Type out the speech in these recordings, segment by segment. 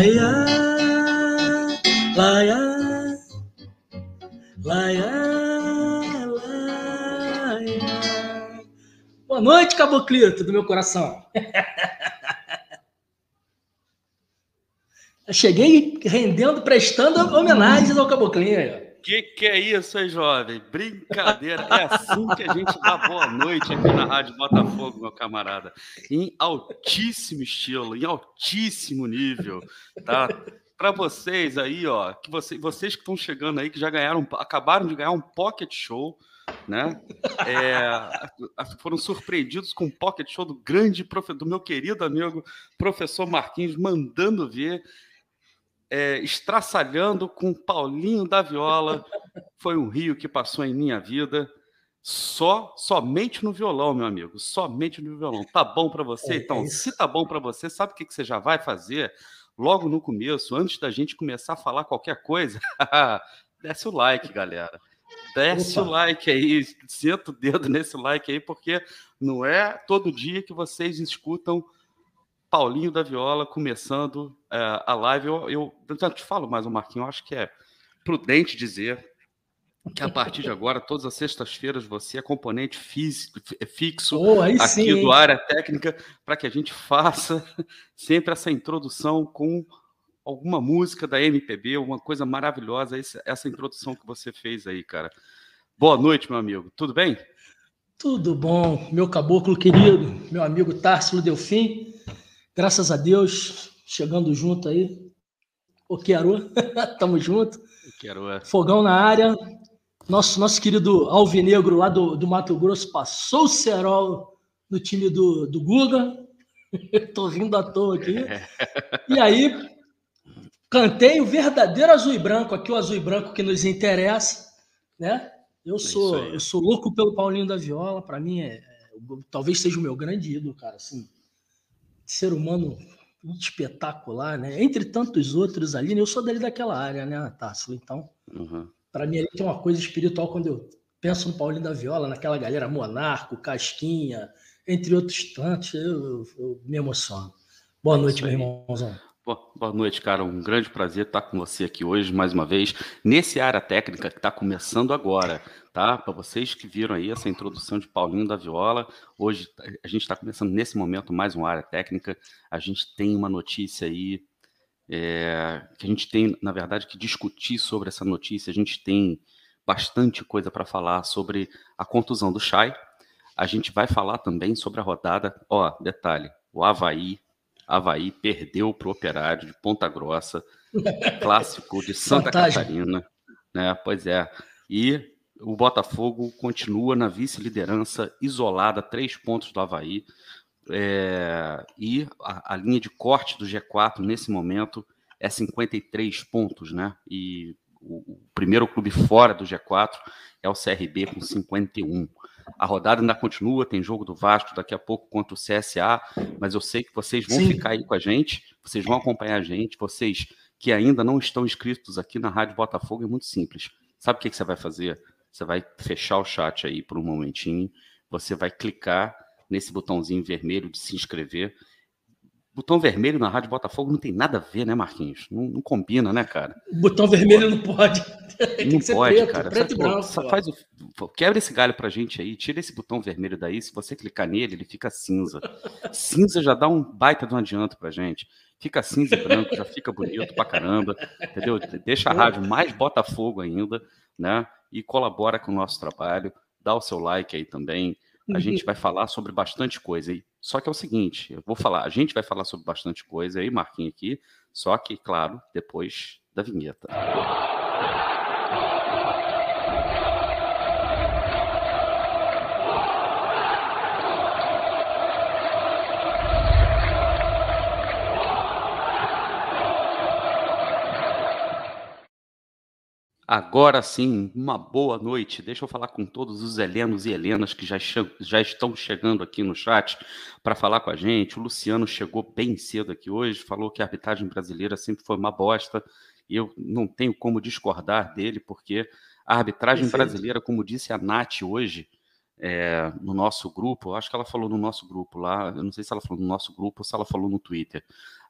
laia, laia, laia, laia. Boa noite, Caboclito do meu coração. Eu cheguei rendendo, prestando homenagens ao Caboclinho. Que que é isso, aí, jovem? Brincadeira. É assim que a gente dá boa noite aqui na Rádio Botafogo, meu camarada. Em altíssimo estilo, em altíssimo nível, tá? Para vocês aí, ó, que você, vocês que estão chegando aí, que já ganharam, acabaram de ganhar um pocket show, né? É, foram surpreendidos com um pocket show do grande, do meu querido amigo professor Marquinhos, mandando ver é, estraçalhando com Paulinho da Viola. Foi um rio que passou em minha vida. Só, somente no violão, meu amigo. Somente no violão. Tá bom para você? É, então, é se tá bom para você, sabe o que, que você já vai fazer? Logo no começo, antes da gente começar a falar qualquer coisa, desce o like, galera. Desce Opa. o like aí, senta o dedo nesse like aí, porque não é todo dia que vocês escutam Paulinho da Viola começando uh, a live. Eu, eu, eu te falo mais, o Marquinho, eu acho que é prudente dizer que a partir de agora, todas as sextas-feiras, você é componente físico, fixo oh, aqui sim. do área técnica, para que a gente faça sempre essa introdução com alguma música da MPB, uma coisa maravilhosa, essa introdução que você fez aí, cara. Boa noite, meu amigo. Tudo bem? Tudo bom, meu caboclo querido, meu amigo Társilo Delfim. Graças a Deus, chegando junto aí. O Quero, tamo junto. Quero, é. Fogão na área. Nosso, nosso querido Alvinegro lá do, do Mato Grosso passou o cerol no time do, do Guga. Tô vindo à toa aqui. E aí, cantei o verdadeiro azul e branco, aqui o azul e branco que nos interessa, né? Eu é sou, eu sou louco pelo Paulinho da Viola, para mim é, é, talvez seja o meu grande ídolo, cara, assim ser humano espetacular, né? Entre tantos outros ali, né? eu sou dali daquela área, né, Tássilo? Então, uhum. para mim ali tem uma coisa espiritual quando eu penso no Paulinho da Viola, naquela galera Monarco, Casquinha, entre outros tantos, eu, eu, eu me emociono. Boa noite, meu irmãozão. Boa noite, cara. Um grande prazer estar com você aqui hoje, mais uma vez, nesse área técnica que está começando agora, tá? Para vocês que viram aí essa introdução de Paulinho da Viola, hoje a gente está começando nesse momento mais uma área técnica. A gente tem uma notícia aí é, que a gente tem, na verdade, que discutir sobre essa notícia. A gente tem bastante coisa para falar sobre a contusão do Chay. A gente vai falar também sobre a rodada. Ó, detalhe: o Havaí Havaí perdeu para o Operário de Ponta Grossa, clássico de Santa. Catarina. Né? Pois é. E o Botafogo continua na vice-liderança, isolada, três pontos do Havaí. É, e a, a, linha de corte do G4 nesse momento é 53 pontos, né? E o, o primeiro clube fora do G4 é o CRB com 51. A rodada ainda continua, tem jogo do Vasco daqui a pouco contra o CSA, mas eu sei que vocês vão Sim. ficar aí com a gente, vocês vão acompanhar a gente, vocês que ainda não estão inscritos aqui na Rádio Botafogo, é muito simples. Sabe o que, que você vai fazer? Você vai fechar o chat aí por um momentinho, você vai clicar nesse botãozinho vermelho de se inscrever Botão vermelho na Rádio Botafogo não tem nada a ver, né, Marquinhos? Não, não combina, né, cara? Botão vermelho não pode. não pode, preto, cara. Preto Sabe, branco, só faz o, quebra esse galho pra gente aí, tira esse botão vermelho daí. Se você clicar nele, ele fica cinza. cinza já dá um baita de um adianto pra gente. Fica cinza e branco, já fica bonito pra caramba, entendeu? Deixa a rádio mais Botafogo ainda, né? E colabora com o nosso trabalho. Dá o seu like aí também. A gente vai falar sobre bastante coisa. aí. Só que é o seguinte, eu vou falar, a gente vai falar sobre bastante coisa aí, Marquinhos aqui, só que, claro, depois da vinheta. Agora sim, uma boa noite. Deixa eu falar com todos os helenos e helenas que já, já estão chegando aqui no chat para falar com a gente. O Luciano chegou bem cedo aqui hoje, falou que a arbitragem brasileira sempre foi uma bosta eu não tenho como discordar dele, porque a arbitragem Perfeito. brasileira, como disse a Nath hoje, é, no nosso grupo, acho que ela falou no nosso grupo lá, eu não sei se ela falou no nosso grupo ou se ela falou no Twitter.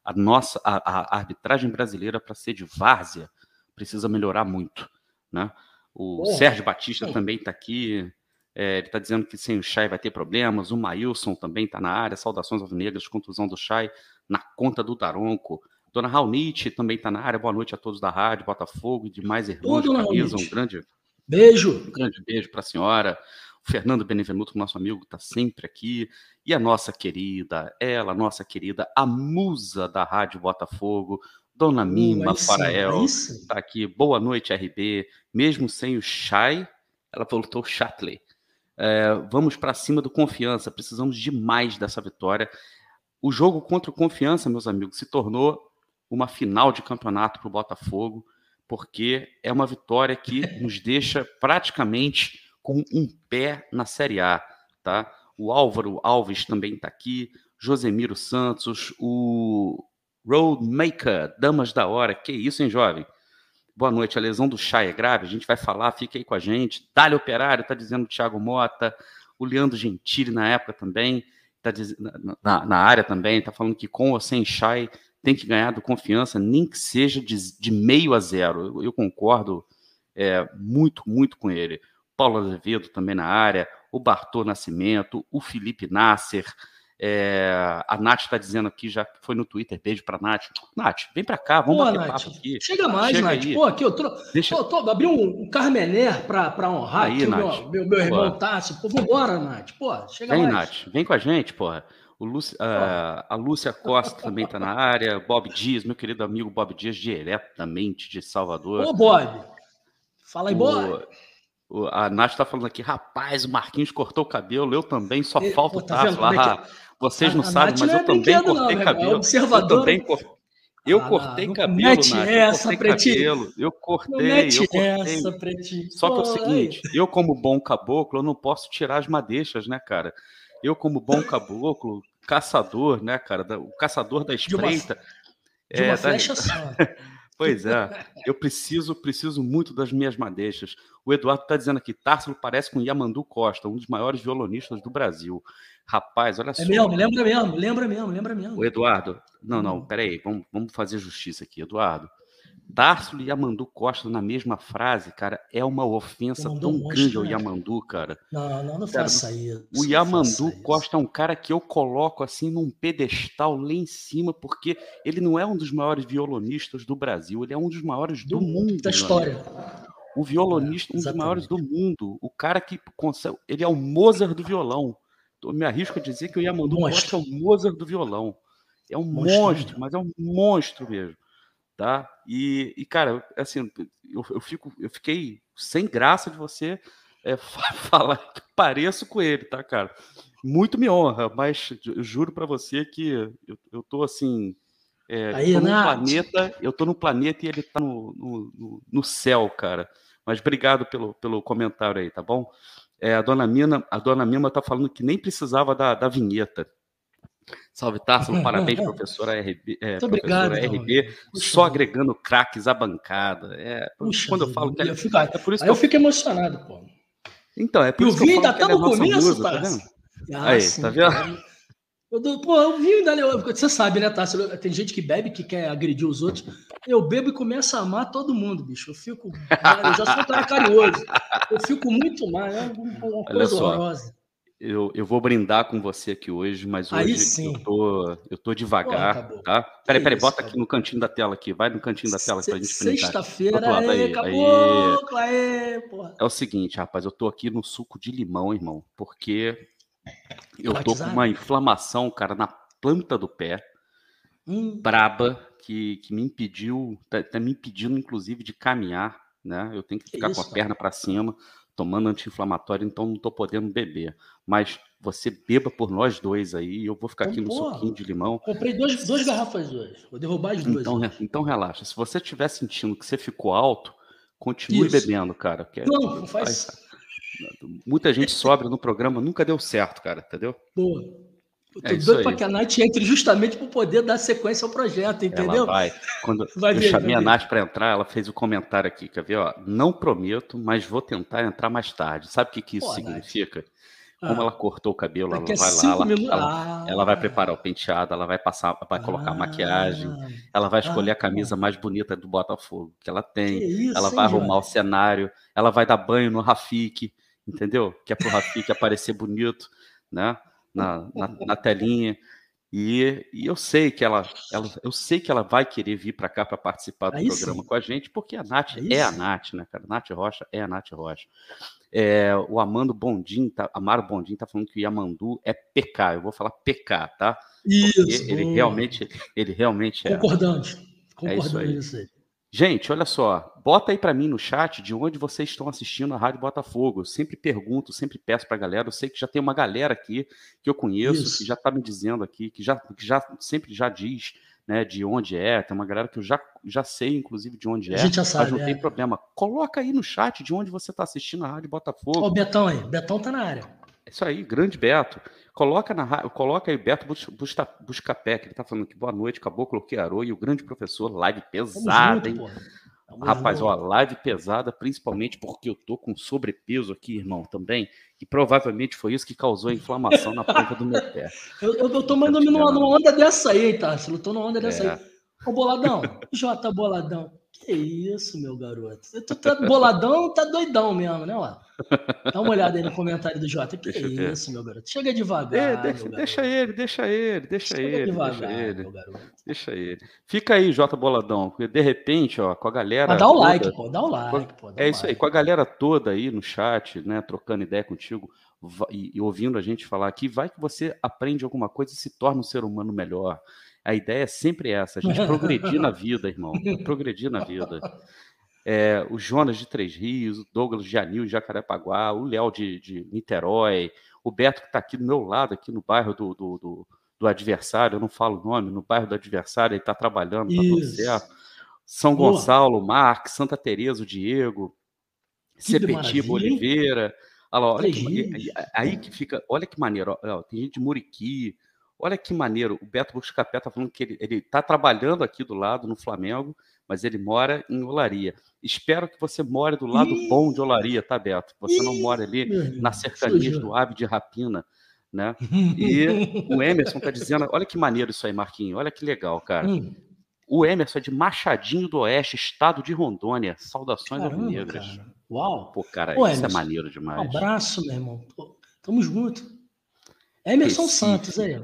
A nossa a, a arbitragem brasileira para ser de várzea precisa melhorar muito, né? O Sérgio Batista também está aqui. É, ele está dizendo que sem o Chay vai ter problemas. O Maílson também está na área. Saudações alvinegras, contusão do Chay na conta do Daronco. Dona Raunite também está na área. Boa noite a todos da rádio, Botafogo e demais irmãos de camisa. Um grande beijo. Um grande beijo para a senhora. O Fernando Benevenuto, nosso amigo, está sempre aqui. E a nossa querida, ela, nossa querida, a musa da Rádio Botafogo, Dona Mima Farael, está aqui. Boa noite, RB. Mesmo sem o Chay, ela voltou Chatley. É, vamos para cima do Confiança. Precisamos demais dessa vitória. O jogo contra o Confiança, meus amigos, se tornou uma final de campeonato para o Botafogo, porque é uma vitória que nos deixa praticamente com um pé na Série A, tá? O Álvaro Alves também está aqui, Josemiro Santos, o Roadmaker, Damas da Hora, que isso, hein, jovem? Boa noite, a lesão do Chay é grave, a gente vai falar, fica aí com a gente. Dali Operário, tá dizendo o Thiago Mota, o Leandro Gentili na época também, tá na, na área também, tá falando que com ou sem Chay tem que ganhar do confiança, nem que seja de, de meio a zero. Eu, eu concordo é, muito, muito com ele. Paulo Azevedo também na área, o Bartô Nascimento, o Felipe Nasser. É, a Nath está dizendo aqui, já foi no Twitter, beijo para Nath. Nath, vem para cá, vamos Pô, bater Nath, papo aqui. Chega mais, Chega Nath. Aí. Pô, aqui eu tô, Deixa... tô, tô abri um, um Carmener para honrar aí, aqui Nath. o meu, meu, meu irmão Tássio. Pô, vambora, Nath. Pô, chega vem, mais. Nath, vem com a gente, porra. O Lúcio, uh, a Lúcia Costa também está na área. Bob Dias, meu querido amigo Bob Dias, diretamente de Salvador. Ô, Bob! Fala aí, o... Bob! A Nath está falando aqui, rapaz, o Marquinhos cortou o cabelo, eu também, só e, falta o tá Tasso lá. É Vocês não a, sabem, mas eu é também cortei não, cabelo. Observador. Eu também cortei. Eu ah, cortei não, cabelo, mete Nath, essa, eu cortei cabelo. Eu cortei, eu cortei. Essa, pretinho. Só que é o seguinte, eu como bom caboclo, eu não posso tirar as madeixas, né, cara? Eu como bom caboclo, caçador, né, cara? O caçador da espreita. De uma, de uma é, flecha da... só. Pois é, eu preciso, preciso muito das minhas madeixas. O Eduardo está dizendo aqui, Társilo parece com Yamandu Costa, um dos maiores violonistas do Brasil. Rapaz, olha é só. É mesmo, lembra mesmo, lembra mesmo, lembra mesmo. O Eduardo, não, não, hum. peraí, vamos, vamos fazer justiça aqui, Eduardo. Társilo e Yamandu Costa na mesma frase, cara, é uma ofensa tão grande ao né? Yamandu, cara. Não, não, não cara, faça isso. O Yamandu Costa é um cara que eu coloco assim num pedestal lá em cima, porque ele não é um dos maiores violonistas do Brasil, ele é um dos maiores do, do mundo. Da história. O violonista, é, um dos maiores do mundo. O cara que consegue. Ele é o Mozart do violão. Eu me arrisco a dizer que o Yamandu Costa é o Mozart do violão. É um monstro, monstro mas é um monstro mesmo tá? E, e cara, assim, eu, eu, fico, eu fiquei sem graça de você é, falar que pareço com ele, tá, cara? Muito me honra, mas eu juro para você que eu, eu tô assim. É, Aí, tô no planeta, eu tô no planeta e ele tá no, no, no, céu, cara. Mas obrigado pelo, pelo comentário aí, tá bom? É, a dona Mina, a dona Mima tá falando que nem precisava da, da vinheta. Salve Tássilo, parabéns, professora RB. É, professora obrigado, RB, só agregando craques à bancada. É, Puxa, quando eu falo que é, eu fico, é por isso que eu, eu fico emocionado, pô. Então, é por isso que eu ainda tá no é começo, musa, tá vendo? Ah, Aí, sim, tá vendo? Eu dou, pô, eu vi ainda. Você sabe, né, Tássilo? Tem gente que bebe que quer agredir os outros. Eu bebo e começo a amar todo mundo, bicho. Eu fico. Eu já sou carinhoso. Eu fico muito mal. É uma coisa horrorosa. Eu, eu vou brindar com você aqui hoje, mas hoje eu tô, eu tô devagar, Pô, tá? Peraí, peraí, bota aqui no cantinho da tela aqui, vai no cantinho da tela pra gente brindar. Sexta-feira, aí, acabou, aí. É o seguinte, rapaz, eu tô aqui no suco de limão, irmão, porque eu tô com uma inflamação, cara, na planta do pé, hum. braba, que, que me impediu, tá, tá me impedindo, inclusive, de caminhar, né? Eu tenho que ficar com a perna para cima tomando anti-inflamatório, então não estou podendo beber. Mas você beba por nós dois aí, eu vou ficar então, aqui no suquinho de limão. Comprei dois, duas garrafas hoje, vou derrubar as duas. Então, então relaxa, se você estiver sentindo que você ficou alto, continue Isso. bebendo, cara. É não, não faz... Muita gente sobra no programa, nunca deu certo, cara, entendeu? Boa. Eu tô é doido para que a Nath entre justamente para poder dar sequência ao projeto, entendeu? Ela vai. Quando vai eu ver, chamei a Nath para entrar, ela fez o um comentário aqui, quer ver? Ó, não prometo, mas vou tentar entrar mais tarde. Sabe o que, que isso Pô, significa? Nath. Como ah, ela cortou o cabelo, ela vai lá, ela, ela, ela, vai preparar o penteado, ela vai passar, vai colocar ah, maquiagem, ela vai escolher ah, a camisa mais bonita do Botafogo que ela tem, que isso, ela vai arrumar o cenário, ela vai dar banho no Rafik, entendeu? Que é pro Rafik aparecer bonito, né? Na, na, na telinha. E, e, eu sei que ela, ela, eu sei que ela vai querer vir para cá para participar do Aí programa sim. com a gente, porque a Nath Aí é sim. a Nath, né, cara? Nath Rocha é a Nath Rocha. É, o Amando Bondim, tá, Amaro Bondim tá falando que o Yamandu é PK. Eu vou falar PK, tá? Isso. Porque ele realmente, ele realmente é. Concordante. Concordante é isso aí. Gente, olha só, bota aí para mim no chat de onde vocês estão assistindo a Rádio Botafogo. Eu sempre pergunto, sempre peço para a galera. Eu sei que já tem uma galera aqui que eu conheço, Isso. que já está me dizendo aqui, que já, que já sempre já diz né, de onde é. Tem uma galera que eu já, já sei, inclusive, de onde é. A gente já sabe. Mas não é. tem problema. Coloca aí no chat de onde você está assistindo a Rádio Botafogo. Ó, o Betão aí. Betão tá na área. É isso aí, grande Beto. Coloca, na, coloca aí Beto Busca, Buscapé, que ele tá falando que boa noite, Caboclo Quearô e o grande professor, live pesada, hein? Rapaz, ó, live pesada, principalmente porque eu tô com sobrepeso aqui, irmão, também, que provavelmente foi isso que causou a inflamação na ponta do meu pé. Eu, eu, tô mandando numa, numa onda dessa aí, tá? Eu tô numa onda dessa é. aí. Ô, Boladão, J Boladão, que isso, meu garoto? Tu tá boladão, tá doidão mesmo, né, ó? Dá uma olhada aí no comentário do Jota. Que deixa isso, meu garoto? Chega devagar. É, deixa, deixa, ele, deixa ele, deixa Chega ele. Devagar, deixa ele, meu garoto. Deixa ele. Fica aí, Jota Boladão, porque de repente, ó, com a galera. dá o toda, like, pô, dá o like, pô. é isso like. aí, com a galera toda aí no chat, né, trocando ideia contigo e, e ouvindo a gente falar aqui, vai que você aprende alguma coisa e se torna um ser humano melhor. A ideia é sempre essa, a gente progredir na vida, irmão. Progredir na vida. É, o Jonas de Três Rios, o Douglas de Anil, Jacarepaguá, o Léo de, de, Niterói, o Beto que está aqui do meu lado, aqui no bairro do, do, do, do, adversário, eu não falo o nome, no bairro do adversário, ele está trabalhando, está tudo certo. São Boa. Gonçalo, Marques, Santa Teresa, o Diego, Sepetiba Oliveira. Olha, olha que, aí que fica, olha que maneiro, ó, tem gente de Muriqui, Olha que maneiro, o Beto Buscapé está falando que ele está trabalhando aqui do lado, no Flamengo, mas ele mora em Olaria. Espero que você more do lado Ih, bom de Olaria, tá, Beto? Você Ih, não mora ali na cercania do Ave de Rapina, né? E o Emerson está dizendo, olha que maneiro isso aí, Marquinho, olha que legal, cara. Hum. O Emerson é de Machadinho do Oeste, estado de Rondônia. Saudações alvinegras. Uau! Pô, cara, Pô, isso é Emerson, é maneiro demais. Um abraço, meu irmão. Tamo junto. Emerson Recife. Santos aí.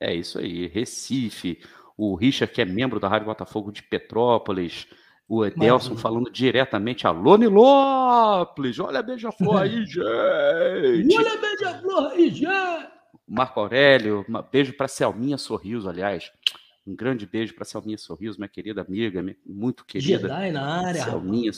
É isso aí, Recife, o Richard, que é membro da Rádio Botafogo de Petrópolis, o Edelson falando diretamente, alô Nilópolis, olha a beija-flor aí, gente! Olha a beija-flor aí, gente! Marco Aurélio, um beijo para Selminha Sorriso, aliás, um grande beijo para Selminha Sorriso, minha querida amiga, muito querida. Jedi na área. Selminha,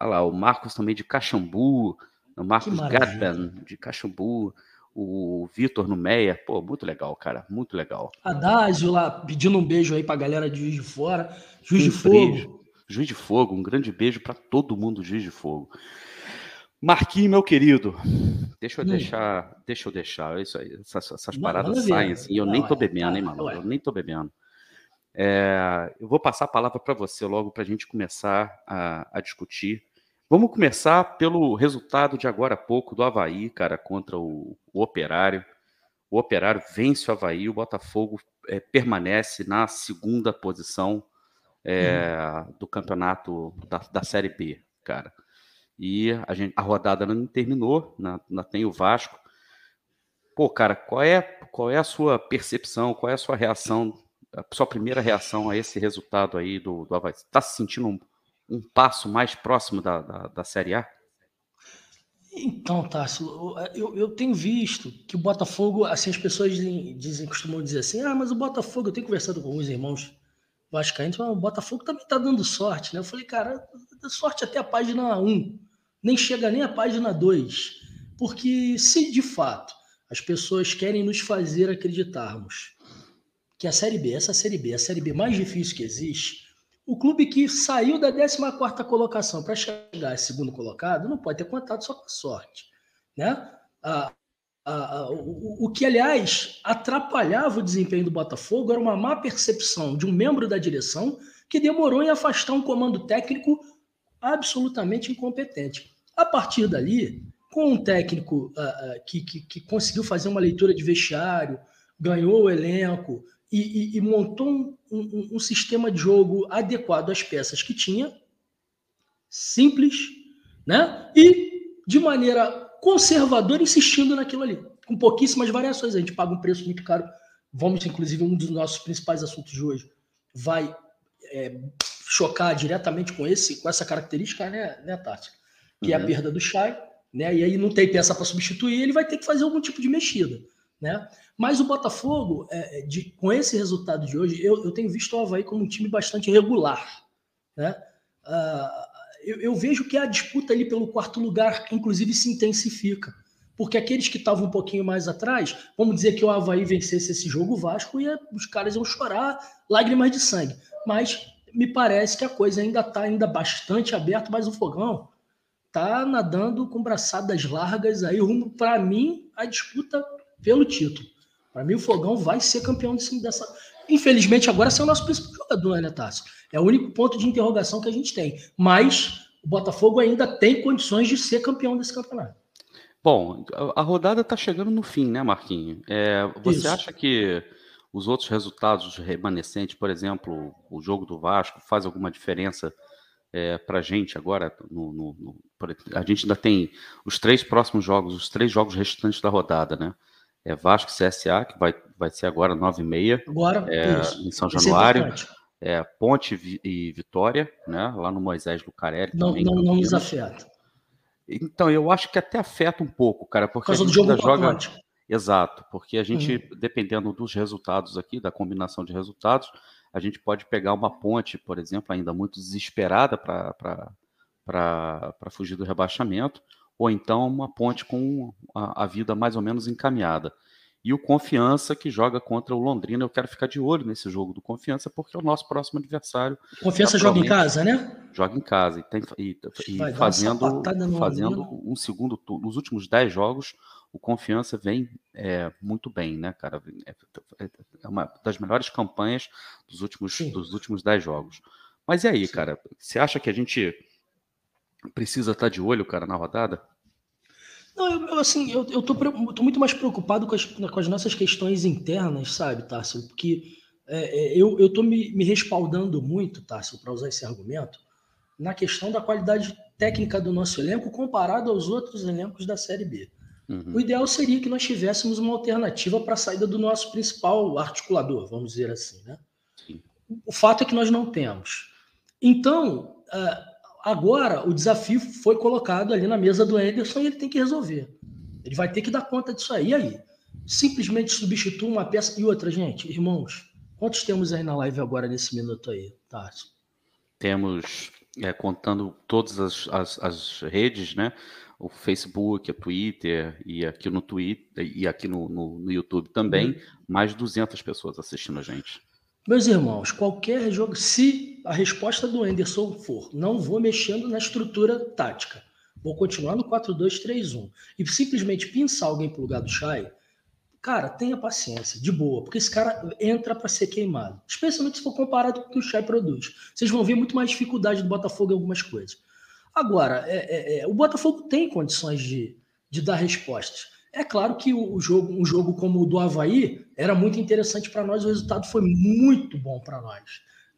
olha lá, o Marcos também de Caxambu, o Marcos Gatban de Caxambu, o Vitor no Meia, pô, muito legal, cara, muito legal. Adásio lá pedindo um beijo aí pra galera de Juiz de Fora, Juiz um de Fogo. Beijo. Juiz de Fogo, um grande beijo para todo mundo Juiz de Fogo. Marquinhos, meu querido, deixa eu hum. deixar, deixa eu deixar, é isso aí, essas, essas paradas saem assim, eu não, nem tô bebendo, é, hein, mano, eu nem tô bebendo. É, eu vou passar a palavra para você logo para a gente começar a, a discutir Vamos começar pelo resultado de agora há pouco do Havaí, cara, contra o, o Operário. O Operário vence o Havaí, o Botafogo é, permanece na segunda posição é, hum. do campeonato da, da, Série B, cara. E a, gente, a rodada não terminou, ainda tem o Vasco. Pô, cara, qual é, qual é a sua percepção, qual é a sua reação, a sua primeira reação a esse resultado aí do, do Havaí? Você está se sentindo um, um passo mais próximo da, da, da Série A? Então, Tássio, eu, eu tenho visto que o Botafogo, assim, as pessoas dizem, costumam dizer assim, ah, mas o Botafogo, eu tenho conversado com alguns irmãos vascaínos, o Botafogo também está dando sorte, né? Eu falei, cara, sorte até a página 1, nem chega nem a página 2, porque se de fato as pessoas querem nos fazer acreditarmos que a Série B, essa Série B, a Série B mais difícil que existe, o clube que saiu da 14 colocação para chegar segundo colocado não pode ter contado só com a sorte. Né? Ah, o, o, que, aliás, atrapalhava o desempenho do Botafogo era uma má percepção de um membro da direção que demorou em afastar um comando técnico absolutamente incompetente. A partir dali, com um técnico uh, uh, que, que, que, conseguiu fazer uma leitura de vestiário, ganhou o elenco e, e, e montou um, um, um, sistema de jogo adequado às peças que tinha, simples, né? E de maneira conservadora, insistindo naquilo ali, com pouquíssimas variações. A gente paga um preço muito caro. Vamos, inclusive, um dos nossos principais assuntos de hoje vai é, chocar diretamente com esse, com essa característica, né, né Tati? Que uhum. é a uhum. perda do Chay, né? E aí não tem peça para substituir, ele vai ter que fazer algum tipo de mexida, né? Mas o Botafogo, é, é, de, com esse resultado de hoje, eu, eu, tenho visto o Havaí como um time bastante regular, né? Uh, eu, eu, vejo que a disputa ali pelo quarto lugar, inclusive, se intensifica. Porque aqueles que estavam um pouquinho mais atrás, vamos dizer que o Havaí vencesse esse jogo, o Vasco, ia, os caras iam chorar lágrimas de sangue. Mas me parece que a coisa ainda está ainda bastante aberta, mas o fogão está nadando com braçadas largas aí, rumo, para mim, a disputa pelo título. Para mim, o fogão vai ser campeão dessa. Infelizmente, agora é o nosso principal jogador, né, Tássio? É o único ponto de interrogação que a gente tem. Mas o Botafogo ainda tem condições de ser campeão desse campeonato. Bom, a rodada está chegando no fim, né, Marquinhos? É, você Isso. acha que os outros resultados remanescentes, por exemplo, o jogo do Vasco, faz alguma diferença é, para a gente agora? No, no, no, a gente ainda tem os três próximos jogos, os três jogos restantes da rodada, né? É Vasco CSA, que vai, vai ser agora 9h30 agora, é, em São Januário. É, Ponte e Vitória, né? Lá no Moisés Lucarelli. Não, também, não, não nos afeta. Então, eu acho que até afeta um pouco, cara, porque Por a gente jogo joga. Ponte. Exato, porque a gente, uhum. dependendo dos resultados aqui, da combinação de resultados, a gente pode pegar uma ponte, por exemplo, ainda muito desesperada para fugir do rebaixamento, ou então uma ponte com a, a, vida mais ou menos encaminhada. E o Confiança, que joga contra o Londrina, eu quero ficar de olho nesse jogo do Confiança, porque é o nosso próximo adversário. Confiança joga em casa, né? Joga em casa e, tem, e, e fazendo, fazendo um segundo turno. Nos últimos dez jogos, o Confiança vem é, muito bem, né, cara? É, é, uma das melhores campanhas dos últimos, dos últimos dez jogos. Mas e aí, Sim. cara? Você acha que a gente precisa estar de olho, cara, na rodada? Não, eu, eu assim, eu, eu tô, tô, muito mais preocupado com as, com as nossas questões internas, sabe, Tássio? Porque é, é, eu, eu tô me, me respaldando muito, Tássio, para usar esse argumento, na questão da qualidade técnica do nosso elenco comparado aos outros elencos da Série B. Uhum. O ideal seria que nós tivéssemos uma alternativa para a saída do nosso principal articulador, vamos dizer assim. Né? O fato é que nós não temos. Então, uh, agora o desafio foi colocado ali na mesa do Anderson e ele tem que resolver. Ele vai ter que dar conta disso aí. E aí? Simplesmente substitui uma peça e outra, gente, irmãos. Quantos temos aí na live agora nesse minuto aí, Tarso? Temos, é, contando todas as, as, as redes, né? o Facebook, o Twitter e aqui no Twitter e aqui no, no, no YouTube também, uhum. mais de 200 pessoas assistindo a gente. Meus irmãos, qualquer jogo, se a resposta do Anderson for, não vou mexendo na estrutura tática, vou continuar no 4-2-3-1 e simplesmente pinçar alguém para o lugar do Chay, cara, tenha paciência, de boa, porque esse cara entra para ser queimado, especialmente se for comparado com o que o Chay produz. Vocês vão ver muito mais dificuldade do Botafogo em algumas coisas. Agora, é, é, é, o Botafogo tem condições de, de dar respostas. É claro que o, jogo, um jogo como o do Havaí era muito interessante para nós, o resultado foi muito bom para nós.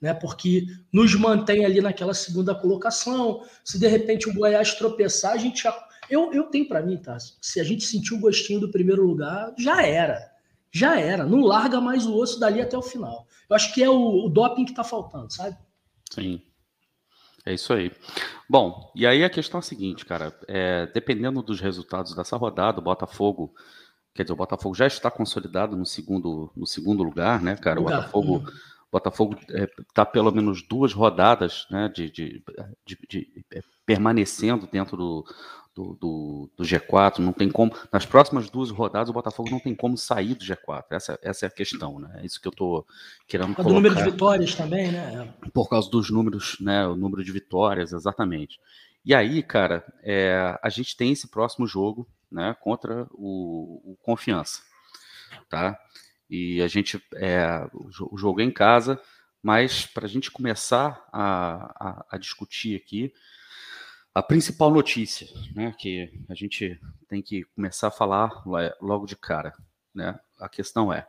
Né, porque nos mantém ali naquela segunda colocação. Se de repente o Goiás tropeçar, a gente já. Eu, eu tenho para mim, tá? Se a gente sentir o gostinho do primeiro lugar, já era. Já era. Não larga mais o osso dali até o final. Eu acho que é o, o doping que está faltando, sabe? Sim. É isso aí. Bom, e aí a questão é a seguinte, cara. É, dependendo dos resultados dessa rodada, o Botafogo, quer dizer, o Botafogo já está consolidado no segundo, no segundo lugar, né, cara? O Botafogo, Botafogo está é, pelo menos duas rodadas, né, de, de, de, de é, permanecendo dentro do, do, do, do, G4, não tem como. Nas próximas duas rodadas, o Botafogo não tem como sair do G4. Essa, essa é a questão, né? É isso que eu estou querendo Por colocar. número de vitórias também, né? Por causa dos números, né? O número de vitórias, exatamente. E aí, cara, é, a gente tem esse próximo jogo, né, contra o, o Confiança, tá? E a gente, é, o jogo é em casa, mas para a gente começar a, a, a, discutir aqui, a principal notícia, né, que a gente tem que começar a falar logo de cara, né? A questão é,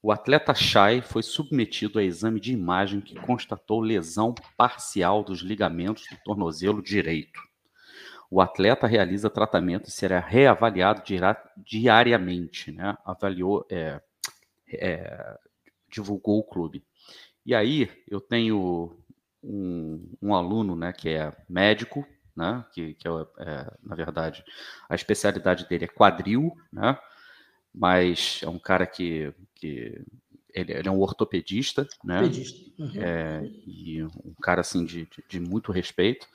o atleta Chay foi submetido a exame de imagem que constatou lesão parcial dos ligamentos do tornozelo direito. O atleta realiza tratamento e será reavaliado diariamente, né? Avaliou, é, é, divulgou o clube. E aí eu tenho um, um aluno, né, que é médico, né, que, que é, é, na verdade a especialidade dele é quadril, né? mas é um cara que, que ele, ele é um ortopedista, né? Ortopedista. Uhum. É, e um cara assim de, de, de muito respeito.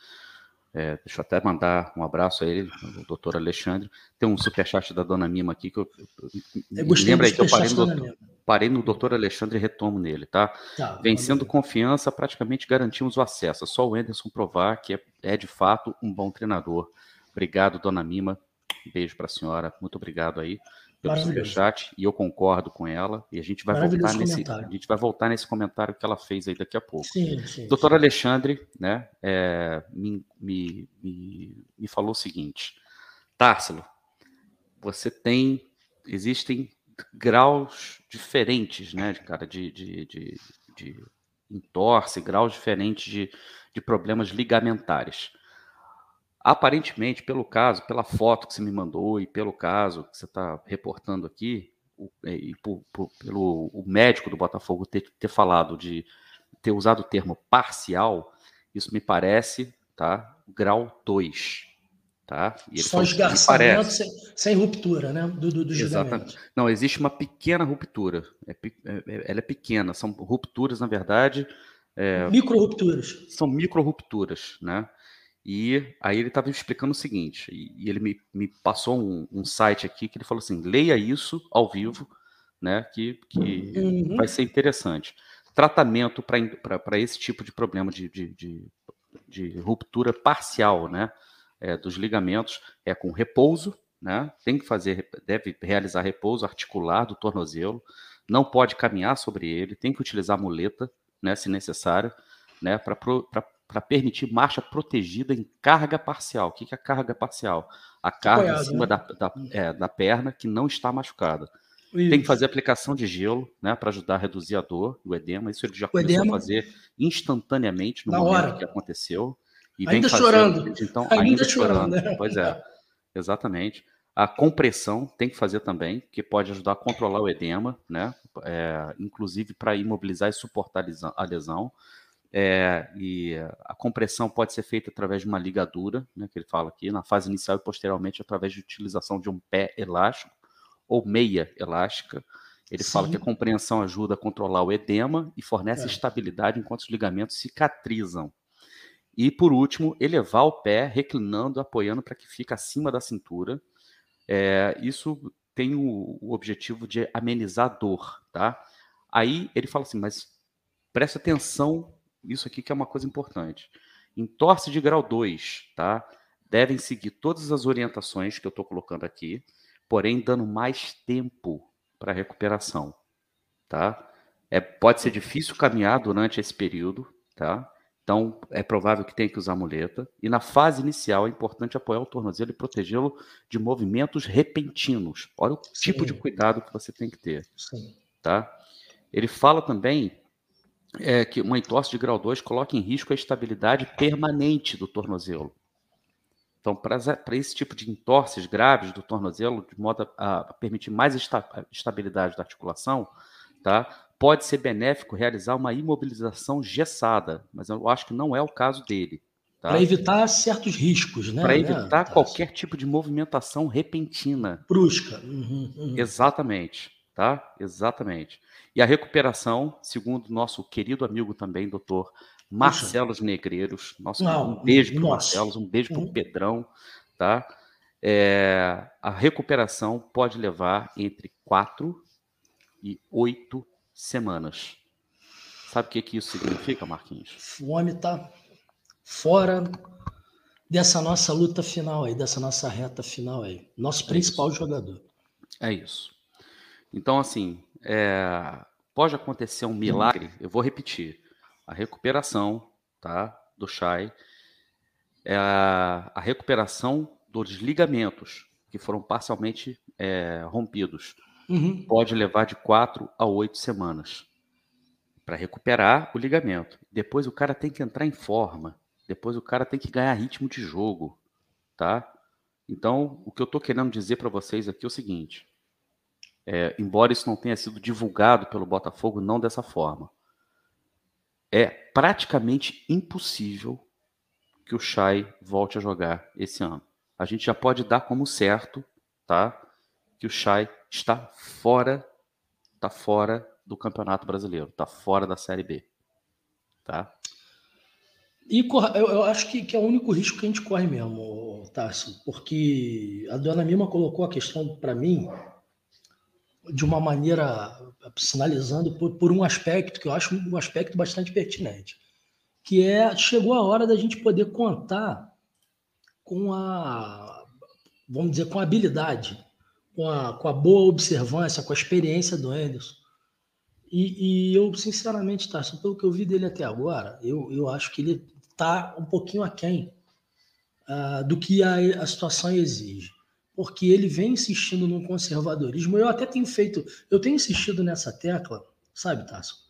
É, deixa eu até mandar um abraço a ele, o doutor Alexandre. Tem um superchat da dona Mima aqui que eu. eu lembra aí que eu parei no, doutor, parei no doutor Alexandre e retomo nele, tá? tá Vencendo confiança, praticamente garantimos o acesso. É só o Anderson provar que é, é de fato um bom treinador. Obrigado, dona Mima. Beijo para a senhora. Muito obrigado aí pelo superchat e eu concordo com ela e a gente vai voltar nesse a gente vai voltar nesse comentário que ela fez aí daqui a pouco. Sim, sim, Doutor. Alexandre, né, é, me, me, me, me, falou o seguinte, Társilo, você tem existem graus diferentes, né, de cara de, de, de, de entorse, graus diferentes de, de problemas ligamentares. Aparentemente, pelo caso, pela foto que você me mandou e pelo caso que você está reportando aqui, é, e por, por, pelo o médico do Botafogo ter, ter falado de ter usado o termo parcial, isso me parece, tá? Grau 2. Tá? Só esgarçamento sem, sem, ruptura, né? Do, do, do Exatamente. Não, existe uma pequena ruptura. É, é, é, ela é pequena. São rupturas, na verdade. É, micro rupturas. São micro rupturas, né? E aí ele estava explicando o seguinte, e, ele me, me passou um, um, site aqui que ele falou assim, leia isso ao vivo, né, que, que uhum. vai ser interessante. Tratamento para esse tipo de problema de, de, de, de ruptura parcial, né, é, dos ligamentos, é com repouso, né, tem que fazer, deve realizar repouso articular do tornozelo, não pode caminhar sobre ele, tem que utilizar muleta, né, se necessário, né, para para permitir marcha protegida em carga parcial. O que é a carga parcial? A carga Apoiado, em cima né? da, da, é, da, perna que não está machucada. Isso. Tem que fazer aplicação de gelo, né, para ajudar a reduzir a dor, o edema. Isso ele já o começou edema. a fazer instantaneamente no Na momento hora. que aconteceu. E ainda chorando. Então, ainda, ainda chorando. chorando. Né? Pois é, exatamente. A compressão tem que fazer também, que pode ajudar a controlar o edema, né? É, inclusive para imobilizar e suportar a lesão. É, e a compressão pode ser feita através de uma ligadura, né, que ele fala aqui, na fase inicial e posteriormente através de utilização de um pé elástico ou meia elástica. Ele Sim. fala que a compreensão ajuda a controlar o edema e fornece é. estabilidade enquanto os ligamentos cicatrizam. E, por último, elevar o pé, reclinando, apoiando para que fique acima da cintura. É, isso tem o, o objetivo de amenizar a dor, tá? Aí ele fala assim, mas preste atenção isso aqui que é uma coisa importante. Em torce de grau 2, tá? Devem seguir todas as orientações que eu estou colocando aqui, porém dando mais tempo para recuperação, tá? É, pode ser difícil caminhar durante esse período, tá? Então, é provável que tenha que usar muleta. E na fase inicial, é importante apoiar o tornozelo e protegê-lo de movimentos repentinos. Olha o Sim. tipo de cuidado que você tem que ter. Sim. Tá? Ele fala também é, que uma entorse de grau 2 coloca em risco a estabilidade permanente do tornozelo. Então, para esse tipo de entorses graves do tornozelo, de modo a, a permitir mais esta, estabilidade da articulação, tá? pode ser benéfico realizar uma imobilização gessada, mas eu acho que não é o caso dele. Tá? Para evitar certos riscos, né? Para evitar né? qualquer tipo de movimentação repentina. Brusca. Uhum, uhum. Exatamente, tá? Exatamente. E a recuperação, segundo nosso querido amigo também, doutor Marcelo Negreiros, nosso, Não, um beijo para o Marcelo, um beijo para o uhum. Pedrão, tá? É, a recuperação pode levar entre quatro e oito semanas. Sabe o que, que isso significa, Marquinhos? O homem está fora dessa nossa luta final aí, dessa nossa reta final aí. Nosso é principal isso. jogador. É isso. Então, assim, é... pode acontecer um milagre, eu vou repetir. A recuperação tá, do Shai, é a, a recuperação dos ligamentos que foram parcialmente é, rompidos. Uhum. Pode levar de quatro a oito semanas para recuperar o ligamento. Depois o cara tem que entrar em forma. Depois o cara tem que ganhar ritmo de jogo, tá? Então, o que eu estou querendo dizer para vocês aqui é o seguinte: é, embora isso não tenha sido divulgado pelo Botafogo, não dessa forma, é praticamente impossível que o Chay volte a jogar esse ano. A gente já pode dar como certo, tá? Que o Chay está fora, está fora do Campeonato Brasileiro, está fora da Série B, tá? E eu, eu acho que, que, é o único risco que a gente corre mesmo, Tarso, porque a dona Mima colocou a questão para mim de uma maneira sinalizando por, por, um aspecto que eu acho um aspecto bastante pertinente, que é chegou a hora da gente poder contar com a vamos dizer com a habilidade, com a, com a boa observância, com a experiência do Anderson. E, e eu sinceramente, Tarso, pelo que eu vi dele até agora, eu, eu acho que ele está um pouquinho aquém uh, do que a, a situação exige. Porque ele vem insistindo num conservadorismo. Eu até tenho feito, eu tenho insistido nessa tecla, sabe, Tasso?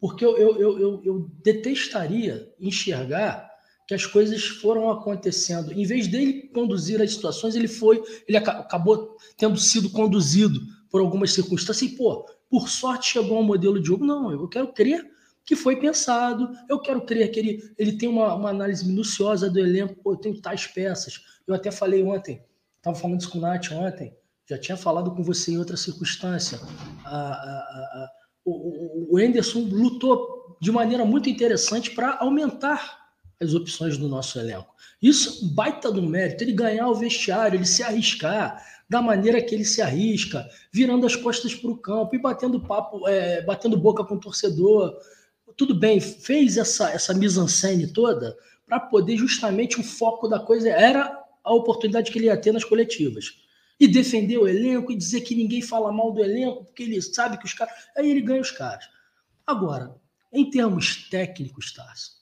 Porque eu, eu, eu, eu, detestaria enxergar que as coisas foram acontecendo. Em vez dele conduzir as situações, ele foi, ele acabou tendo sido conduzido por algumas circunstâncias. E, pô, por sorte chegou ao modelo de jogo. Não, eu quero crer que foi pensado. Eu quero crer que ele, ele tem uma, uma análise minuciosa do elenco. Pô, eu tenho tais peças. Eu até falei ontem, estava falando isso com o Nath ontem, já tinha falado com você em outra circunstância. A, a, a, o, o lutou de maneira muito interessante para aumentar as opções do nosso elenco. Isso é um baita do mérito, ele ganhar o vestiário, ele se arriscar da maneira que ele se arrisca, virando as costas para o campo e batendo papo, é, batendo boca com o torcedor, tudo bem, fez essa, essa mise-en-scène toda para poder justamente o foco da coisa era a oportunidade que ele ia ter nas coletivas. E defender o elenco e dizer que ninguém fala mal do elenco, porque ele sabe que os caras. Aí ele ganha os caras. Agora, em termos técnicos, Tarso,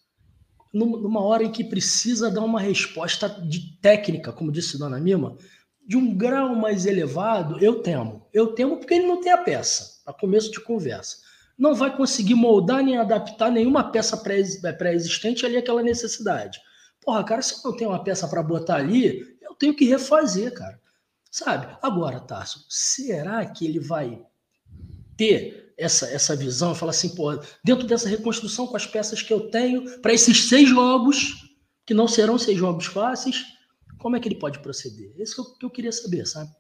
numa hora em que precisa dar uma resposta de técnica, como disse Dona Mima, de um grau mais elevado, eu temo. Eu temo porque ele não tem a peça, a começo de conversa não vai conseguir moldar nem adaptar nenhuma peça pré-existente ali àquela necessidade. Porra, cara, se eu não tenho uma peça para botar ali, eu tenho que refazer, cara. Sabe? Agora, Tarso, será que ele vai ter essa, essa visão e falar assim, pô, dentro dessa reconstrução com as peças que eu tenho, para esses seis jogos, que não serão seis jogos fáceis, como é que ele pode proceder? Esse é o que eu queria saber, sabe?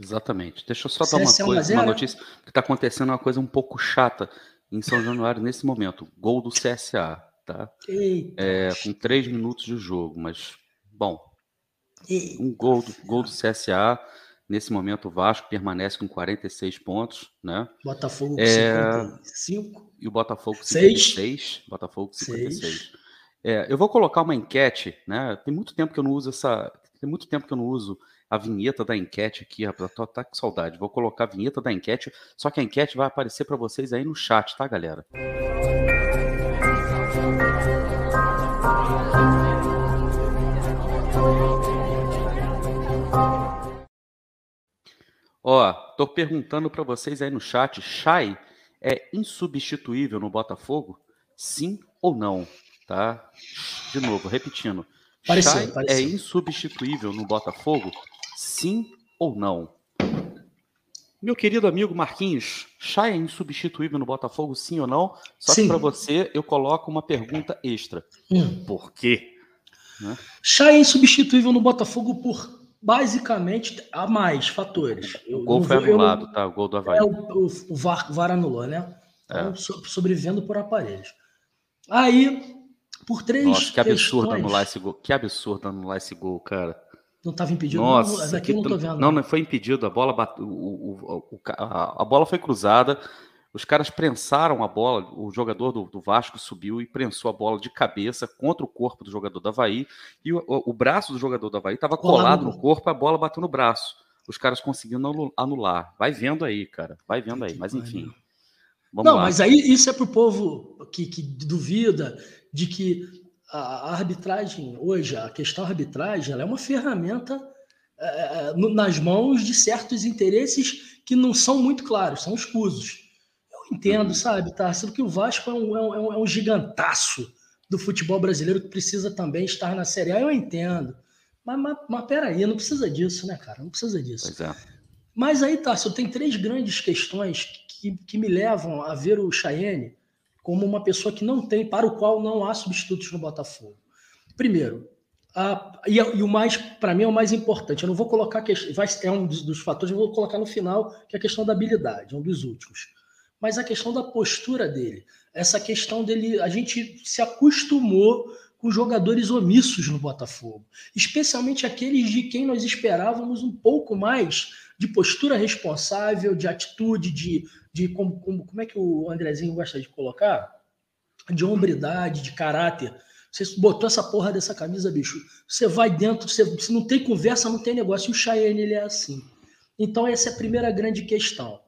Exatamente. Deixa eu só dar uma, coisa, uma notícia que está acontecendo uma coisa um pouco chata em São Januário nesse momento. Gol do CSA, tá? É, com três minutos de jogo, mas bom, um gol do, gol do CSA. Nesse momento, o Vasco permanece com 46 pontos, né? Botafogo com é, 55. E o Botafogo com 56. Botafogo com 56. É, eu vou colocar uma enquete, né? Tem muito tempo que eu não uso essa. Tem muito tempo que eu não uso a vinheta da enquete aqui, rapaz. Tô, tá com saudade. Vou colocar a vinheta da enquete, só que a enquete vai aparecer para vocês aí no chat, tá, galera? Ó, tô perguntando para vocês aí no chat, Chay é insubstituível no Botafogo? Sim ou não? Tá? De novo, repetindo. Pareceu, Chay pareceu. é insubstituível no Botafogo? Sim ou não? Meu querido amigo Marquinhos, Chay é insubstituível no Botafogo, sim ou não? Só sim. que para você eu coloco uma pergunta extra. Hum. Por quê? Né? Chay é insubstituível no Botafogo por basicamente há mais fatores. Eu, o gol foi vou, anulado, eu, tá? O gol do Havaí. É, o, o, o VAR, VAR anulou, né? Então, é. sobrevivendo por aparelhos. Aí, por três. Nossa, que absurdo questões... anular esse gol. Que absurdo anular esse gol, cara. Não estava impedido? Nossa, não, daqui não. Não, não foi impedido. A bola, o, o, o, a, a bola foi cruzada. Os caras prensaram a bola, o jogador do, do, Vasco subiu e prensou a bola de cabeça contra o corpo do jogador do Havaí, e o, o, o braço do jogador do Havaí estava colado no corpo, a bola bateu no braço. Os caras conseguiram anular. Vai vendo aí, cara. Vai vendo aí. Mas enfim. Vamos Não, lá. mas aí isso é para o povo que, que duvida de que a arbitragem hoje, a questão arbitragem, ela é uma ferramenta é, é nas mãos de certos interesses que não são muito claros, são escusos entendo, uhum. sabe, Tarcísio, que o Vasco é um, é, um, é um gigantaço do futebol brasileiro que precisa também estar na Série A, eu entendo. Mas, mas, mas peraí, não precisa disso, né, cara? Não precisa disso. É. Mas aí, Tarcísio, tem três grandes questões que, que me levam a ver o Cheyenne como uma pessoa que não tem, para o qual não há substitutos no Botafogo. Primeiro, a, e, e, o mais, para mim, é o mais importante. Eu não vou colocar, que vai, é um dos, dos fatores, eu vou colocar no final, que é a questão da habilidade, é um dos últimos mas a questão da postura dele, essa questão dele, a gente se acostumou com jogadores omissos no Botafogo, especialmente aqueles de quem nós esperávamos um pouco mais de postura responsável, de atitude, de, de como, como, como é que o Andrezinho gosta de colocar? De hombridade, de caráter. Você botou essa porra dessa camisa, bicho. Você vai dentro, você, se não tem conversa, não tem negócio. E o Cheyenne, ele é assim. Então, essa é a primeira grande questão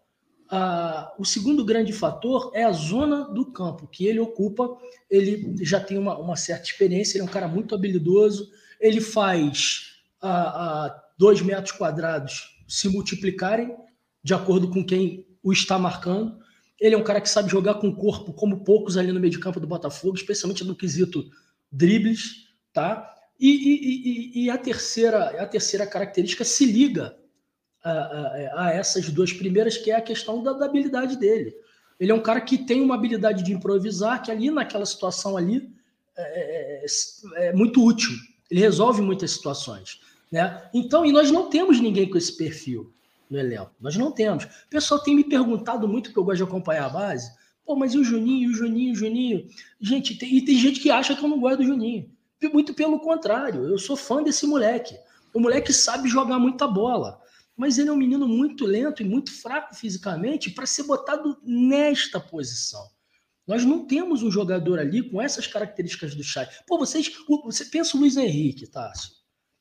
o segundo grande fator é a zona do campo que ele ocupa. Ele já tem uma, uma certa experiência, ele é um cara muito habilidoso. Ele faz a, dois metros quadrados se multiplicarem de acordo com quem o está marcando. Ele é um cara que sabe jogar com o corpo como poucos ali no meio de campo do Botafogo, especialmente no quesito dribles, tá? E, e, e, e a terceira a terceira característica se liga a, a, a, essas duas primeiras, que é a questão da, da, habilidade dele. Ele é um cara que tem uma habilidade de improvisar, que ali naquela situação ali é, é, é muito útil. Ele resolve muitas situações. Né? Então, e nós não temos ninguém com esse perfil no elenco. Nós não temos. O pessoal tem me perguntado muito, que eu gosto de acompanhar a base. Pô, mas e o Juninho, o Juninho, o Juninho? Gente, tem, e tem gente que acha que eu não gosto do Juninho. Muito pelo contrário, eu sou fã desse moleque. O moleque sabe jogar muita bola mas ele é um menino muito lento e muito fraco fisicamente para ser botado nesta posição. Nós não temos um jogador ali com essas características do Chay. Pô, vocês, você pensa o Luiz Henrique, Tássio,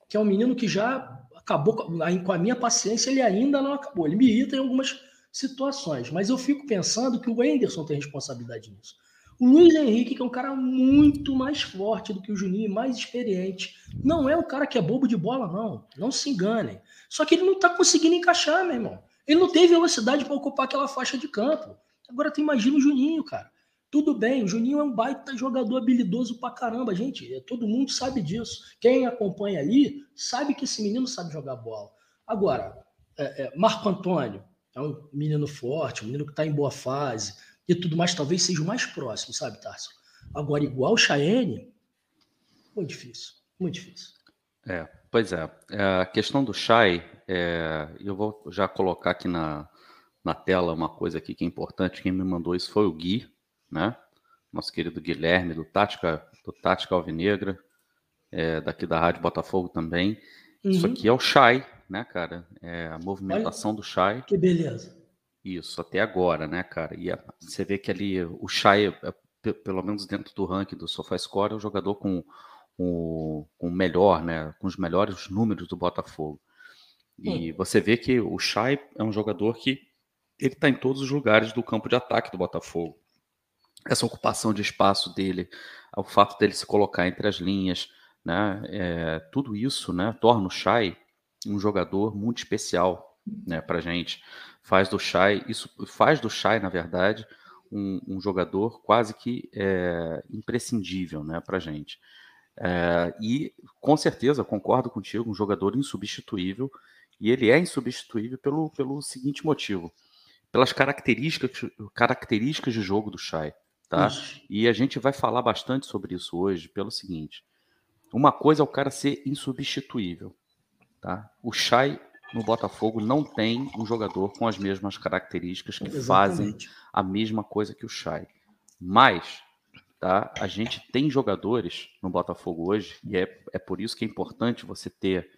que é um menino que já acabou com a minha paciência, ele ainda não acabou. Ele me irrita em algumas situações, mas eu fico pensando que o Anderson tem responsabilidade nisso. O Luiz Henrique, que é um cara muito mais forte do que o Juninho, mais experiente, não é um cara que é bobo de bola, não. Não se enganem. Só que ele não está conseguindo encaixar, meu irmão. Ele não tem velocidade para ocupar aquela faixa de campo. Agora tu imagina o Juninho, cara. Tudo bem, o Juninho é um baita jogador habilidoso pra caramba, gente. É, todo mundo sabe disso. Quem acompanha ali sabe que esse menino sabe jogar bola. Agora, é, é, Marco Antônio é um menino forte, um menino que está em boa fase e tudo mais, talvez seja o mais próximo, sabe, Tarso? Agora, igual o Chaene, muito difícil, muito difícil. É, Pois é. é. A questão do Shai, é, eu vou já colocar aqui na, na tela uma coisa aqui que é importante. Quem me mandou isso foi o Gui, né? Nosso querido Guilherme, do Tática, do Tática Alvinegra, é, daqui da Rádio Botafogo também. Uhum. Isso aqui é o Shai, né, cara? É a movimentação Olha, do Shai. Que beleza. Isso, até agora, né, cara? E é, você vê que ali o Shai, é, pelo menos dentro do ranking do SofaScore, é o jogador com com, com melhor, né, com os melhores números do Botafogo. E hum. você vê que o Chay é um jogador que ele está em todos os lugares do campo de ataque do Botafogo. Essa ocupação de espaço dele, o fato dele se colocar entre as linhas, né, é, tudo isso, né, torna o Chay um jogador muito especial, né, para gente. Faz do Chay, isso faz do Chay, na verdade, um, um jogador quase que é, imprescindível, né, para gente. É, e com certeza, concordo contigo, um jogador insubstituível, e ele é insubstituível pelo, pelo seguinte motivo: pelas características, características de jogo do Chay. Tá? E a gente vai falar bastante sobre isso hoje, pelo seguinte: uma coisa é o cara ser insubstituível. Tá? O Chay no Botafogo não tem um jogador com as mesmas características que Exatamente. fazem a mesma coisa que o Chay. Mas Tá? A gente tem jogadores no Botafogo hoje, e é, é por isso que é importante você ter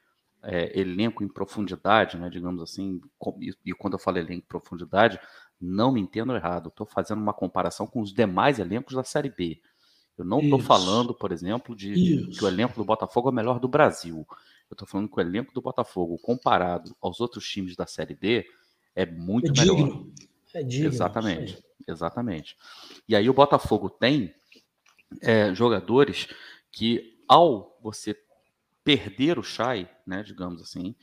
é, elenco em profundidade, né, digamos assim, e, e, quando eu falo elenco em profundidade, Não me entendo errado. Estou fazendo uma comparação com os demais elencos da Série B. Eu não estou falando, por exemplo, de que o elenco do Botafogo é o melhor do Brasil. Eu estou falando que o elenco do Botafogo, comparado aos outros times da Série D, é muito é melhor. Digno. É digno. Exatamente, exatamente. E aí o Botafogo tem é, jogadores que, ao você perder o Chay, né, digamos assim,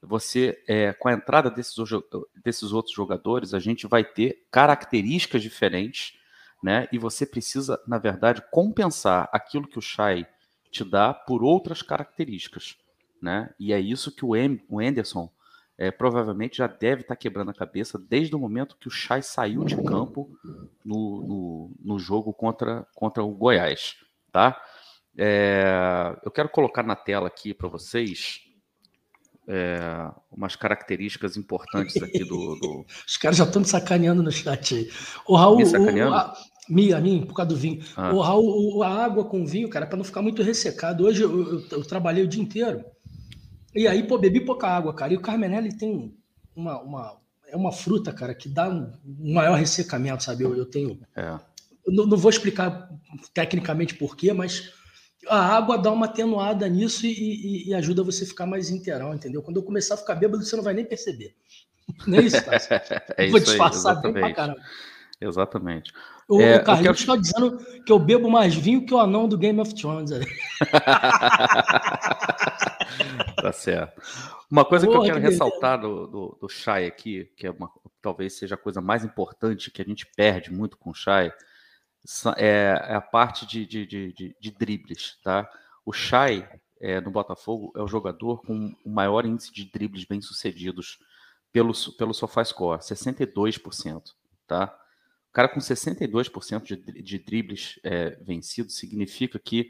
você, é, com a entrada desses, desses outros jogadores, a gente vai ter características diferentes, né? E você precisa, na verdade, compensar aquilo que o Chay te dá por outras características, né? E é isso que o, em, o Anderson é, provavelmente já deve estar tá quebrando a cabeça desde o momento que o Chay saiu de campo no, no, no jogo contra, contra o Goiás, tá? É, eu quero colocar na tela aqui para vocês é, umas características importantes aqui do. do... Os caras já estão me sacaneando no chat aí. O Raul. Me sacaneando? O, a, mim, a mim, por causa do vinho. Ah. O Raul, a água com vinho, cara, para não ficar muito ressecado. Hoje eu, eu, eu, trabalhei o dia inteiro. E aí, pô, bebi pouca água, cara. E o Carmenelli tem uma, uma. É uma fruta, cara, que dá um maior ressecamento, sabe? Eu, eu tenho. É. não, não vou explicar tecnicamente por quê, mas a água dá uma atenuada nisso e, e, e, ajuda você a ficar mais inteirão, entendeu? Quando eu começar a ficar bêbado, você não vai nem perceber. Não é isso, Tássio? é Vou disfarçar bem pra caramba. Exatamente. O, é, o Carlinhos está quero... dizendo que eu bebo mais vinho que o anão do Game of Thrones. tá certo. Uma coisa Porra, que eu quero que ressaltar do, do, do Shai aqui, que é uma, talvez seja a coisa mais importante que a gente perde muito com o Shai, é, é a parte de, de, de, de, dribles, tá? O Chay, é, no Botafogo, é o jogador com o maior índice de dribles bem-sucedidos pelo, pelo SofaScore, 62%, tá? O cara com 62% de, de dribles é, vencidos significa que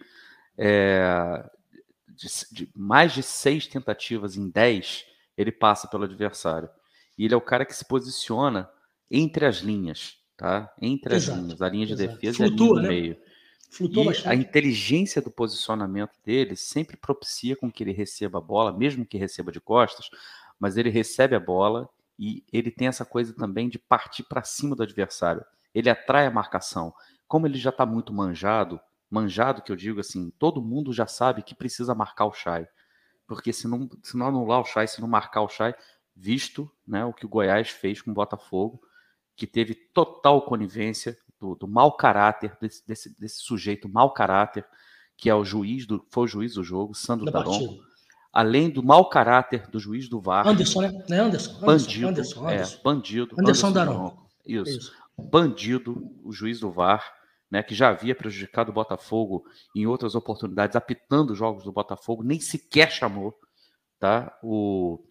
é, de, de, mais de seis tentativas em 10, ele passa pelo adversário. E ele é o cara que se posiciona entre as linhas, tá? Entre as exato, linhas, a linha de exato. defesa Flutua, e a linha do né? meio. Flutua e bastante. a inteligência do posicionamento dele sempre propicia com que ele receba a bola, mesmo que receba de costas, mas ele recebe a bola e ele tem essa coisa também de partir para cima do adversário. Ele atrai a marcação. Como ele já está muito manjado, manjado que eu digo assim, todo mundo já sabe que precisa marcar o Chay. Porque se não, se não anular o Chay, se não marcar o Chay, visto né, o que o Goiás fez com o Botafogo, que teve total conivência do, do mau caráter desse, desse, desse, sujeito mau caráter, que é o juiz do, foi o juiz do jogo, Sandro Daron. Além do mau caráter do juiz do VAR. Anderson, né? Não é Anderson? Bandido. Anderson, Anderson. É, bandido. Anderson, Anderson Daron. Isso. Isso. Bandido, o juiz do VAR, né, que já havia prejudicado o Botafogo em outras oportunidades, apitando jogos do Botafogo, nem sequer chamou tá, o,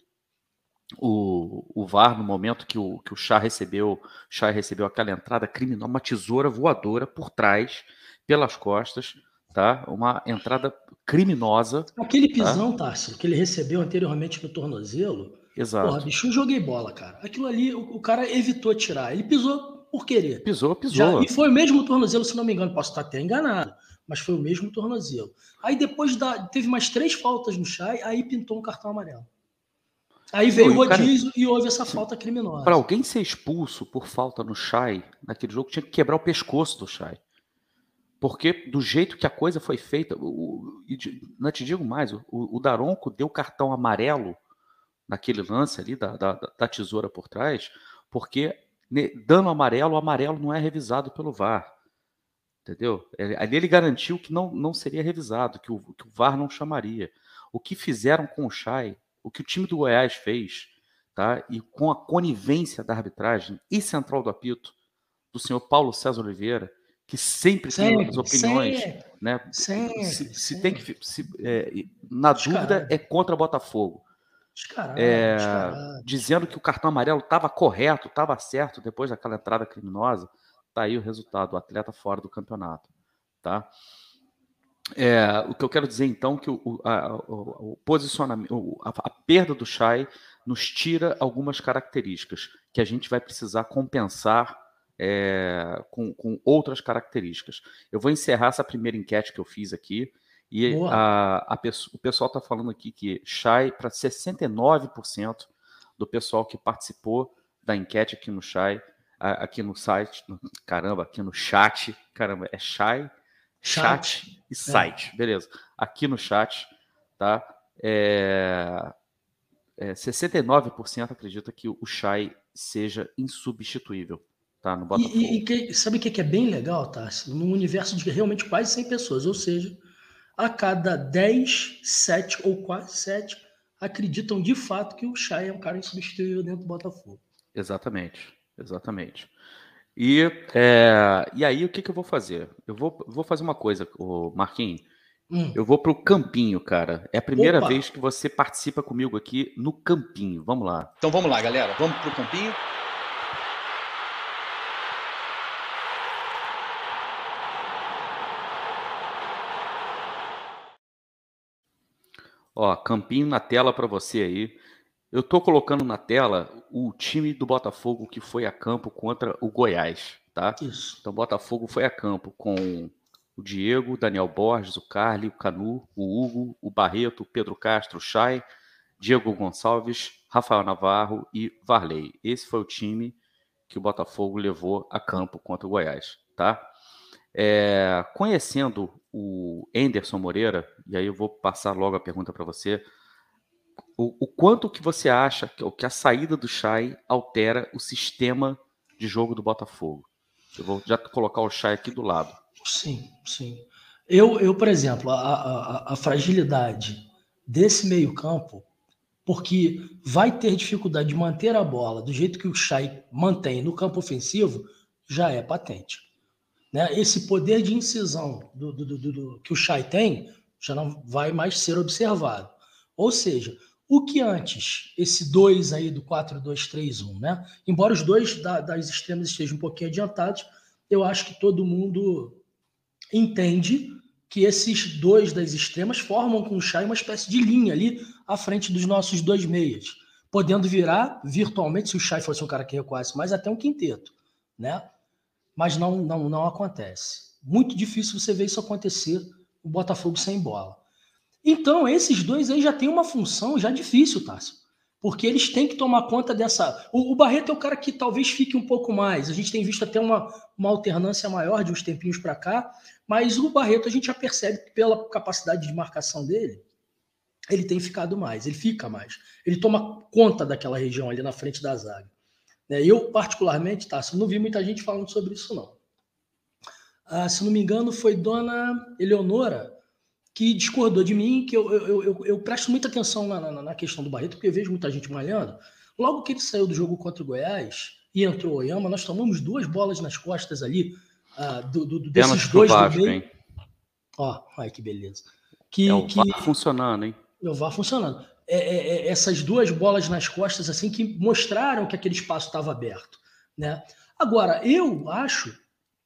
o, o VAR no momento que o, que o Chá recebeu, Chá recebeu aquela entrada criminosa, uma tesoura voadora por trás, pelas costas, tá? Uma entrada criminosa. Aquele tá? pisão, tá? Tássio, que ele recebeu anteriormente no tornozelo. Exato. Porra, bicho, eu joguei bola, cara. Aquilo ali, o, o cara evitou tirar. Ele pisou por querer. Pisou, pisou. Já, e foi o mesmo tornozelo, se não me engano. Posso estar até enganado, mas foi o mesmo tornozelo. Aí depois da, teve mais três faltas no Chay, aí pintou um cartão amarelo. Aí veio o rodízio cara, e houve essa falta criminosa. Para alguém ser expulso por falta no Chay, naquele jogo, tinha que quebrar o pescoço do Chay. Porque do jeito que a coisa foi feita, o, não te digo mais, o, o Daronco deu cartão amarelo naquele lance ali da, da, da tesoura por trás, porque dando amarelo, o amarelo não é revisado pelo VAR. Entendeu? Ali ele garantiu que não, não seria revisado, que o, que o VAR não chamaria. O que fizeram com o Chay o que o time do Goiás fez, tá? E com a conivência da arbitragem e central do apito do senhor Paulo César Oliveira, que sempre, sempre tem as opiniões, sempre, né? Sempre, se, se tem que se, é, na descarado. dúvida é contra Botafogo. Descarado, é, descarado. dizendo que o cartão amarelo estava correto, estava certo depois daquela entrada criminosa, tá aí o resultado, o atleta fora do campeonato, tá? É, o que eu quero dizer então que o, a, o, o posicionamento, a, a, perda do Chai nos tira algumas características que a gente vai precisar compensar é, com, com, outras características. Eu vou encerrar essa primeira enquete que eu fiz aqui e a, a, o pessoal está falando aqui que Chai para 69% do pessoal que participou da enquete aqui no Chai aqui no site, caramba, aqui no chat, caramba, é chat, chat e site, é. beleza. Aqui no chat, tá? É, é, 69% acredita que o Shai seja insubstituível. Tá, no Botafogo. E, e que, sabe o que é bem legal, Tarsi? Num universo de realmente quase 100 pessoas, ou seja, a cada 10, 7 ou quase 7 acreditam de fato que o Chay é um cara insubstituível dentro do Botafogo. Exatamente, exatamente. E, é, e aí, o que, que eu vou fazer? Eu vou, vou fazer uma coisa, o Marquinhos. Hum. Eu vou para o Campinho, cara. É a primeira Opa. vez que você participa comigo aqui no Campinho. Vamos lá. Então vamos lá, galera. Vamos para o Campinho. Ó, campinho na tela para você aí. Eu tô colocando na tela o time do Botafogo que foi a campo contra o Goiás, tá? Isso. Então, Botafogo foi a campo com o Diego, o Daniel Borges, o Carly, o Canu, o Hugo, o Barreto, o Pedro Castro, o Chay, Diego Gonçalves, Rafael Navarro e Varley. Esse foi o time que o Botafogo levou a campo contra o Goiás, tá? É, conhecendo o Enderson Moreira, e aí eu vou passar logo a pergunta para você, o, o, quanto que você acha que, que a saída do Chay altera o sistema de jogo do Botafogo? Eu vou já colocar o Chay aqui do lado. Sim, sim. Eu, eu por exemplo, a, a, a fragilidade desse meio campo, porque vai ter dificuldade de manter a bola do jeito que o Chay mantém no campo ofensivo, já é patente. Né? Esse poder de incisão do, do, do, que o Chay tem já não vai mais ser observado. Ou seja, o que antes, esse 2 aí do 4-2-3-1, né? Embora os dois da, das extremas estejam um pouquinho adiantados, eu acho que todo mundo entende que esses dois das extremas formam com o Chay uma espécie de linha ali à frente dos nossos dois meias, podendo virar virtualmente, se o Chay fosse um cara que recuasse mais, até um quinteto, né? Mas não, não, não acontece. Muito difícil você ver isso acontecer, o Botafogo sem bola. Então, esses dois aí já têm uma função já difícil, Tássio. Porque eles têm que tomar conta dessa. O, o, Barreto é o cara que talvez fique um pouco mais. A gente tem visto até uma, uma alternância maior de uns tempinhos para cá, mas o Barreto a gente já percebe que pela capacidade de marcação dele, ele tem ficado mais, ele fica mais. Ele toma conta daquela região ali na frente da zaga. Né? Eu, particularmente, tá, não vi muita gente falando sobre isso, não. Ah, se não me engano, foi Dona Eleonora que discordou de mim, que eu, eu, eu, eu presto muita atenção na, na, na, questão do Barreto, porque eu vejo muita gente malhando. Logo que ele saiu do jogo contra o Goiás e entrou o Oyama, nós tomamos duas bolas nas costas ali, ah, do, do, desses dois Vasco, do meio. Hein? Ó, olha que beleza. Que, é o que... Funcionando, hein? É o VAR funcionando. É, é, é, essas duas bolas nas costas assim que mostraram que aquele espaço estava aberto, né? Agora eu acho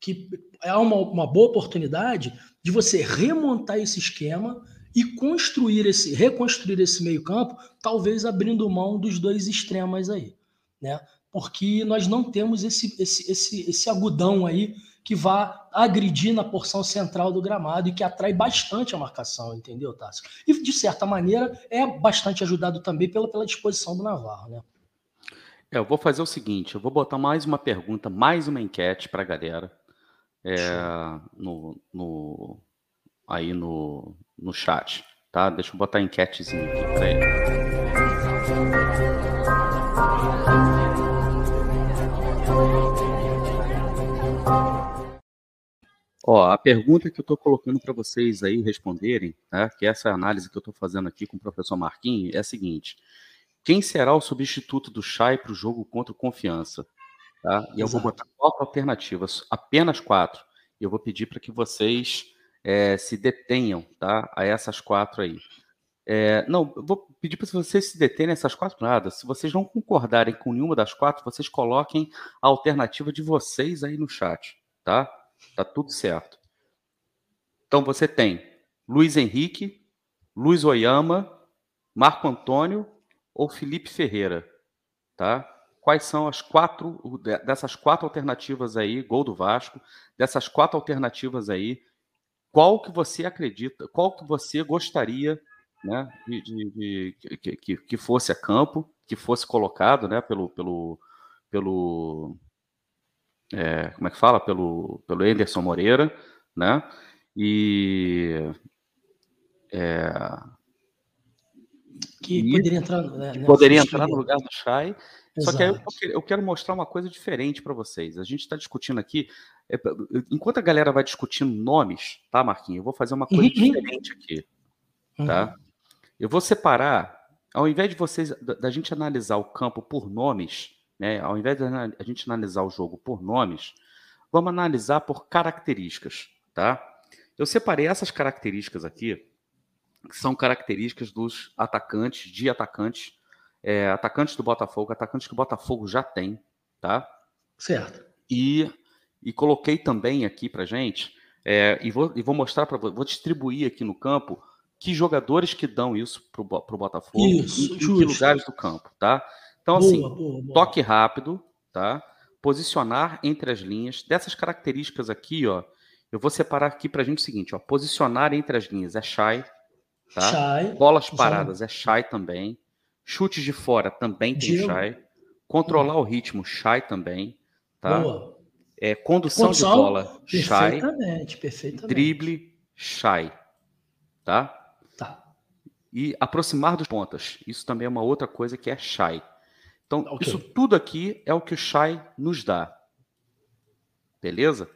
que é uma, uma boa oportunidade de você remontar esse esquema e construir esse, reconstruir esse meio campo, talvez abrindo mão dos dois extremos aí, né? Porque nós não temos esse, esse, esse, esse agudão aí que vá agredir na porção central do gramado e que atrai bastante a marcação, entendeu, Tássio? E, de certa maneira, é bastante ajudado também pela, pela disposição do Navarro, né? É, eu vou fazer o seguinte, eu vou botar mais uma pergunta, mais uma enquete para a galera é, no, no, aí no, no chat, tá? Deixa eu botar a enquetezinha aqui, peraí. Ó, a pergunta que eu estou colocando para vocês aí responderem, tá? que essa é análise que eu estou fazendo aqui com o professor Marquinhos, é a seguinte: quem será o substituto do Chay para o jogo contra o Confiança? Tá? E eu vou botar quatro alternativas, apenas quatro. E eu vou pedir para que vocês é, se detenham tá? a essas quatro aí. É, não, eu vou pedir para vocês se deterem essas quatro nada. Se vocês não concordarem com nenhuma das quatro, vocês coloquem a alternativa de vocês aí no chat, tá? Tá tudo certo. Então você tem Luiz Henrique, Luiz Oyama, Marco Antônio ou Felipe Ferreira, tá? Quais são as quatro dessas quatro alternativas aí, gol do Vasco, dessas quatro alternativas aí, qual que você acredita, qual que você gostaria, né, de, de, de que, que, fosse a campo, que fosse colocado, né, pelo pelo pelo é, como é que fala? Pelo, pelo Anderson Moreira, né? E é, que e poderia entrar, né, poderia entrar no lugar do Chay. Só que aí eu, eu quero mostrar uma coisa diferente para vocês. A gente está discutindo aqui, é, enquanto a galera vai discutindo nomes, tá, Marquinhos? Eu vou fazer uma coisa uhum. diferente aqui, tá? Uhum. Eu vou separar, ao invés de vocês, da, da, gente analisar o campo por nomes, né? Ao invés de a gente analisar o jogo por nomes, vamos analisar por características, tá? Eu separei essas características aqui, que são características dos atacantes, de atacantes, é, atacantes do Botafogo, atacantes que o Botafogo já tem, tá? Certo. E, e coloquei também aqui para gente, é, e, vou, e vou mostrar para vou distribuir aqui no campo que jogadores que dão isso para o Botafogo isso, em, em que lugares do campo, tá? Então, boa, assim, boa, boa. toque rápido, tá? Posicionar entre as linhas. Dessas características aqui, ó, eu vou separar aqui para a gente o seguinte, ó, posicionar entre as linhas é shy, tá? Shy. Bolas paradas é shy também. Chutes de fora também tem Diego. shy. Controlar o ritmo, shy também, tá? Boa. É, condução, condução de bola, shy. Perfeitamente, perfeitamente. Drible, shy, tá? Tá. E aproximar dos pontas, isso também é uma outra coisa que é shy. Então, okay. isso tudo aqui é o que o shy nos dá. Beleza?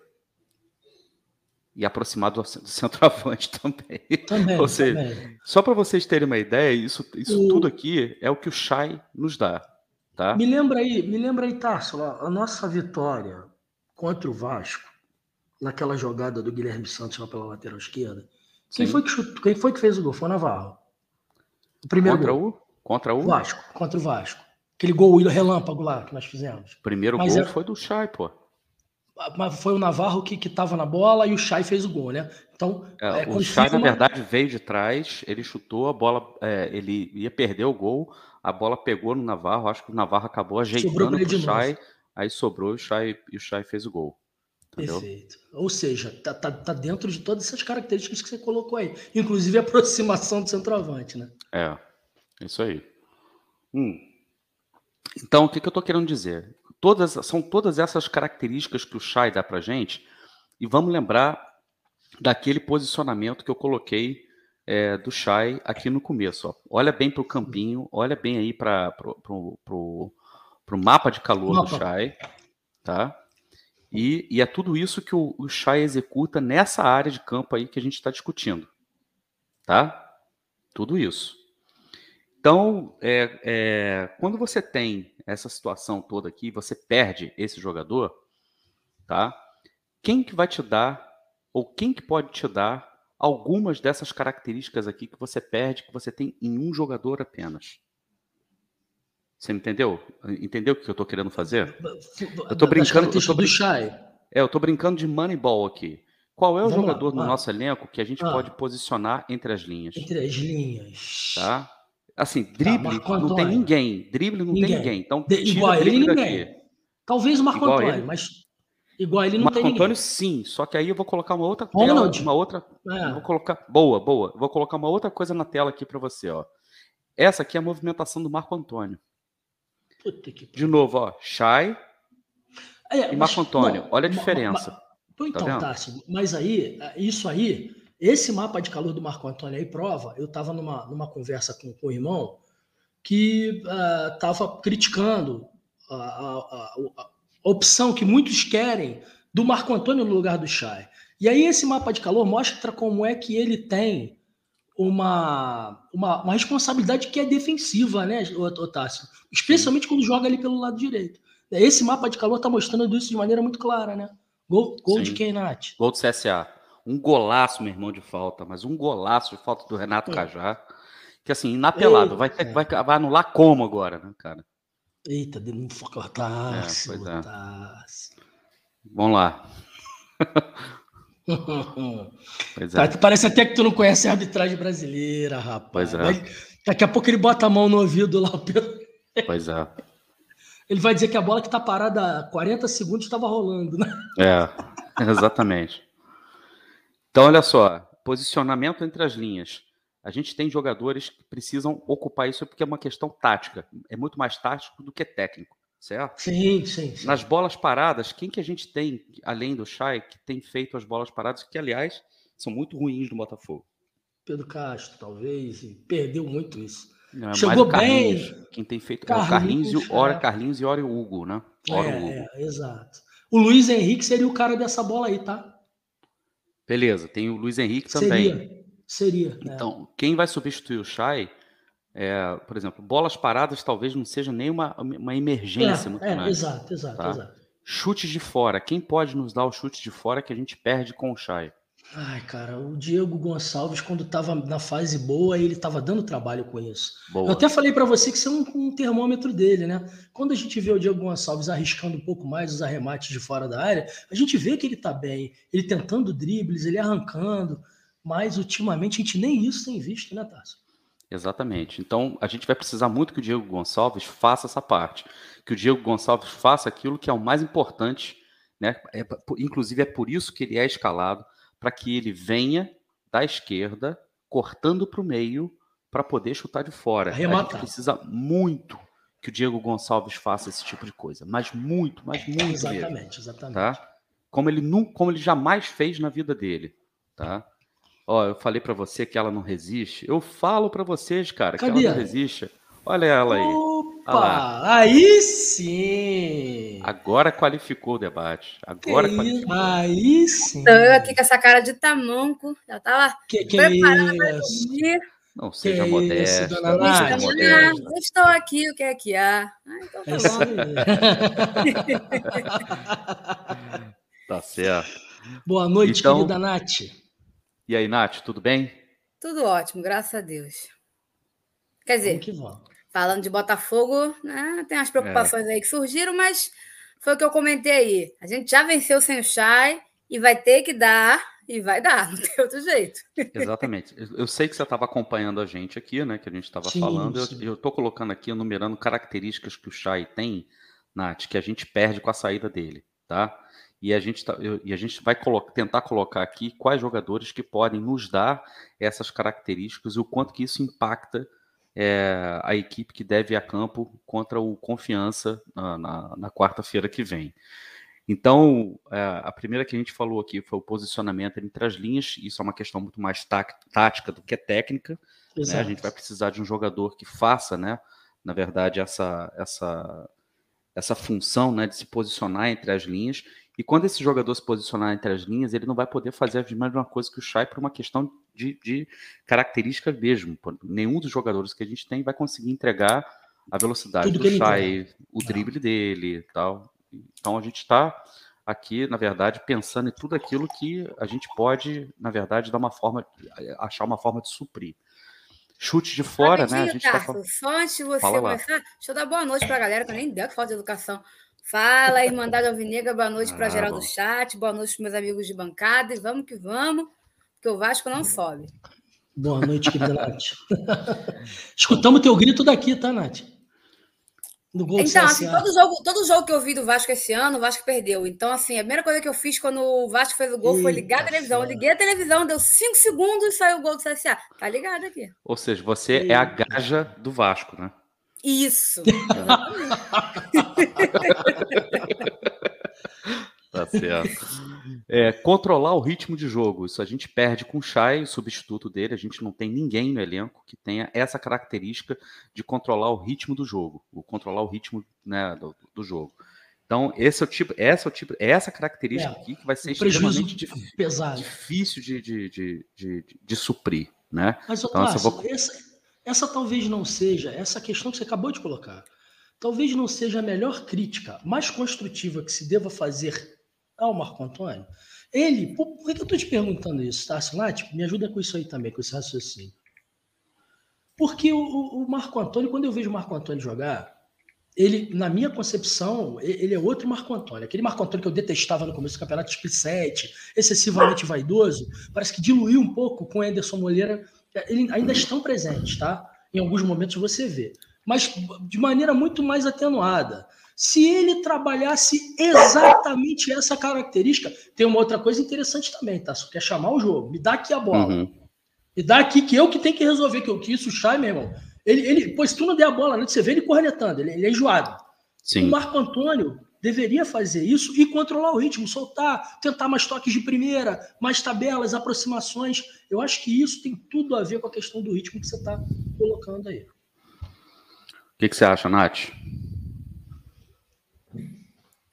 e aproximar do, centroavante também. também Ou seja, também. só para vocês terem uma ideia, isso, isso o... tudo aqui é o que o Chay nos dá. Tá? Me lembra aí, me lembra aí, Tarso, a nossa vitória contra o Vasco, naquela jogada do Guilherme Santos lá pela lateral esquerda. Quem foi, que chutou, quem foi que fez o gol? Foi o Navarro. O primeiro contra gol. o Contra o Vasco, contra o Vasco. Aquele gol relâmpago lá que nós fizemos. Primeiro Mas gol é... foi do Chay, pô mas foi o Navarro que estava na bola e o Chay fez o gol, né? Então, é, é, o Chay, na verdade, veio de trás, ele chutou a bola, é, ele ia perder o gol, a bola pegou no Navarro, acho que o Navarro acabou ajeitando o Chay, aí sobrou o Chay, e o Chay fez o gol. Entendeu? Perfeito. Ou seja, tá, tá, tá, dentro de todas essas características que você colocou aí, inclusive a aproximação do centroavante, né? É, isso aí. Hum. Então, o que, que eu estou querendo dizer? Todas, são todas essas características que o Shai dá para gente. E vamos lembrar daquele posicionamento que eu coloquei é, do Shai aqui no começo. Ó. Olha bem para o campinho, olha bem aí para o mapa de calor do Shai. Tá? E, e, é tudo isso que o, o Shai executa nessa área de campo aí que a gente está discutindo. Tá? Tudo isso. Então, é, é, quando você tem essa situação toda aqui, você perde esse jogador, tá? Quem que vai te dar, ou quem que pode te dar algumas dessas características aqui que você perde, que você tem em um jogador apenas? Você entendeu? Entendeu o que eu estou querendo fazer? Eu estou brincando. Eu tô, brin... é, eu tô brincando de Moneyball aqui. Qual é o Vamos jogador lá, no nosso elenco que a gente ah, pode posicionar entre as linhas? Entre as linhas. Tá? Assim, tá, drible tá, não tem ninguém. Drible não ninguém. tem ninguém. Então, de, igual ele, ninguém. Daqui. Talvez o Marco igual Antônio, ele. mas igual ele não Marco tem Marco Antônio, sim. Só que aí eu vou colocar uma outra tela, uma outra. É. Vou colocar boa, boa. Vou colocar uma outra coisa na tela aqui para você, ó. Essa aqui é a movimentação do Marco Antônio. De novo, ó, Chay é, e Marco Antônio. Mas, Olha a diferença. Mas, mas, então, tá Tássio, mas aí, isso aí esse mapa de calor do Marco Antônio aí prova, eu estava numa, numa conversa com, com o irmão que estava uh, criticando a, a, a, a, opção que muitos querem do Marco Antônio no lugar do Chay. E aí esse mapa de calor mostra como é que ele tem uma, uma, uma responsabilidade que é defensiva, né, Otácio? Especialmente quando joga ali pelo lado direito. Esse mapa de calor está mostrando isso de maneira muito clara, né? Gol, gol de quem, Nath? Gol do CSA. Um golaço, meu irmão, de falta, mas um golaço de falta do Renato é. Cajá. Que assim, inapelado. Vai, ter, vai, vai anular como agora, né, cara? Eita, deu um focotaço. É, é. Vamos lá. é. Parece até que tu não conhece a arbitragem brasileira, rapaz. Pois é. daqui a pouco ele bota a mão no ouvido lá. Pois é. Ele vai dizer que a bola que tá parada há 40 segundos estava rolando, né? É, exatamente. Então, olha só, posicionamento entre as linhas. A gente tem jogadores que precisam ocupar isso porque é uma questão tática. É muito mais tático do que técnico, certo? Sim, sim, sim. Nas bolas paradas, quem que a gente tem, além do Chay, que tem feito as bolas paradas, que, aliás, são muito ruins no Botafogo? Pedro Castro, talvez, e perdeu muito isso. Não, é Chegou bem. Quem tem feito é o Carlinhos, e o- Carlinhos, ora é. Carlinhos e ora o Hugo, né? Ora o Hugo. É, é, exato. O Luiz Henrique seria o cara dessa bola aí, tá? Beleza, tem o Luiz Henrique também. Seria. Seria. né? Então, quem vai substituir o Chay, é, por exemplo, bolas paradas talvez não seja nem uma, uma emergência muito é, é, grande. exato, exato, tá? exato. Chutes de fora. Quem pode nos dar o chute de fora que a gente perde com o Chay? Ai, cara, o Diego Gonçalves, quando tava na fase boa, ele tava dando trabalho com isso. Boa. Eu até falei para você que isso é um, um termômetro dele, né? Quando a gente vê o Diego Gonçalves arriscando um pouco mais os arremates de fora da área, a gente vê que ele tá bem, ele tentando dribles, ele arrancando, mas ultimamente a gente nem isso tem visto, né, Tarso? Exatamente. Então, a gente vai precisar muito que o Diego Gonçalves faça essa parte. Que o Diego Gonçalves faça aquilo que é o mais importante, né? É, inclusive, é por isso que ele é escalado, para que ele venha da esquerda, cortando para o meio, para poder chutar de fora. Arrematar. precisa muito que o Diego Gonçalves faça esse tipo de coisa. Mas muito, mas muito mesmo Exatamente, exatamente. tá? Como ele não, como ele jamais fez na vida dele, tá? Ó, eu falei pra você que ela não resiste. Eu falo pra vocês, cara, que Cadê ela não ela? resiste. Olha ela aí. Olha Opa! Aí sim! Agora qualificou o debate. Que Agora isso? qualificou. Aí sim! Então, eu aqui com essa cara de tamanco, já tava Que, que preparada para dormir. Não seja Que modesta, isso, não dona modesta. estou aqui, o que é que há? Ah, então É tá isso bom. Tá certo. Boa noite, Então- querida Nath. E aí, Nath, tudo bem? Tudo ótimo, graças a Deus. Quer dizer, que vamos. Falando de Botafogo, né, tem umas É. preocupações aí que surgiram, mas foi o que eu comentei aí. A gente já venceu sem o Chay e vai ter que dar, e vai dar, não tem outro jeito. Exatamente. Eu- sei que você estava acompanhando a gente aqui, né? Que a gente estava falando. Eu estou colocando aqui, enumerando características que o Chay tem, Nath, que a gente perde com a saída dele, tá? E a gente, tá- eu- e a gente vai colo- tentar colocar aqui quais jogadores que podem nos dar essas características e o quanto que isso impacta é, a equipe que deve ir a campo contra o Confiança na, na- na quarta-feira que vem. Então, é, a primeira que a gente falou aqui foi o posicionamento entre as linhas. Isso é uma questão muito mais tá- tática do que técnica. né? A gente vai precisar de um jogador que faça, né, na verdade, essa, essa, essa função né, de se posicionar entre as linhas. E quando esse jogador se posicionar entre as linhas, ele não vai poder fazer a mesma coisa que o Chay por uma questão de, de características mesmo. Nenhum dos jogadores que a gente tem vai conseguir entregar a velocidade Tudo do Chay, o Não. drible dele e tal. Então a gente está aqui, na verdade, pensando em tudo aquilo que a gente pode, na verdade, dar uma forma, achar uma forma de suprir. Chute de fora, né? A Rapidinho, gente tá Tarso, falando. Só antes de você Fala lá. começar, deixa eu dar boa noite para a galera, que eu nem dei que falta de educação. Fala, Irmandade Alvinegra, boa noite para Ah, geral do chat, boa noite para meus amigos de bancada, e vamos que vamos, porque o Vasco não sobe. Boa noite, querida Nath. Escutamos teu grito daqui, tá, Nath? No gol do Então, assim, todo jogo, todo jogo que eu vi do Vasco esse ano, o Vasco perdeu. Então, assim, a primeira coisa que eu fiz quando o Vasco fez o gol foi ligar a Eita, televisão. Eu liguei a televisão, deu cinco segundos e saiu o gol do CSA. Tá ligado aqui. Ou seja, você é a gaja do Vasco, né? Isso. Tá certo. É, controlar o ritmo de jogo. Isso a gente perde com o Chay, o substituto dele. A gente não tem ninguém no elenco que tenha essa característica de controlar o ritmo do jogo, o controlar o ritmo né, do, do jogo. Então, esse é o tipo, essa é o tipo, é essa característica É, aqui que vai ser extremamente dif- pesado. difícil de, de, de, de, de suprir, né? Mas, Então, Tarso, vou- essa, essa talvez não seja, essa questão que você acabou de colocar, talvez não seja a melhor crítica, mais construtiva que se deva fazer ao Marco Antônio. Ele, por, por que eu estou te perguntando isso, Tarso Nath? Me ajuda com isso aí também, com esse raciocínio. Porque o, o- Marco Antônio, quando eu vejo o Marco Antônio jogar, ele, na minha concepção, ele é outro Marco Antônio. Aquele Marco Antônio que eu detestava no começo do campeonato, tipo 7, excessivamente vaidoso, parece que diluiu um pouco com o Anderson Moreira. Eles ainda estão presentes, tá? Em alguns momentos você vê. Mas de maneira muito mais atenuada. Se ele trabalhasse exatamente essa característica, tem uma outra coisa interessante também, tá? Só quer chamar o jogo. Me dá aqui a bola. Uhum. Me dá aqui que eu que tenho que resolver, que, eu- que isso sai, meu irmão. Ele, ele, pois se tu não der a bola, né, você vê ele cornetando, ele, ele é enjoado. Sim. O Marco Antônio deveria fazer isso e controlar o ritmo, soltar, tentar mais toques de primeira, mais tabelas, aproximações. Eu acho que isso tem tudo a ver com a questão do ritmo que você está colocando aí. O que, que você acha, Nath?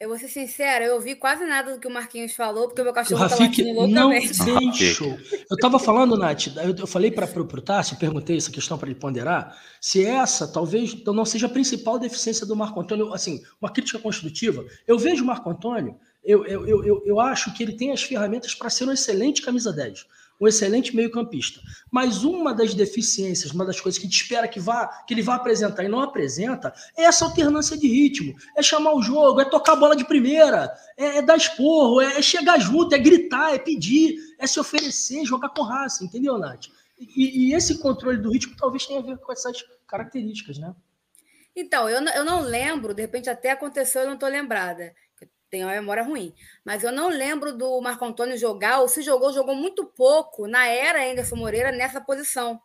Eu vou ser sincera, eu ouvi quase nada do que o Marquinhos falou, porque o meu cachorro está latindo loucamente. Não deixou. Eu estava falando, Nath, eu, eu falei para o Tássio, perguntei essa questão para ele ponderar, se essa talvez então, não seja a principal deficiência do Marco Antônio, assim, uma crítica construtiva. Eu vejo o Marco Antônio, eu, eu, eu, eu acho que ele tem as ferramentas para ser um excelente camisa 10 um excelente meio-campista. Mas uma das deficiências, uma das coisas que gente espera que, vá, que ele vá apresentar e não apresenta, é essa alternância de ritmo. É chamar o jogo, é tocar a bola de primeira, é, é dar esporro, é, é, chegar junto, é gritar, é pedir, é se oferecer, jogar com raça, entendeu, Nath? E, e esse controle do ritmo talvez tenha a ver com essas características, né? Então, eu, eu não lembro, de repente até aconteceu, eu não estou lembrada tenho uma memória ruim. Mas eu não lembro do Marco Antônio jogar, ou se jogou, jogou muito pouco na era Anderson Moreira nessa posição.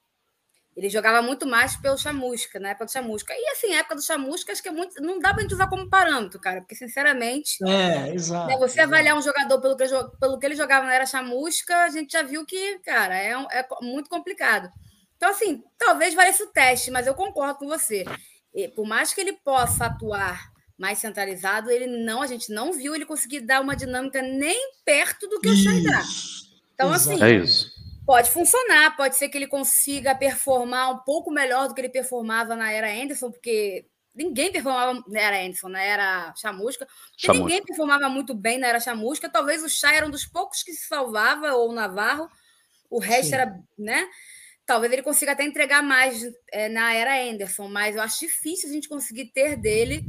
Ele jogava muito mais pelo Chamusca, na época do Chamusca. E assim, a época do Chamusca, acho que é muito. Não dá pra gente usar como parâmetro, cara, porque, sinceramente. É, exato. Né, você avaliar um jogador pelo que, pelo que ele jogava na era Chamusca, a gente já viu que, cara, é, é muito complicado. Então, assim, talvez valesse o teste, mas eu concordo com você. E, por mais que ele possa atuar mais centralizado, ele não, a gente não viu ele conseguir dar uma dinâmica nem perto do que o Chay dá. Então, assim, é isso. pode funcionar, pode ser que ele consiga performar um pouco melhor do que ele performava na era Anderson, porque ninguém performava na era Anderson, na era Chamusca, Chamusca. ninguém performava muito bem na era Chamusca, talvez o Chay era um dos poucos que se salvava, ou o Navarro, o resto Sim. era, né? Talvez ele consiga até entregar mais é, na era Anderson, mas eu acho difícil a gente conseguir ter dele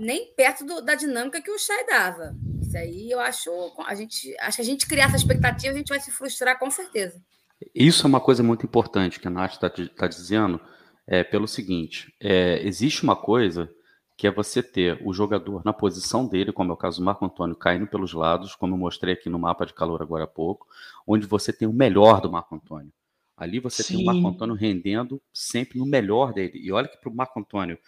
nem perto do, da dinâmica que o Chay dava. Isso aí eu acho. A gente, acho que a gente criar essa expectativa, a gente vai se frustrar com certeza. Isso é uma coisa muito importante que a Nath está tá dizendo, é, pelo seguinte: é, existe uma coisa que é você ter o jogador na posição dele, como é o caso do Marco Antônio, caindo pelos lados, como eu mostrei aqui no mapa de calor agora há pouco, onde você tem o melhor do Marco Antônio. Ali você Sim. tem o Marco Antônio rendendo sempre no melhor dele. E olha que para o Marco Antônio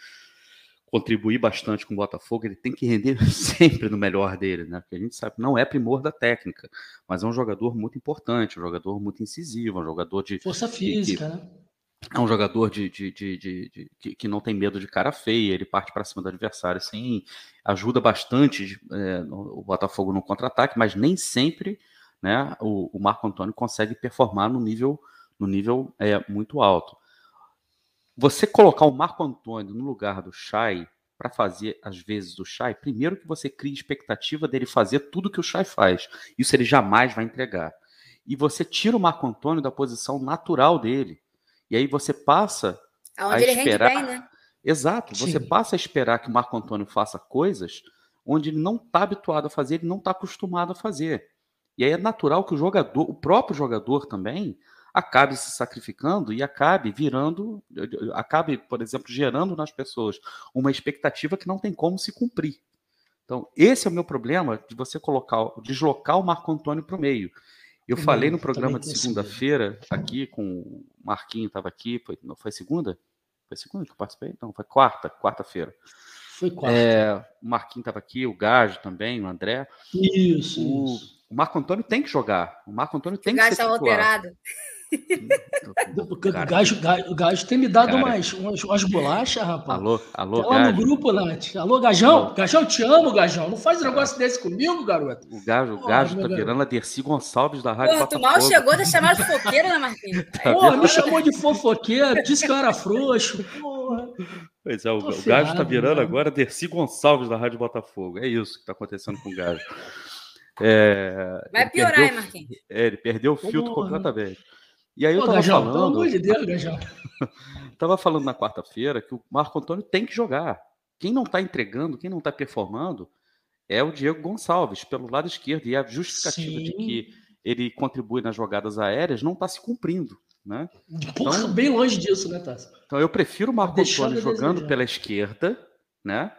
contribuir bastante com o Botafogo, ele tem que render sempre no melhor dele, né? Porque a gente sabe que não é primor da técnica, mas é um jogador muito importante, um jogador muito incisivo, um jogador de. Força física, que, né? É um jogador de, de, de, de, de que não tem medo de cara feia, ele parte para cima do adversário, assim, ajuda bastante é, o Botafogo no contra-ataque, mas nem sempre né, o, o Marco Antônio consegue performar no nível, no nível é, muito alto você colocar o Marco Antônio no lugar do Chay para fazer às vezes do Chay, primeiro que você cria expectativa dele fazer tudo que o Chay faz. Isso ele jamais vai entregar. E você tira o Marco Antônio da posição natural dele. E aí você passa Aonde a esperar. Bem, né? Exato. Sim. Você passa a esperar que o Marco Antônio faça coisas onde ele não está habituado a fazer, ele não está acostumado a fazer. E aí é natural que o jogador, o próprio jogador também, acabe se sacrificando e acabe virando, acabe, por exemplo, gerando nas pessoas uma expectativa que não tem como se cumprir. Então, esse é o meu problema de você colocar, deslocar o Marco Antônio para o meio. Eu hum, falei no programa de segunda-feira, aqui com o Marquinho, estava aqui, foi, não foi segunda? Foi segunda que eu participei? Não, foi quarta, quarta-feira. Foi quarta. É, o Marquinho estava aqui, o Gajo também, o André. Isso, o, isso. O Marco Antônio tem que jogar. O Marco Antônio tem o que ser titular. alterado. Porque o gajo, o gajo tem me dado umas, umas, umas bolachas, rapaz. Alô, alô, tá lá no grupo, Nath. Alô, Gajão. Alô. Gajão, te amo, Gajão. Não faz um negócio desse comigo, garoto. O gajo, o gajo tá virando a Dercy Gonçalves da Rádio Porra, tu mal chegou de chamar de fofoqueiro, né, Marquinhos? Tá Porra, me chamou de fofoqueiro, disse que eu era frouxo. Porra. Pois é, o, o gajo tá virando mano. agora Dercy Gonçalves da Rádio Botafogo. É isso que tá acontecendo com o gajo. É, Vai piorar, perdeu, hein, Marquinhos? É, ele perdeu o filtro Porra. completamente. E aí eu tava Gajão, falando. Pelo amor de Deus, Gajão. tava falando na quarta-feira que o Marco Antônio tem que jogar. Quem não está entregando, quem não está performando, é o Diego Gonçalves, pelo lado esquerdo. E a justificativa Sim. de que ele contribui nas jogadas aéreas não está se cumprindo. Né? Porra, então, bem longe disso, né, Tassi? Então eu prefiro o Marco Antônio jogando pela esquerda, né?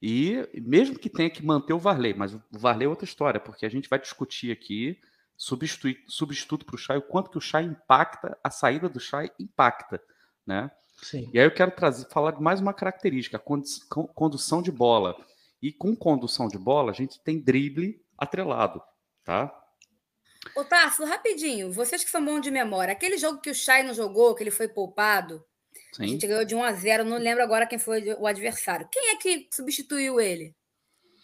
E mesmo que tenha que manter o Varley, mas o Varley é outra história, porque a gente vai discutir aqui substituto para o Chay, o quanto que o Chay impacta, a saída do Chay impacta né? Sim. E aí eu quero trazer, falar de mais uma característica, a condução de bola. E com condução de bola, a gente tem drible atrelado, tá? Ô, Tarso, rapidinho, vocês que são bons de memória, aquele jogo que o Chay não jogou, que ele foi poupado, Sim. a gente ganhou de 1 a 0 não lembro agora quem foi o adversário. Quem é que substituiu ele?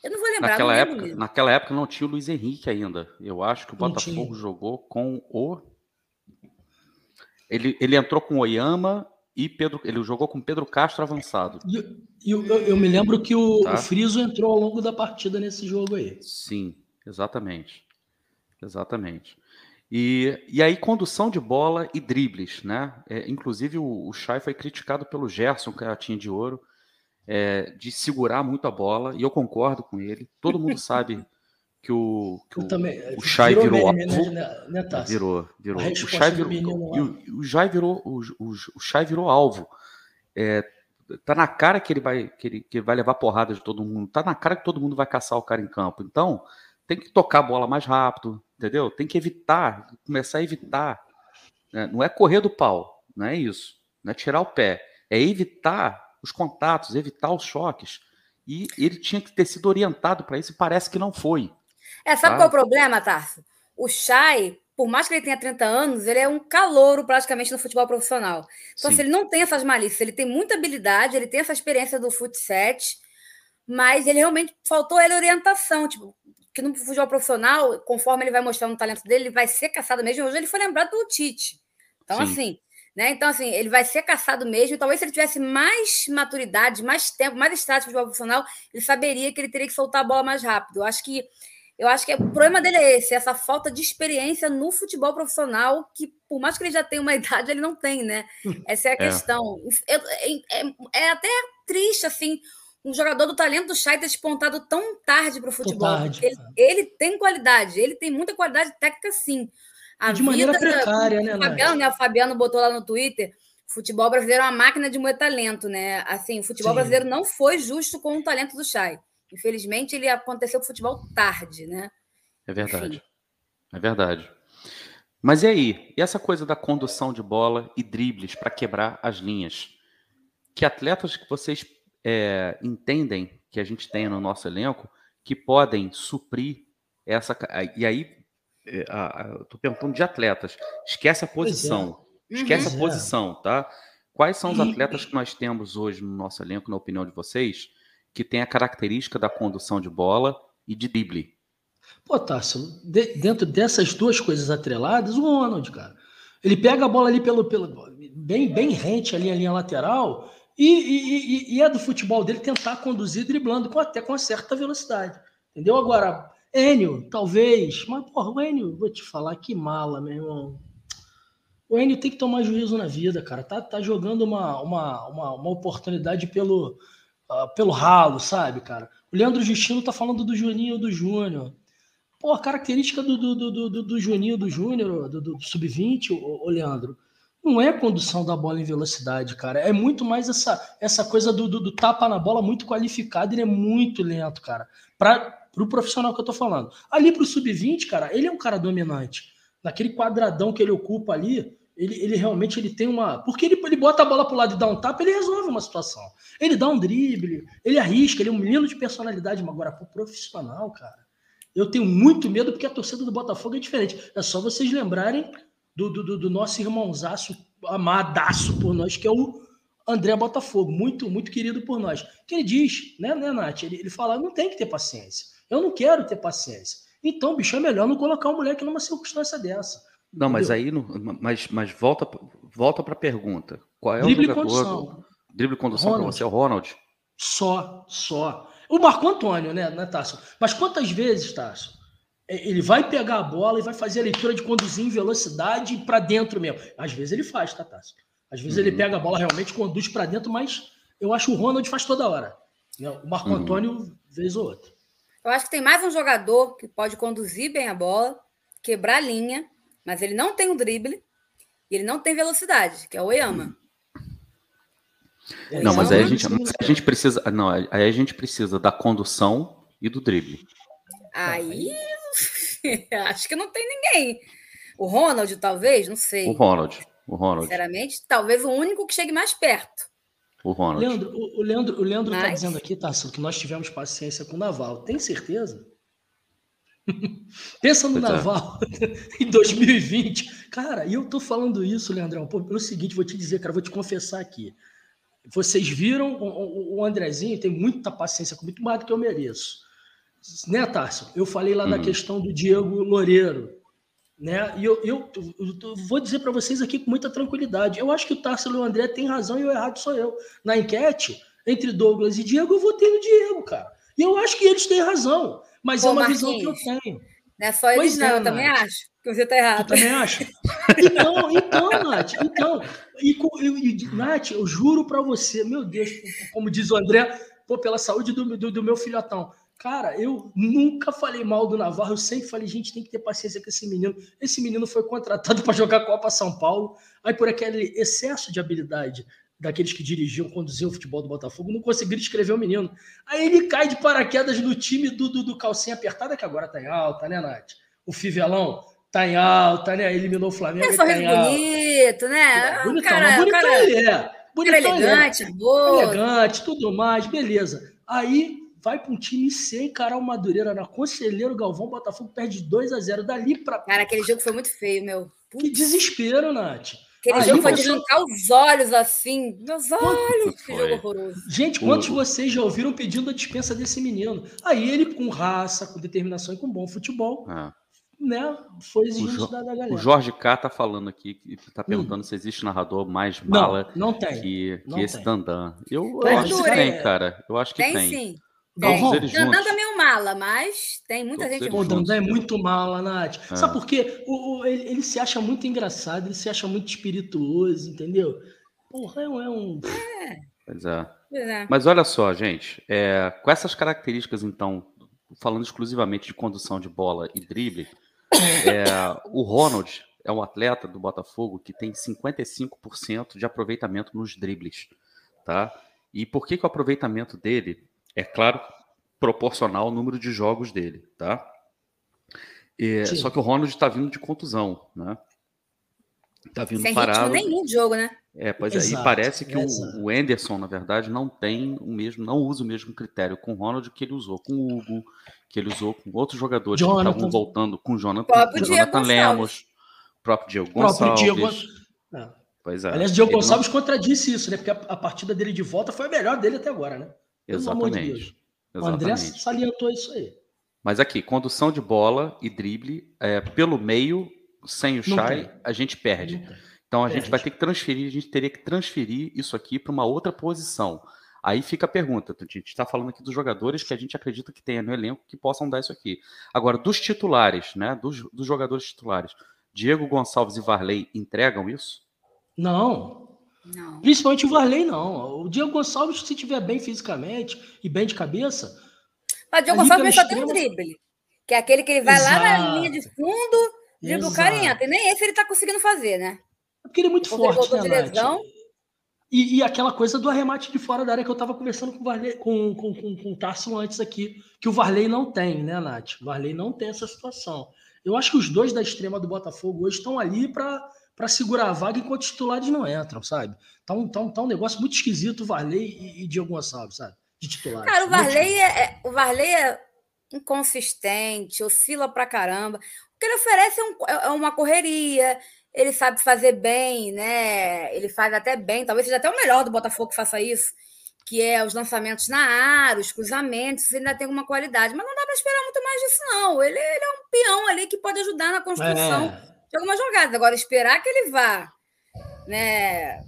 Eu não vou lembrar. Naquela, época, naquela época não tinha o Luiz Henrique ainda. Eu acho que o Botafogo jogou com o. Ele, ele entrou com o Oyama e Pedro. Ele jogou com Pedro Castro avançado. E, e eu, eu, me lembro que o, tá? o Friso entrou ao longo da partida nesse jogo aí. Sim, exatamente. Exatamente. E, e aí, condução de bola e dribles, né? É, inclusive, o, o Chay foi criticado pelo Gerson, que é tinha de ouro, é, de segurar muito a bola, e eu concordo com ele. Todo mundo sabe que o, que o, também, o Chay virou, virou alvo. Né, né, virou, virou. O Chay virou, o, o, Chay virou, o, o, o Chay virou alvo. É, tá na cara que ele vai que ele, que ele vai levar porrada de todo mundo. Tá na cara que todo mundo vai caçar o cara em campo. Então, tem que tocar a bola mais rápido, entendeu? Tem que evitar, começar a evitar. Né? Não é correr do pau, não é isso. Não é tirar o pé. É evitar os contatos, evitar os choques. E ele tinha que ter sido orientado para isso e parece que não foi. É, sabe tá? qual é o problema, Tarso? O Chay, por mais que ele tenha 30 anos, ele é um calouro praticamente no futebol profissional. Então, se ele não tem essas malícias, ele tem muita habilidade, ele tem essa experiência do futsal, mas ele realmente faltou ele orientação. Tipo, que no futebol profissional, conforme ele vai mostrando o talento dele, ele vai ser caçado mesmo. Hoje ele foi lembrado do Tite. Então, Sim. assim, né? Então, assim, ele vai ser caçado mesmo. Talvez se ele tivesse mais maturidade, mais tempo, mais estático de futebol profissional, ele saberia que ele teria que soltar a bola mais rápido. Eu acho que eu acho que o problema dele é esse, essa falta de experiência no futebol profissional, que por mais que ele já tenha uma idade, ele não tem, né? Essa é a é. questão. É, é, é, até triste, assim, um jogador do talento do Chay ter despontado tão tarde para o futebol. Tarde, ele, ele, tem qualidade, ele tem muita qualidade técnica, sim. A de maneira precária, né, o Fabiano, né? O Fabiano botou lá no Twitter. Futebol brasileiro é uma máquina de moer talento, né? Assim, o futebol sim. brasileiro não foi justo com o talento do Chay. Infelizmente, ele aconteceu com o futebol tarde, né? É verdade. Enfim. É verdade. Mas e aí? E essa coisa da condução de bola e dribles para quebrar as linhas? Que atletas que vocês é, entendem que a gente tem no nosso elenco que podem suprir essa. E aí, é, estou perguntando de atletas. Esquece a posição. É. Esquece uhum. a posição, tá? Quais são os atletas que nós temos hoje no nosso elenco, na opinião de vocês, que tem a característica da condução de bola e de drible? Pô, Tássio, de, dentro dessas duas coisas atreladas, o Ronald, cara. Ele pega a bola ali pelo, pelo bem, bem rente ali a linha lateral e, e, e, é do futebol dele tentar conduzir driblando com, até com uma certa velocidade. Entendeu? Agora, Enio, talvez, mas porra, o Enio, vou te falar que mala, meu irmão. O Enio tem que tomar juízo na vida, cara. Tá, tá jogando uma, uma, uma, uma oportunidade pelo, uh, pelo ralo, sabe, cara? O Leandro Justino tá falando do Juninho do Júnior. Pô, a característica do, do, do, do, do Juninho do Júnior, do, do Sub-20, ô, ô Leandro, não é condução da bola em velocidade, cara. É muito mais essa, essa coisa do, do, do tapa na bola muito qualificado. Ele é muito lento, cara. Para o pro profissional que eu tô falando. Ali pro sub-20, cara, ele é um cara dominante. Naquele quadradão que ele ocupa ali, ele, ele realmente ele tem uma. Porque ele, ele bota a bola pro lado e dá um tapa, ele resolve uma situação. Ele dá um drible, ele arrisca, ele é um menino de personalidade. Mas agora, pro profissional, cara, eu tenho muito medo porque a torcida do Botafogo é diferente. É só vocês lembrarem do, do, do nosso irmãozaço amadaço por nós, que é o André Botafogo, muito, muito querido por nós. Que ele diz, né, né Nath? Ele, ele fala: não tem que ter paciência. Eu não quero ter paciência. Então, bicho, é melhor não colocar um moleque numa circunstância dessa. Não, mas aí, mas, mas volta, volta para a pergunta. Qual é Drible o jogador? Condução. Drible condução para você, é o Ronald? Só, só. O Marco Antônio, né, né? Mas quantas vezes, é, ele vai pegar a bola e vai fazer a leitura de conduzir em velocidade para dentro mesmo. Às vezes ele faz, tá, Tássio? Às vezes uhum. ele pega a bola realmente conduz para dentro, mas eu acho que o Ronald faz toda hora. Né? O Marco uhum. Antônio, vez ou outra. Eu acho que tem mais um jogador que pode conduzir bem a bola, quebrar a linha, mas ele não tem o drible e ele não tem velocidade, que é o Oyama. Não, mas aí a gente, a gente precisa. Não, aí a gente precisa da condução e do drible. Aí Acho que não tem ninguém. O Ronald, talvez, não sei. O Ronald. O Ronald. Sinceramente, talvez o único que chegue mais perto. O Ronald. Leandro, o, o Leandro, o Leandro tá Mas... tá dizendo aqui, Tasso, que nós tivemos paciência com o Naval. Tem certeza? Pensa no pois é. Naval é. em 2020. Cara, e eu tô falando isso, Leandrão, pelo seguinte, vou te dizer, cara, vou te confessar aqui. Vocês viram o, o Andrezinho tem muita paciência comigo, muito mais do que eu mereço. Né, Tarso? Eu falei lá da uhum. questão do Diego Loureiro. Né? E eu, eu, eu vou dizer para vocês aqui com muita tranquilidade. Eu acho que o Tarso e o André têm razão e o errado sou eu. Na enquete, entre Douglas e Diego, eu votei no Diego, cara. E eu acho que eles têm razão. Mas Pô, é uma visão que eu tenho. Não é só eles, pois não, é, eu também Nath. acho que você está errado. Tu também acha? Então, então, Nath, então. E, e, Nath, eu juro para você, meu Deus, como diz o André, pô, pela saúde do, do, do meu filhotão. Cara, eu nunca falei mal do Navarro, eu sempre falei, gente, tem que ter paciência com esse menino. Esse menino foi contratado para jogar Copa São Paulo, aí por aquele excesso de habilidade daqueles que dirigiam, conduziam o futebol do Botafogo, não conseguiram escrever o menino. Aí ele cai de paraquedas no time do, do, do calcinha apertada, que agora tá em alta, né, Nath? O Fivelão tá em alta, né? Eliminou o Flamengo. Só tá bonito, né? Bonitão, cara, bonitão cara, ele é. Bonitão elegante, ele é. boa. Elegante, tudo mais, beleza. Aí vai para um time C encarar o Madureira na Conselheiro Galvão, Botafogo perde 2 a 0 dali para Cara, aquele jogo foi muito feio, meu. Putz. Que desespero, Nath. Aquele Aí jogo foi de arrancar os olhos assim. Meus olhos, que jogo horroroso. Gente, quantos de vocês já ouviram pedindo a dispensa desse menino? Aí ele, com raça, com determinação e com bom futebol, ah. né? Foi exigente da, da galera. O Jorge K tá falando aqui, que tá hum. perguntando hum. se existe narrador mais mala não, não tem, que, não que esse Dandan. Eu, eu acho que tem, cara. Eu acho que tem. Tem sim. Eles Dandan também é um mala, mas tem muita Todos gente. O Dandan é muito mala, Nath. É. Sabe por quê? O, o, ele, ele, se acha muito engraçado, ele se acha muito espirituoso, entendeu? Porra, é um. É. Pois é. Pois é. Mas olha só, gente, é, com essas características, então, falando exclusivamente de condução de bola e drible, é, o Ronald é um atleta do Botafogo que tem 55% de aproveitamento nos dribles, tá? E por que, que o aproveitamento dele é claro, proporcional ao número de jogos dele, tá? E, só que o Ronald está vindo de contusão, né? Tá vindo Sem parado. nenhum jogo, né? É, pois exato, é. E parece que o, o Anderson, na verdade, não tem o mesmo, não usa o mesmo critério com o Ronald que ele usou com o Hugo, que ele usou com outros jogadores Jonathan. que estavam voltando com o Jonathan, próprio Jonathan Lemos, o próprio Diego Gonçalves. Próprio Diego... É. Pois é. Aliás, Diego Gonçalves não... contradisse isso, né? Porque a, a partida dele de volta foi a melhor dele até agora, né? Exatamente. De o André salientou isso aí. Mas aqui, condução de bola e drible, é, pelo meio, sem o Chay, a gente perde. Então a perde. gente vai ter que transferir, a gente teria que transferir isso aqui para uma outra posição. Aí fica a pergunta, a gente está falando aqui dos jogadores que a gente acredita que tenha no elenco que possam dar isso aqui. Agora, dos titulares, né? Dos, dos jogadores titulares, Diego Gonçalves e Varley entregam isso? Não, não. Principalmente o Varley, não. O Diego Gonçalves, se estiver bem fisicamente e bem de cabeça. Mas o Diego Gonçalves só tem um drible. Que é aquele que ele vai Exato. lá na linha de fundo, dribla o cara e entra. E nem esse ele tá conseguindo fazer, né? É porque ele é muito forte, né, e, e, aquela coisa do arremate de fora da área que eu estava conversando com o, Varley, com, com, com, com o Tarso antes aqui, que o Varley não tem, né, Nath? O Varley não tem essa situação. Eu acho que os dois da extrema do Botafogo hoje estão ali para para segurar a vaga enquanto os titulares não entram, sabe? Tá um, tá um, tá um negócio muito esquisito o Varley e, e Diego Gonçalves, sabe? De titulares. Cara, o Varley, é, é, o Varley é inconsistente, oscila pra caramba. O que ele oferece é, um, é, é uma correria, ele sabe fazer bem, né? Ele faz até bem, talvez seja até o melhor do Botafogo que faça isso, que é os lançamentos na área, os cruzamentos, ele ainda tem alguma qualidade, mas não dá para esperar muito mais disso, não. Ele, ele, é um peão ali que pode ajudar na construção. É de algumas jogadas. Agora, esperar que ele vá né,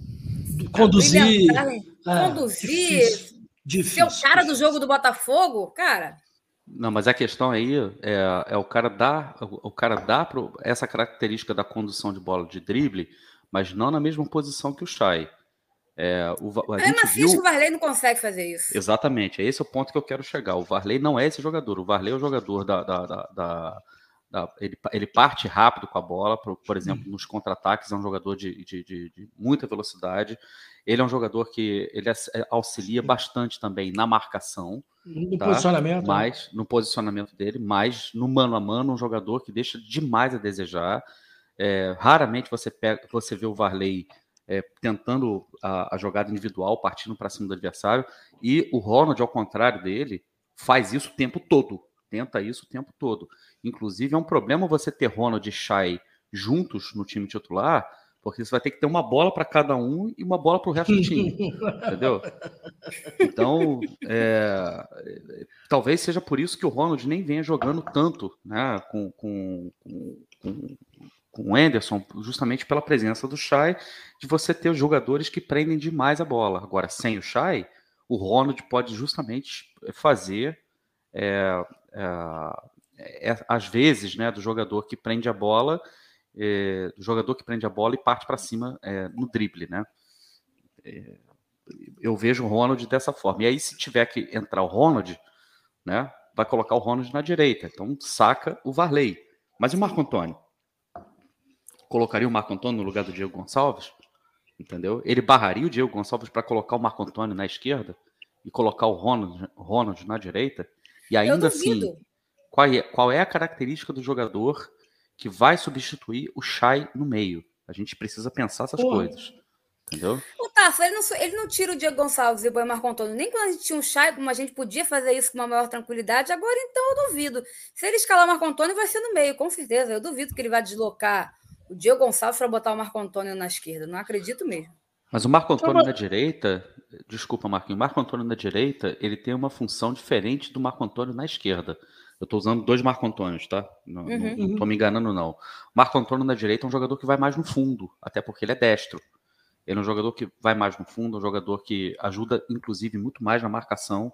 conduzir, é, conduzir, difícil, difícil, ser o cara do jogo do Botafogo, cara. Não, mas a questão aí é, é o cara dar, o cara dá pro, essa característica da condução de bola de drible, mas não na mesma posição que o Chay. É, o, a é gente viu... que o Varley não consegue fazer isso. Exatamente, é esse o ponto que eu quero chegar. O Varley não é esse jogador. O Varley é o jogador da, da, da, da ele, ele parte rápido com a bola, por, por exemplo, nos contra-ataques, é um jogador de, de, de, de, muita velocidade. Ele é um jogador que ele é, auxilia bastante também na marcação. No tá? posicionamento. Né? Mas, no posicionamento dele, mas no mano a mano, um jogador que deixa demais a desejar. É, raramente você, pega, você vê o Varley é, tentando a, a, jogada individual, partindo para cima do adversário, e o Ronald, ao contrário dele, faz isso o tempo todo. Tenta isso o tempo todo. Inclusive, é um problema você ter Ronald e Shai juntos no time titular, porque você vai ter que ter uma bola para cada um e uma bola para o resto do time. entendeu? Então, é, talvez seja por isso que o Ronald nem venha jogando tanto né, com, com, com, com o Anderson, justamente pela presença do Shai, de você ter os jogadores que prendem demais a bola. Agora, sem o Shai, o Ronald pode justamente fazer. É, é, às vezes, né, do jogador que prende a bola é, do jogador que prende a bola e parte para cima é, no drible, né? Eu vejo o Ronald dessa forma. E aí, se tiver que entrar o Ronald, né, vai colocar o Ronald na direita. Então, saca o Varley. Mas e o Marco Antônio? Colocaria o Marco Antônio no lugar do Diego Gonçalves? Entendeu? Ele barraria o Diego Gonçalves para colocar o Marco Antônio na esquerda e colocar o Ronald, Ronald na direita? E ainda assim, qual é, qual é a característica do jogador que vai substituir o Shai no meio. A gente precisa pensar essas Porra. coisas. Entendeu? O Tasso, ele não, ele não tira o Diego Gonçalves e põe o Marco Antônio. Nem quando a gente tinha um Chay, como a gente podia fazer isso com uma maior tranquilidade, agora então eu duvido. Se ele escalar o Marco Antônio, vai ser no meio, com certeza. Eu duvido que ele vai deslocar o Diego Gonçalves para botar o Marco Antônio na esquerda. Não acredito mesmo. Mas o Marco Antônio na direita, desculpa, Marquinhos, o Marco Antônio na direita, ele tem uma função diferente do Marco Antônio na esquerda. Eu estou usando dois Marco Antônios, tá? Não, uhum. não, tô me enganando, não. Marco Antônio na direita é um jogador que vai mais no fundo, até porque ele é destro. Ele é um jogador que vai mais no fundo, é um jogador que ajuda, inclusive, muito mais na marcação.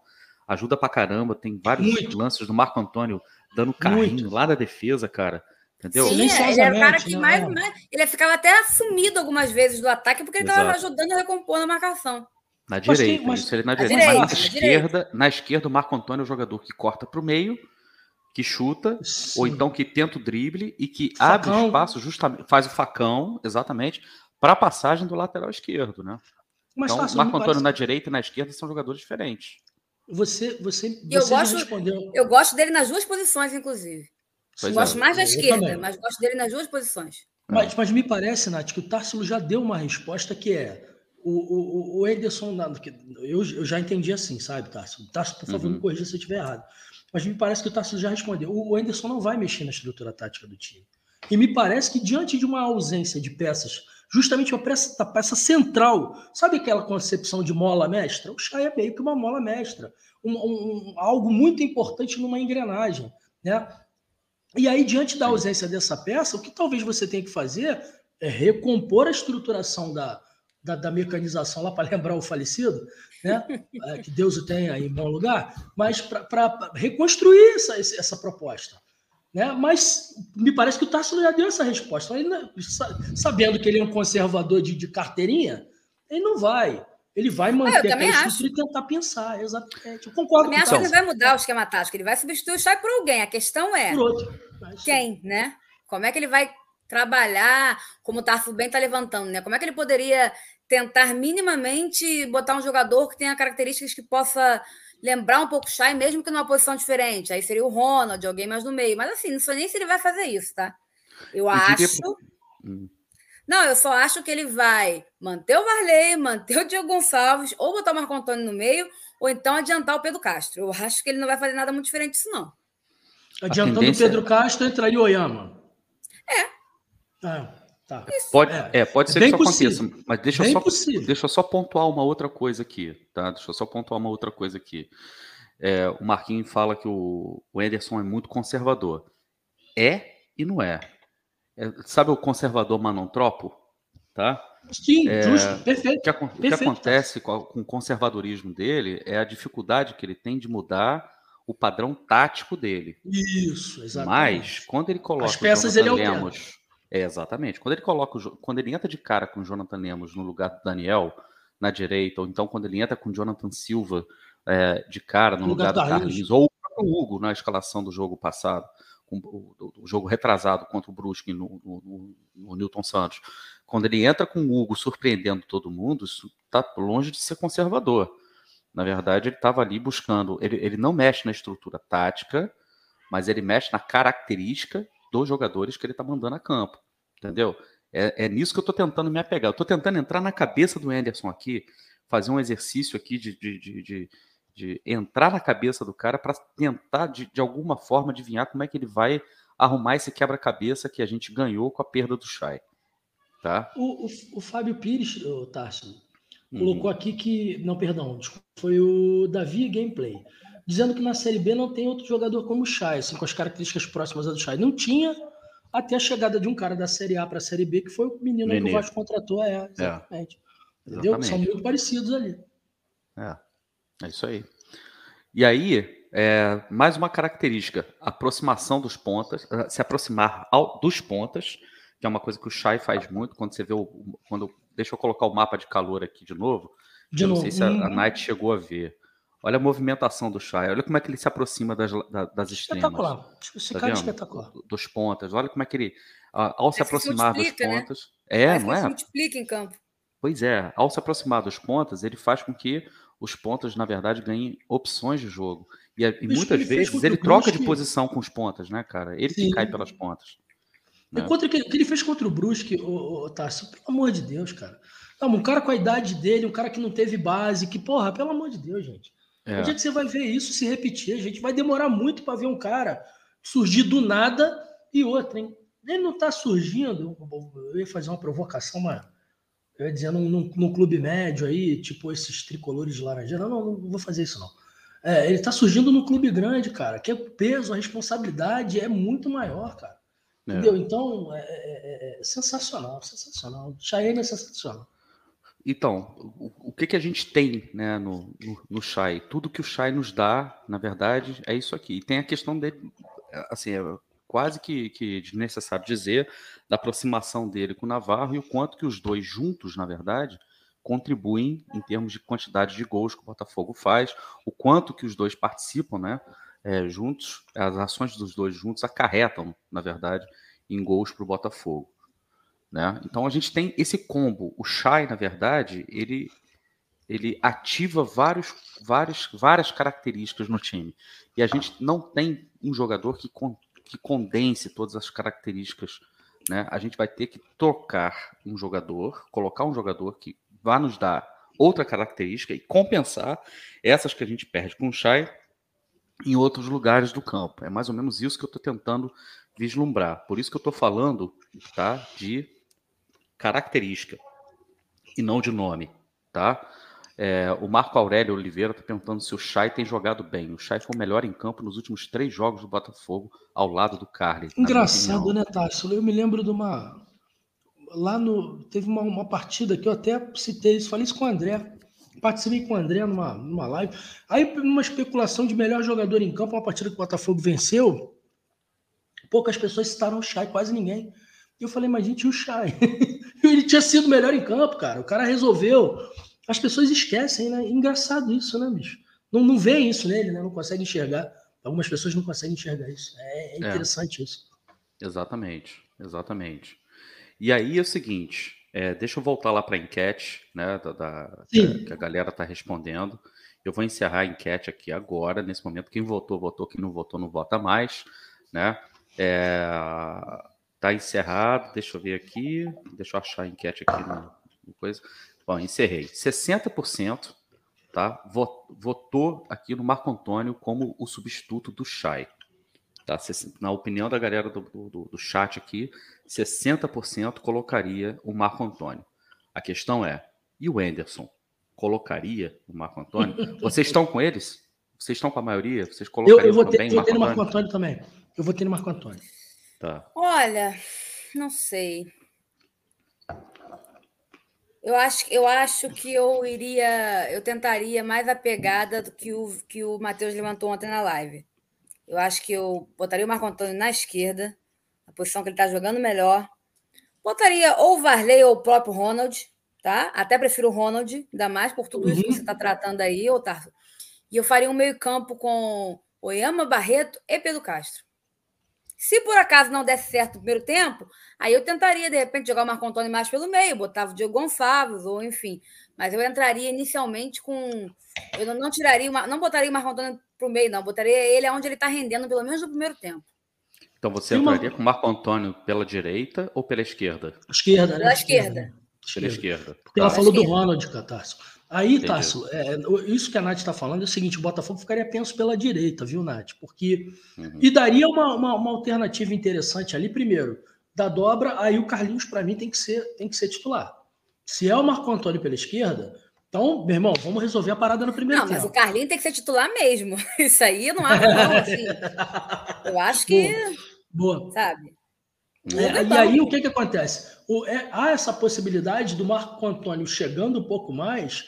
Ajuda pra caramba. Tem vários muito. lances do Marco Antônio dando carrinho muito. lá da defesa, cara. Entendeu? Sim, ele era o cara que né? mais, mais. Ele ficava até assumido algumas vezes do ataque porque ele estava ajudando a recompor na marcação. Na direita, mas, isso ele na direita. Mas na, na esquerda, na esquerda, o Marco Antônio é o jogador que corta para o meio que chuta, Sim. ou então que tenta o drible e que facão. abre espaço, justamente, faz o facão, exatamente, para a passagem do lateral esquerdo, né? Mas então, Marco Antônio parece... na direita e na esquerda são jogadores diferentes. Você, você, você eu gosto, respondeu. Eu gosto dele nas duas posições, inclusive. Pois gosto é. mais da esquerda, mas gosto dele nas duas posições. Mas, mas me parece, Nath, que o Tarsilo já deu uma resposta que é o, o, o Ederson, eu, eu já entendi assim, sabe, Tarsilo? Tarsilo, por favor, uhum. me corrija se eu estiver errado. Mas me parece que o Tarcísio já respondeu. O Anderson não vai mexer na estrutura tática do time. E me parece que diante de uma ausência de peças, justamente uma peça, a peça central, sabe aquela concepção de mola mestra? O Chay é meio que uma mola mestra, um, um, algo muito importante numa engrenagem, né? E aí, diante da ausência dessa peça, o que talvez você tenha que fazer é recompor a estruturação da, da, da mecanização lá para lembrar o falecido, né? É, que Deus o tenha em bom lugar, mas para reconstruir essa, essa proposta. Né? Mas me parece que o Tarso já deu essa resposta. Ele, sabendo que ele é um conservador de, de carteirinha, ele não vai. Ele vai ah, manter aquela estrutura e tentar pensar, exatamente. Eu concordo eu com acho que ele vai mudar o esquema tático, ele vai substituir o Chay por alguém. A questão é quem, né? Como é que ele vai trabalhar, como o Tarso bem está levantando, né? Como é que ele poderia tentar minimamente botar um jogador que tenha características que possa lembrar um pouco o Shai, mesmo que numa posição diferente. Aí seria o Ronald, alguém mais no meio. Mas assim, não sei nem se ele vai fazer isso, tá? Eu, eu acho. Diria... Não, eu só acho que ele vai manter o Varley, manter o Diego Gonçalves, ou botar o Marco Antônio no meio, ou então adiantar o Pedro Castro. Eu acho que ele não vai fazer nada muito diferente disso, não. Adiantando o Pedro é Castro, entraria o Oyama. É. É. Tá. Pode, é. é. pode ser Bem que isso possível. aconteça, mas deixa eu, só, deixa eu só pontuar uma outra coisa aqui, tá? Deixa eu só pontuar uma outra coisa aqui. É, o Marquinhos fala que o, o Ederson é muito conservador. É e não é. É sabe o conservador manontropo? Tá? Sim, é, justo, perfeito. O que, perfeito. o que acontece com, com o conservadorismo dele é a dificuldade que ele tem de mudar o padrão tático dele. Isso, exatamente. Mas, quando ele coloca As peças ele Lemos, é, exatamente. Quando ele coloca, quando ele entra de cara com o Jonathan Lemos no lugar do Daniel na direita, ou então quando ele entra com o Jonathan Silva é, de cara no, lugar, lugar, do Carlinhos, ou o Hugo na escalação do jogo passado, o, jogo retrasado contra o Brusque no, no, no, Newton Santos. Quando ele entra com o Hugo surpreendendo todo mundo, isso está longe de ser conservador. Na verdade, ele estava ali buscando. Ele, ele não mexe na estrutura tática, mas ele mexe na característica dos jogadores que ele está mandando a campo Entendeu? É, é nisso que eu estou tentando me apegar. Estou tentando entrar na cabeça do Anderson aqui, fazer um exercício aqui de, de, de, de, de entrar na cabeça do cara para tentar, de, de alguma forma, adivinhar como é que ele vai arrumar esse quebra-cabeça que a gente ganhou com a perda do Chay. Tá? O, o, o Fábio Pires, o Tarso, uhum. colocou aqui que. Não, perdão, foi o Davi Gameplay. Dizendo que na Série B não tem outro jogador como o Chay, assim, com as características próximas do Chay. Não tinha até a chegada de um cara da Série A para a Série B, que foi o menino que o Vasco contratou. É, exatamente. É, Entendeu? Exatamente. São muito parecidos ali. É, é isso aí. E aí, é, mais uma característica, aproximação dos pontas, eh, se aproximar ao, dos pontas, que é uma coisa que o Shai faz muito, quando você vê o. Quando, deixa eu colocar o mapa de calor aqui de novo. De eu novo. não sei se a, a uhum. Night chegou a ver. Olha a movimentação do Shai, olha como é que ele se aproxima das, das extremas. Espetacular. Esse tá cara é espetacular. Dos pontas, olha como é que ele. Ao se aproximar dos né? pontas. Né? É, Parece não é? Se multiplica em campo. Pois é, ao se aproximar dos pontas, ele faz com que os pontas, na verdade, ganhem opções de jogo. E, e muitas ele vezes ele troca de posição com os pontas, né, cara? Ele Sim. que cai pelas pontas. Né? Contra o que ele fez contra o Brusque, o, o Tarso, pelo amor de Deus, cara. Não, um cara com a idade dele, um cara que não teve base, que, porra, pelo amor de Deus, gente. É. Onde é que você vai ver isso se repetir? A gente vai demorar muito para ver um cara surgir do nada e outro, hein? Ele não tá surgindo. Eu ia fazer uma provocação, mas eu ia dizer num, num, num clube médio aí, tipo esses tricolores de laranjeira. Não, não, não vou fazer isso, não. É, ele está surgindo no clube grande, cara, que é o peso, a responsabilidade é muito maior, cara. É. Entendeu? Então, é, é, é sensacional, sensacional. Cheyenne é sensacional. Então, o, o, que, que a gente tem né, no, no, no Chay? Tudo que o Chay nos dá, na verdade, é isso aqui. E tem a questão dele, assim, é quase que, que desnecessário dizer, da aproximação dele com o Navarro e o quanto que os dois juntos, na verdade, contribuem em termos de quantidade de gols que o Botafogo faz, o quanto que os dois participam, né? É, juntos, as ações dos dois juntos acarretam, na verdade, em gols para o Botafogo. Né? Então a gente tem esse combo. O Chay, na verdade, ele, ele ativa vários, vários, várias características no time. E a gente não tem um jogador que, que condense todas as características. Né? A gente vai ter que trocar um jogador, colocar um jogador que vai nos dar outra característica e compensar essas que a gente perde com o Chay em outros lugares do campo. É mais ou menos isso que eu estou tentando vislumbrar. Por isso que eu estou falando tá, de característica e não de nome. Tá? É, o Marco Aurélio Oliveira está perguntando se o Chay tem jogado bem. O Chay foi o melhor em campo nos últimos três jogos do Botafogo, ao lado do Carly. Engraçado, né, Tássio? Eu me lembro de uma, lá no. Teve uma, uma partida que eu até citei isso, falei isso com o André. Participei com o André numa, numa live. Aí, uma especulação de melhor jogador em campo, uma partida que o Botafogo venceu. Poucas pessoas citaram o Chay, quase ninguém. E eu falei, mas gente, e o Chay? Ele tinha sido melhor em campo, cara. O cara resolveu. As pessoas esquecem, né? Engraçado isso, né, bicho? Não, não vê isso nele, né? Não consegue enxergar. Algumas pessoas não conseguem enxergar isso. É, é interessante é. isso. Exatamente, exatamente. E aí é o seguinte, é, deixa eu voltar lá para a enquete, né, da, da que, a, galera está respondendo. Eu vou encerrar a enquete aqui agora, nesse momento. Quem votou, votou. Quem não votou, não vota mais, né? É, tá encerrado. Deixa eu ver aqui. Deixa eu achar a enquete aqui no, no coisa. Bom, encerrei. 60% tá, votou aqui no Marco Antônio como o substituto do Chay. Tá? Na opinião da galera do, do, do chat aqui, 60% colocaria o Marco Antônio. A questão é, e o Anderson? Colocaria o Marco Antônio? Vocês estão com eles? Vocês estão com a maioria? Vocês colocariam eu, eu vou ter, também vou ter no Marco Antônio também. Eu vou ter no Marco Antônio. Tá. Olha, não sei. Eu acho, eu acho que eu iria, eu tentaria mais a pegada do que o que o Matheus levantou ontem na live. Eu acho que eu botaria o Marco Antônio na esquerda, a posição que ele está jogando melhor. Botaria ou o Varley ou o próprio Ronald, tá? Até prefiro o Ronald, ainda mais por tudo isso que uhum. você está tratando aí, Otardo. E eu faria um meio-campo com Oyama Barreto e Pedro Castro. Se por acaso não desse certo no primeiro tempo, aí eu tentaria, de repente, jogar o Marco Antônio mais pelo meio, botava o Diego Gonçalves, ou enfim. Mas eu entraria inicialmente com. Eu não tiraria, uma, não botaria o Marco Antônio para o meio, não. Botaria ele onde ele está rendendo, pelo menos no primeiro tempo. Então você entraria com o Marco Antônio pela direita ou pela esquerda? Esquerda, né? Pela esquerda. Pela esquerda. Porque ela falou do Ronald, Catarso. Aí, Tássio, é, isso que a Nath está falando é o seguinte: o Botafogo ficaria penso pela direita, viu, Nath? Porque. Uhum. E daria uma, uma, uma, alternativa interessante ali, primeiro, da dobra, aí o Carlinhos, para mim, tem que, ser, tem que ser titular. Se é o Marco Antônio pela esquerda, então, meu irmão, vamos resolver a parada no primeiro não, tempo. Não, mas o Carlinhos tem que ser titular mesmo. Isso aí não há não, assim. Eu acho que. Boa. Boa. Sabe? É, e aí, o que, que acontece? O, é, há essa possibilidade do Marco Antônio chegando um pouco mais,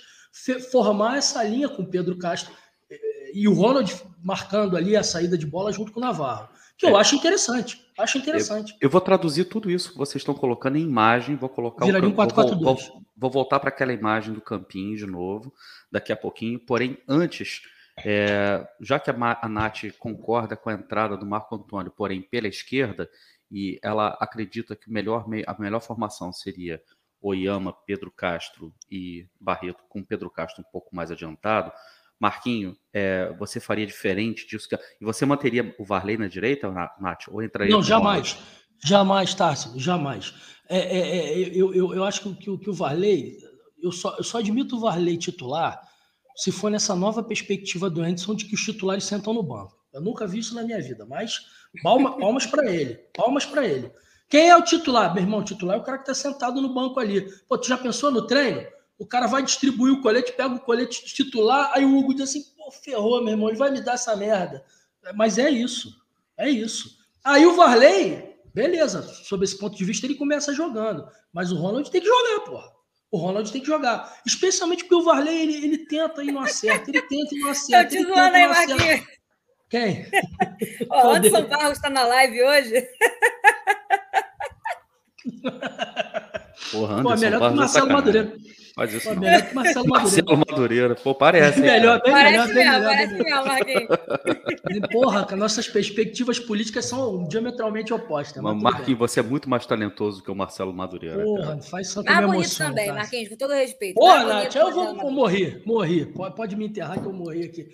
formar essa linha com Pedro Castro eh, e o Ronald marcando ali a saída de bola junto com o Navarro, que eu é. acho interessante. Acho interessante. Eu, eu, vou traduzir tudo isso que vocês estão colocando em imagem, vou colocar Viraria o um 4 vou, vou, vou, voltar para aquela imagem do campinho de novo, daqui a pouquinho. Porém, antes, é, já que a, a Nath concorda com a entrada do Marco Antônio, porém pela esquerda, e ela acredita que melhor, a melhor formação seria Oyama, Pedro Castro e Barreto, com Pedro Castro um pouco mais adiantado. Marquinho, é, você faria diferente disso? E você manteria o Varley na direita, Nath? Ou entraria Não, jamais. Jamais, Tássio, jamais. É, é, é, eu, eu, eu acho que, que, que o Varley, eu só, eu só admito o Varley titular se for nessa nova perspectiva do Anderson de que os titulares sentam no banco. Eu nunca vi isso na minha vida, mas palma, palmas para ele. Palmas para ele. Quem é o titular? Meu irmão, o titular é o cara que está sentado no banco ali. Pô, tu já pensou no treino? O cara vai distribuir o colete, pega o colete titular, aí o Hugo diz assim, pô, ferrou, meu irmão, ele vai me dar essa merda. Mas é isso, é isso. Aí o Varley, beleza, sob esse ponto de vista, ele começa jogando. Mas o Ronald tem que jogar, porra. O Ronald tem que jogar. Especialmente porque o Varley, ele, ele tenta e não acerta, ele tenta e não acerta. Tô te zoando aí, Marquinhos. Quem? o Anderson Barros está na live hoje. Porra, Anderson Pô, melhor que o Marcelo Madureira. Faz isso. Pô, melhor que Marcelo Madureira. Marcelo Madureira. Pô, parece. Bem melhor, bem parece melhor, bem melhor. Parece mesmo, Marquinhos. Porra, que nossas perspectivas políticas são diametralmente opostas. Mas, Marquinhos, você é muito mais talentoso que o Marcelo Madureira. Porra, cara. faz só que ah, me bonito também, cara. Marquinhos, com todo respeito. Porra, Nath, eu vou, vou morrer, morrer. Pode, pode me enterrar que eu morri aqui.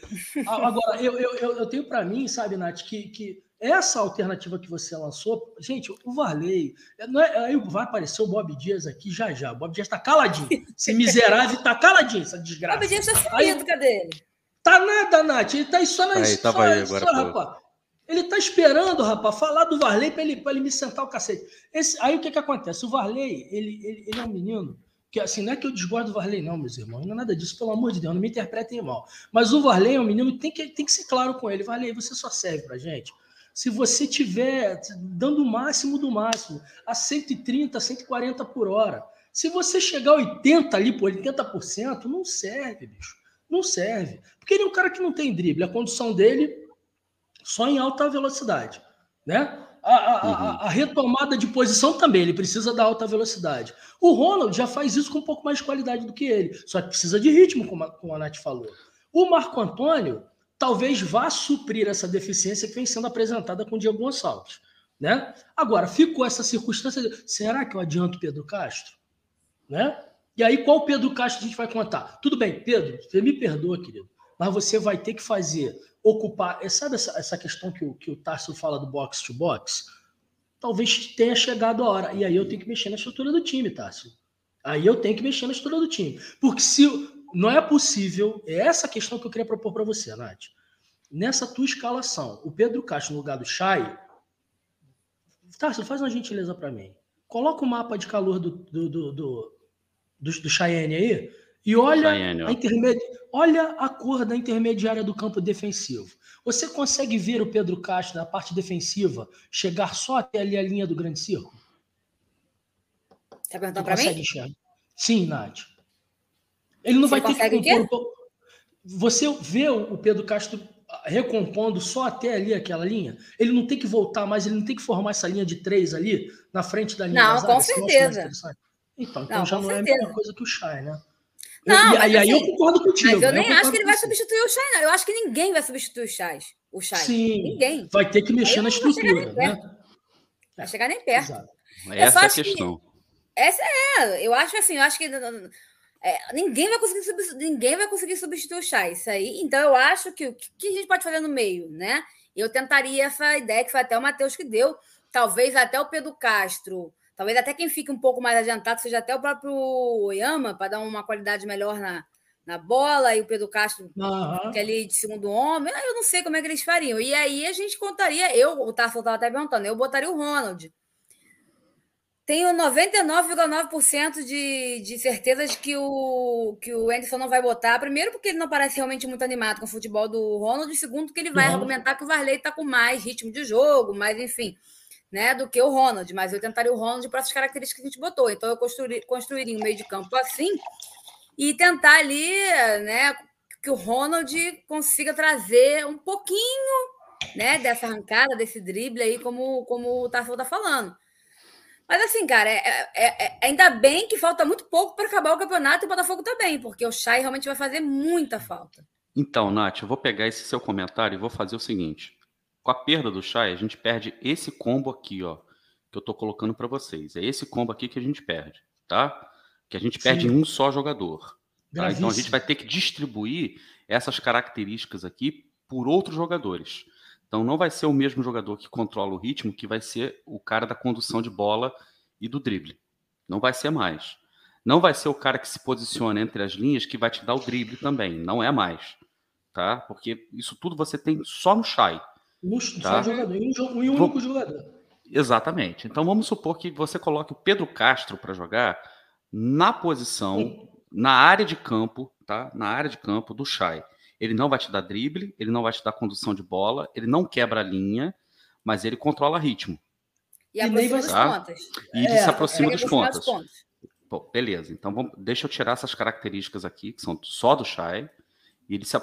Agora, eu, eu, eu, eu tenho para mim, sabe, Nath, que, que essa alternativa que você lançou, gente, o Varley, não é, aí vai aparecer o Bob Dias aqui já já. O Bob Dias tá caladinho. Esse miserável tá caladinho, essa desgraça. Bob Dias tá sumido, cadê ele? Tá nada, Nath. Ele tá só na aí, só, tava aí agora, só, rapaz. Ele tá esperando, rapaz, falar do Varley para ele, pra ele me sentar o cacete. Esse, aí o que que acontece? O Varley, ele, ele, ele é um menino que assim, não é que eu desgosto do Varley, não, meus irmãos, não é nada disso, pelo amor de Deus, não me interpretem mal. Mas o Varley é um menino que tem que, tem que ser claro com ele. Varley, você só serve pra gente se você tiver dando o máximo do máximo, a 130, 140 por hora. Se você chegar a 80 ali por 80%, não serve, bicho. Não serve. Porque ele é um cara que não tem drible. A condução dele só em alta velocidade. Né? A, a, uhum. a, a, retomada de posição também, ele precisa da alta velocidade. O Ronald já faz isso com um pouco mais de qualidade do que ele, só que precisa de ritmo, como a, como a Nath falou. O Marco Antônio, talvez vá suprir essa deficiência que vem sendo apresentada com o Diego Gonçalves. Né? Agora, ficou essa circunstância, de, será que eu adianto Pedro Castro? Né? E aí, qual Pedro Castro a gente vai contar? Tudo bem, Pedro, você me perdoa, querido, mas você vai ter que fazer, ocupar, é, sabe essa, essa questão que o, que o Tarso fala do box to box? Talvez tenha chegado a hora, e aí eu tenho que mexer na estrutura do time, Tarso. Aí eu tenho que mexer na estrutura do time. Porque se não é possível, é essa questão que eu queria propor para você, Nath. Nessa tua escalação, o Pedro Castro no lugar do Chay, Tarso, faz uma gentileza para mim. Coloca o mapa de calor do, do, do, do, do, do Cheyenne aí e olha a, intermedi... olha a cor da intermediária do campo defensivo. Você consegue ver o Pedro Castro na parte defensiva chegar só até ali a linha do grande círculo? Tá perguntando para mim? Enxergar? Sim, Nath. Ele não Você vai ter que compor. Você vê o Pedro Castro recompondo só até ali aquela linha? Ele não tem que voltar mais, ele não tem que formar essa linha de três ali na frente da linha. Não, com certeza. Então, então não, já não certeza. é a mesma coisa que o Chay, né? Não, e aí, assim, eu concordo contigo. Mas eu nem eu acho que ele vai substituir o Chay, não. Eu acho que ninguém vai substituir o Chay. O Chay. Sim. Ninguém. Vai ter que mexer na estrutura. Vai chegar nem perto. Né? Vai chegar nem perto. Exato. Essa é a questão. Que, essa é. Eu acho assim, eu acho que é, ninguém, vai conseguir ninguém vai conseguir substituir o chá. Isso aí. Então, eu acho que o que a gente pode fazer no meio, né? Eu tentaria essa ideia, que foi até o Matheus que deu, talvez até o Pedro Castro, talvez até quem fique um pouco mais adiantado seja até o próprio Oyama, para dar uma qualidade melhor na, na bola, e o Pedro Castro uhum. que é ali de segundo homem. Eu não sei como é que eles fariam. E aí a gente contaria, eu, o Tarso estava até perguntando, eu botaria o Ronald tenho 99,9% de, de certeza de que o, que o Anderson não vai botar. Primeiro, porque ele não parece realmente muito animado com o futebol do Ronald. E segundo, que ele vai uhum. argumentar que o Varley está com mais ritmo de jogo, mais, enfim, né, do que o Ronald. Mas eu tentaria o Ronald para essas características que a gente botou. Então, eu construir, construiria um meio de campo assim e tentar ali, né, que o Ronald consiga trazer um pouquinho né, dessa arrancada, desse drible aí, como, como o Tassel está falando. Mas assim, cara, é, é, é, ainda bem que falta muito pouco para acabar o campeonato e o Botafogo também, porque o Chay realmente vai fazer muita falta. Então, Nath, eu vou pegar esse seu comentário e vou fazer o seguinte. Com a perda do Chay, a gente perde esse combo aqui, ó, que eu tô colocando para vocês. É esse combo aqui que a gente perde, tá? Que a gente perde Sim. em um só jogador. Tá? Então a gente vai ter que distribuir essas características aqui por outros jogadores. Então não vai ser o mesmo jogador que controla o ritmo que vai ser o cara da condução de bola e do drible. Não vai ser mais. Não vai ser o cara que se posiciona entre as linhas que vai te dar o drible também. Não é mais. Tá? Porque isso tudo você tem só no Shai. No, tá? Só jogador. Um, um único jogador. Exatamente. Então vamos supor que você coloque o Pedro Castro para jogar na posição, Sim. na área de campo, tá? Na área de campo do Shai. Ele não vai te dar drible, ele não vai te dar condução de bola, ele não quebra a linha, mas ele controla ritmo. E, aproxima dos tá? pontas. E ele é, se aproxima dos pontas. Bom, beleza. Então vamos, deixa eu tirar essas características aqui, que são só do Shai. E ele se,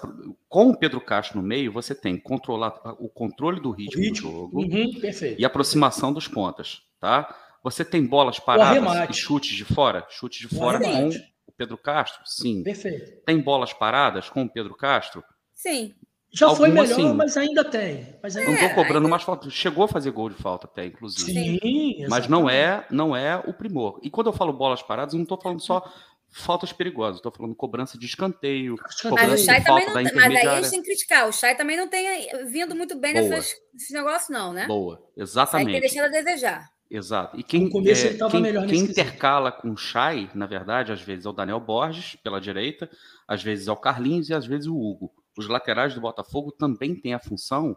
com o Pedro Castro no meio, você tem controlar o controle do ritmo, ritmo. do jogo uhum, e aproximação dos pontas, tá? Você tem bolas paradas e chutes de fora, chutes de fora com Pedro Castro? Sim. Perfeito. Tem bolas paradas com o Pedro Castro? Sim. Já Algumas, foi melhor, sim. mas ainda tem. Mas ainda... Não estou cobrando mais falta. Chegou a fazer gol de falta até, inclusive. Sim, mas não é, não é o primor. E quando eu falo bolas paradas, eu não estou falando só faltas perigosas. Estou falando cobrança de escanteio, cobrança mas o Chay de falta também não, Mas aí a gente tem que criticar. O Chay também não tem vindo muito bem nessas, nesses negócios, não, né? Boa, exatamente. Aí tem deixado a desejar. Exato. E quem, é, quem, quem intercala com o Chay, na verdade, às vezes é o Daniel Borges, pela direita, às vezes é o Carlinhos e às vezes o Hugo. Os laterais do Botafogo também têm a função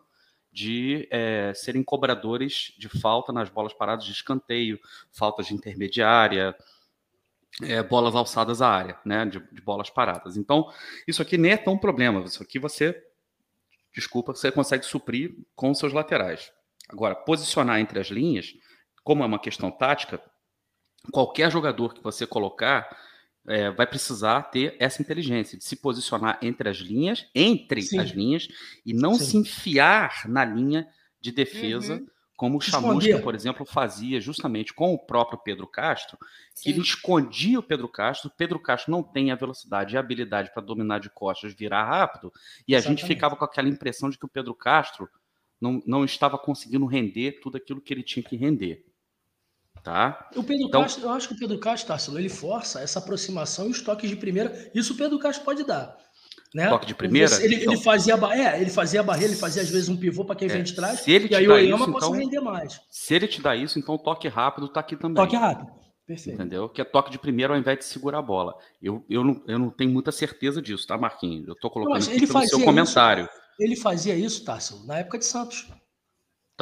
de é, serem cobradores de falta nas bolas paradas de escanteio, faltas de intermediária, é, bolas alçadas à área, né, de, de, bolas paradas. Então, isso aqui nem é tão problema. Isso aqui você, desculpa, você consegue suprir com seus laterais. Agora, posicionar entre as linhas como é uma questão tática, qualquer jogador que você colocar é, vai precisar ter essa inteligência de se posicionar entre as linhas, entre Sim. as linhas, e não Sim. se enfiar na linha de defesa, uhum. como o Chamusca, por exemplo, fazia justamente com o próprio Pedro Castro, que Sim. ele escondia o Pedro Castro. O Pedro Castro não tem a velocidade e a habilidade para dominar de costas, virar rápido, e a Exatamente. gente ficava com aquela impressão de que o Pedro Castro não, não estava conseguindo render tudo aquilo que ele tinha que render. Tá? O Pedro então, Castro, eu acho que o Pedro Castro, Tarsilo, ele força essa aproximação e os toques de primeira. Isso o Pedro Castro pode dar. Né? Toque de primeira? Ele, então, ele, fazia, é, ele fazia a barreira, ele fazia às vezes um pivô para quem é, vem de trás. Se ele e aí o Oyama então, render mais. Se ele te dá isso, então o toque rápido está aqui também. Toque rápido. Perfeito. Entendeu? Que é toque de primeira ao invés de segurar a bola. Eu, eu, não, eu não tenho muita certeza disso, tá, Marquinhos? Eu estou colocando não, aqui pelo seu comentário. Isso, ele fazia isso, Tássio, na época de Santos.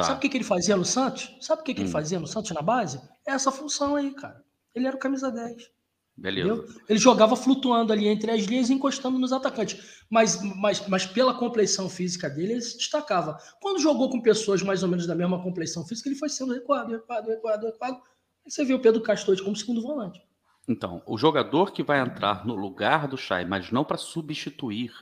Tá. Sabe o que, que ele fazia no Santos? Sabe o que, que hum. ele fazia no Santos na base? Essa função aí, cara. Ele era o camisa 10. Beleza. Entendeu? Ele jogava flutuando ali entre as linhas e encostando nos atacantes. Mas, mas, mas pela compleição física dele, ele se destacava. Quando jogou com pessoas mais ou menos da mesma compleição física, ele foi sendo recuado, recuado, recuado, recuado. Aí você viu o Pedro Castor como segundo volante. Então, o jogador que vai entrar no lugar do Chay, mas não para substituir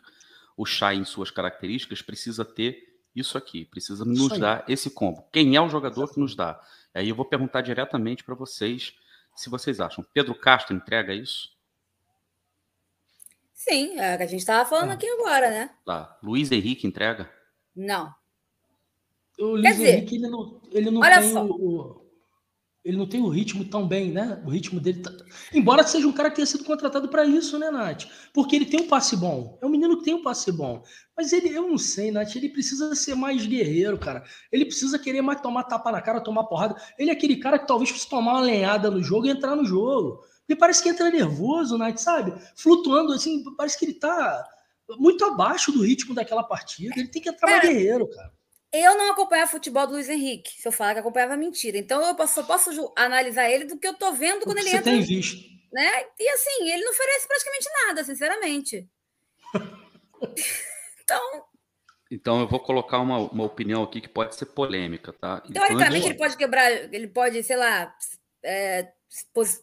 o Chay em suas características, precisa ter isso aqui, precisa nos dar esse combo. Quem é o jogador que nos dá? Aí eu vou perguntar diretamente para vocês se vocês acham. Pedro Castro entrega isso? Sim, é o que a gente estava falando é. aqui agora, né? Tá. Luiz Henrique entrega? Não. O Luiz Henrique, ele não, ele não tem o, o, ele não tem o ritmo tão bem, né? O ritmo dele. Tá... Embora seja um cara que tenha sido contratado para isso, né, Nath? Porque ele tem um passe bom. É um menino que tem um passe bom. Mas ele, eu não sei, Nath, ele precisa ser mais guerreiro, cara. Ele precisa querer mais tomar tapa na cara, tomar porrada. Ele é aquele cara que talvez fosse tomar uma lenhada no jogo e entrar no jogo. Porque parece que entra nervoso, Nath, sabe? Flutuando, assim, parece que ele tá muito abaixo do ritmo daquela partida. Ele tem que entrar mais guerreiro, cara. Eu não acompanhava futebol do Luiz Henrique. Se eu falar que acompanhava, mentira. Então eu só posso analisar ele do que eu tô vendo quando ele você entra. Você tem visto. Né? E assim, ele não oferece praticamente nada, sinceramente. então. Então eu vou colocar uma, uma opinião aqui que pode ser polêmica, tá? Teoricamente, então, ele pode quebrar, ele pode, sei lá, é,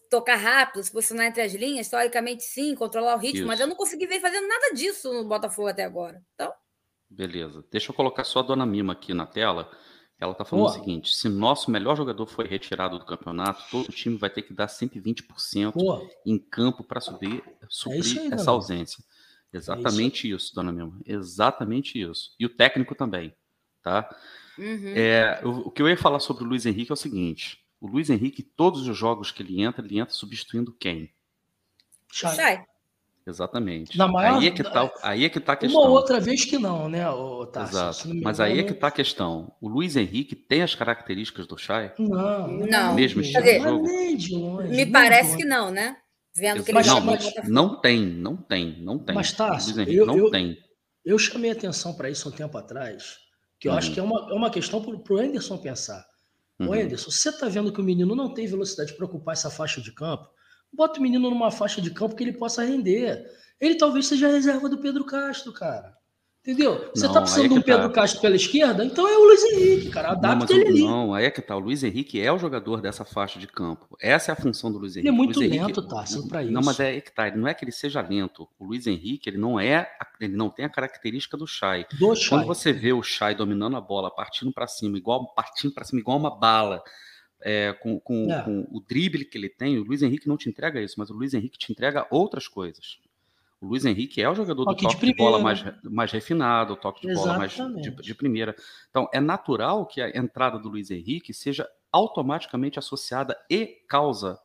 tocar rápido, se posicionar entre as linhas, teoricamente sim, controlar o ritmo, Isso. mas eu não consegui ver fazendo nada disso no Botafogo até agora. Então. Beleza. Deixa eu colocar só a dona Mima aqui na tela. Ela está falando Boa. o seguinte: se nosso melhor jogador foi retirado do campeonato, todo o time vai ter que dar 120% Boa. em campo para subir, suprir é aí, essa ausência. Exatamente é isso. isso. dona Mima. Exatamente isso. E o técnico também, tá? Uhum. É, o, o que eu ia falar sobre o Luiz Henrique é o seguinte: o Luiz Henrique, todos os jogos que ele entra, ele entra substituindo quem? Chay. Exatamente. Na maior, aí, é que tá, aí é que tá a questão. Uma outra vez que não, né, Tarso, Exato. Mas aí é que tá a questão. O Luiz Henrique tem as características do Chay? Não. Não. Mesmo estilo de jogo? Me parece que não, né? Vendo que ele não, mas não tem, não tem, não tem. Mas Tarso, eu, não eu, tem. Eu chamei atenção para isso um tempo atrás, que eu uhum. acho que é uma, é uma questão para o Anderson pensar. Uhum. Ô, Anderson, você está vendo que o menino não tem velocidade para ocupar essa faixa de campo? Bota o menino numa faixa de campo que ele possa render. Ele talvez seja a reserva do Pedro Castro, cara. Entendeu? Você tá precisando é de um Pedro tá. Castro pela esquerda? Então é o Luiz Henrique, cara. Adapta não, ele ali. Não, aí é que tá. O Luiz Henrique é o jogador dessa faixa de campo. Essa é a função do Luiz Henrique. Ele é muito Luiz lento, tá? para isso. Não, mas é que tá. Ele não é que ele seja lento. O Luiz Henrique, ele não é. Ele não tem a característica do Chay. Do Chay. Quando você vê o Chay dominando a bola, partindo para cima, igual partindo para cima, igual uma bala é, com, com, é. com, o drible que ele tem, o Luiz Henrique não te entrega isso, mas o Luiz Henrique te entrega outras coisas. O Luiz Henrique é o jogador toque do toque de, de, bola mais, mais refinado, o toque de Exatamente. bola mais de, de, primeira. Então, é natural que a entrada do Luiz Henrique seja automaticamente associada e causa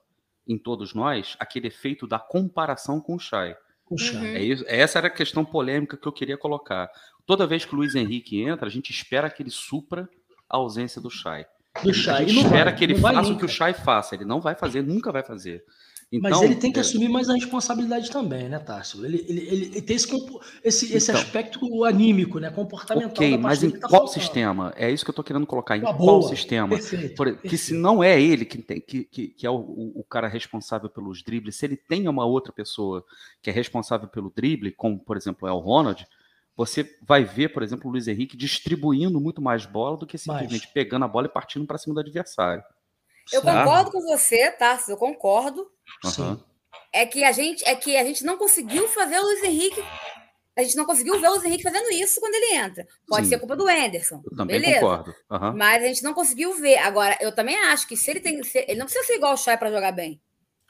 em todos nós aquele efeito da comparação com o Chay. Uhum. É isso, essa era a questão polêmica que eu queria colocar. Toda vez que o Luiz Henrique entra, a gente espera que ele supra a ausência do Chay do Chay. Ele espera vai, que ele faça o que o Chay faça. Ele não vai fazer, nunca vai fazer. Então, Mas ele tem que é... assumir mais a responsabilidade também, né, Tássio? Ele, ele, ele, tem esse, esse, esse então, aspecto anímico, né, comportamental. Ok, mas em tá qual faltando. sistema? É isso que eu estou querendo colocar. Em ah, qual boa, sistema? Perfeito, Por, perfeito. Que se não é ele que, tem, que, que, que é o, o, cara responsável pelos dribles, se ele tem uma outra pessoa que é responsável pelo drible, como, por exemplo, é o Ronald, você vai ver, por exemplo, o Luiz Henrique distribuindo muito mais bola do que simplesmente mais. pegando a bola e partindo para cima do adversário. Eu concordo com você, tá? Eu concordo. Uhum. É que a gente é que a gente não conseguiu fazer o Luiz Henrique. A gente não conseguiu ver o Luiz Henrique fazendo isso quando ele entra. Pode Sim. ser culpa do Anderson. Eu também beleza. concordo. Uhum. Mas a gente não conseguiu ver. Agora, eu também acho que se ele tem. Se, ele não precisa ser igual o Chay para jogar bem.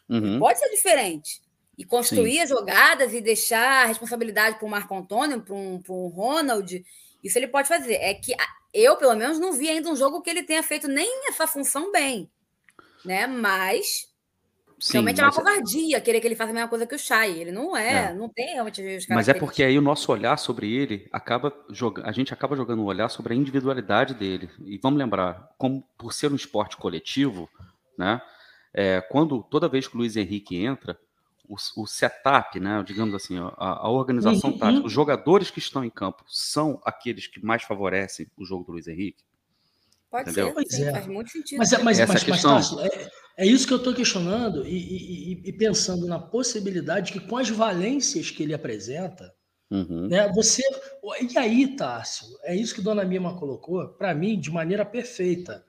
Uhum. Pode ser diferente e construir Sim. as jogadas e deixar a responsabilidade para o Marco Antônio, para um, um Ronald, isso ele pode fazer. É que eu, pelo menos, não vi ainda um jogo que ele tenha feito nem essa função bem, né? Mas Sim, realmente é uma é covardia querer que ele faça a mesma coisa que o Chay. Ele não é, é. não tem realmente Mas é porque aí o nosso olhar sobre ele acaba jogando, a gente acaba jogando um olhar sobre a individualidade dele. E vamos lembrar, como por ser um esporte coletivo, né? É, quando toda vez que o Luiz Henrique entra, o, o setup, né, digamos assim, a, a organização uhum. tática, os jogadores que estão em campo são aqueles que mais favorecem o jogo do Luiz Henrique? Pode Entendeu? ser, sim, é. faz muito sentido. Mas, é, mas, Essa mas, questão... mas é, é, isso que eu estou questionando e, e, e, pensando na possibilidade que com as valências que ele apresenta, uhum. né, você... E aí, Tássio, é isso que Dona Mima colocou, para mim, de maneira perfeita.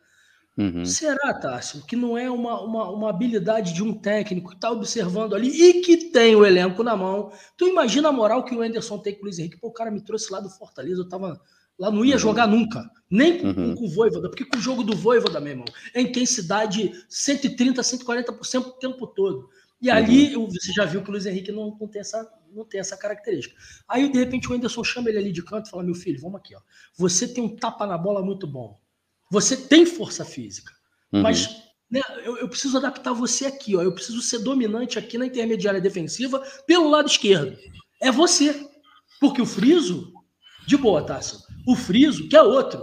Uhum. Será, Tássio, que não é uma, uma, uma habilidade de um técnico que está observando ali e que tem o elenco na mão? Tu imagina a moral que o Anderson tem com o Luiz Henrique? Pô, o cara me trouxe lá do Fortaleza, eu tava lá, não ia uhum. jogar nunca, nem com, uhum. com o Voivoda, porque com o jogo do Voivoda, meu irmão, é intensidade 130, 140% o tempo todo. E ali uhum. você já viu que o Luiz Henrique não, não, tem essa, não tem essa característica. Aí, de repente, o Anderson chama ele ali de canto e fala: Meu filho, vamos aqui, ó. Você tem um tapa na bola muito bom. Você tem força física, uhum. mas Né? Eu, eu, preciso adaptar você aqui, ó. Eu preciso ser dominante aqui na intermediária defensiva pelo lado esquerdo. É você. Porque o Friso, de boa, Tássio. O Friso, que é outro.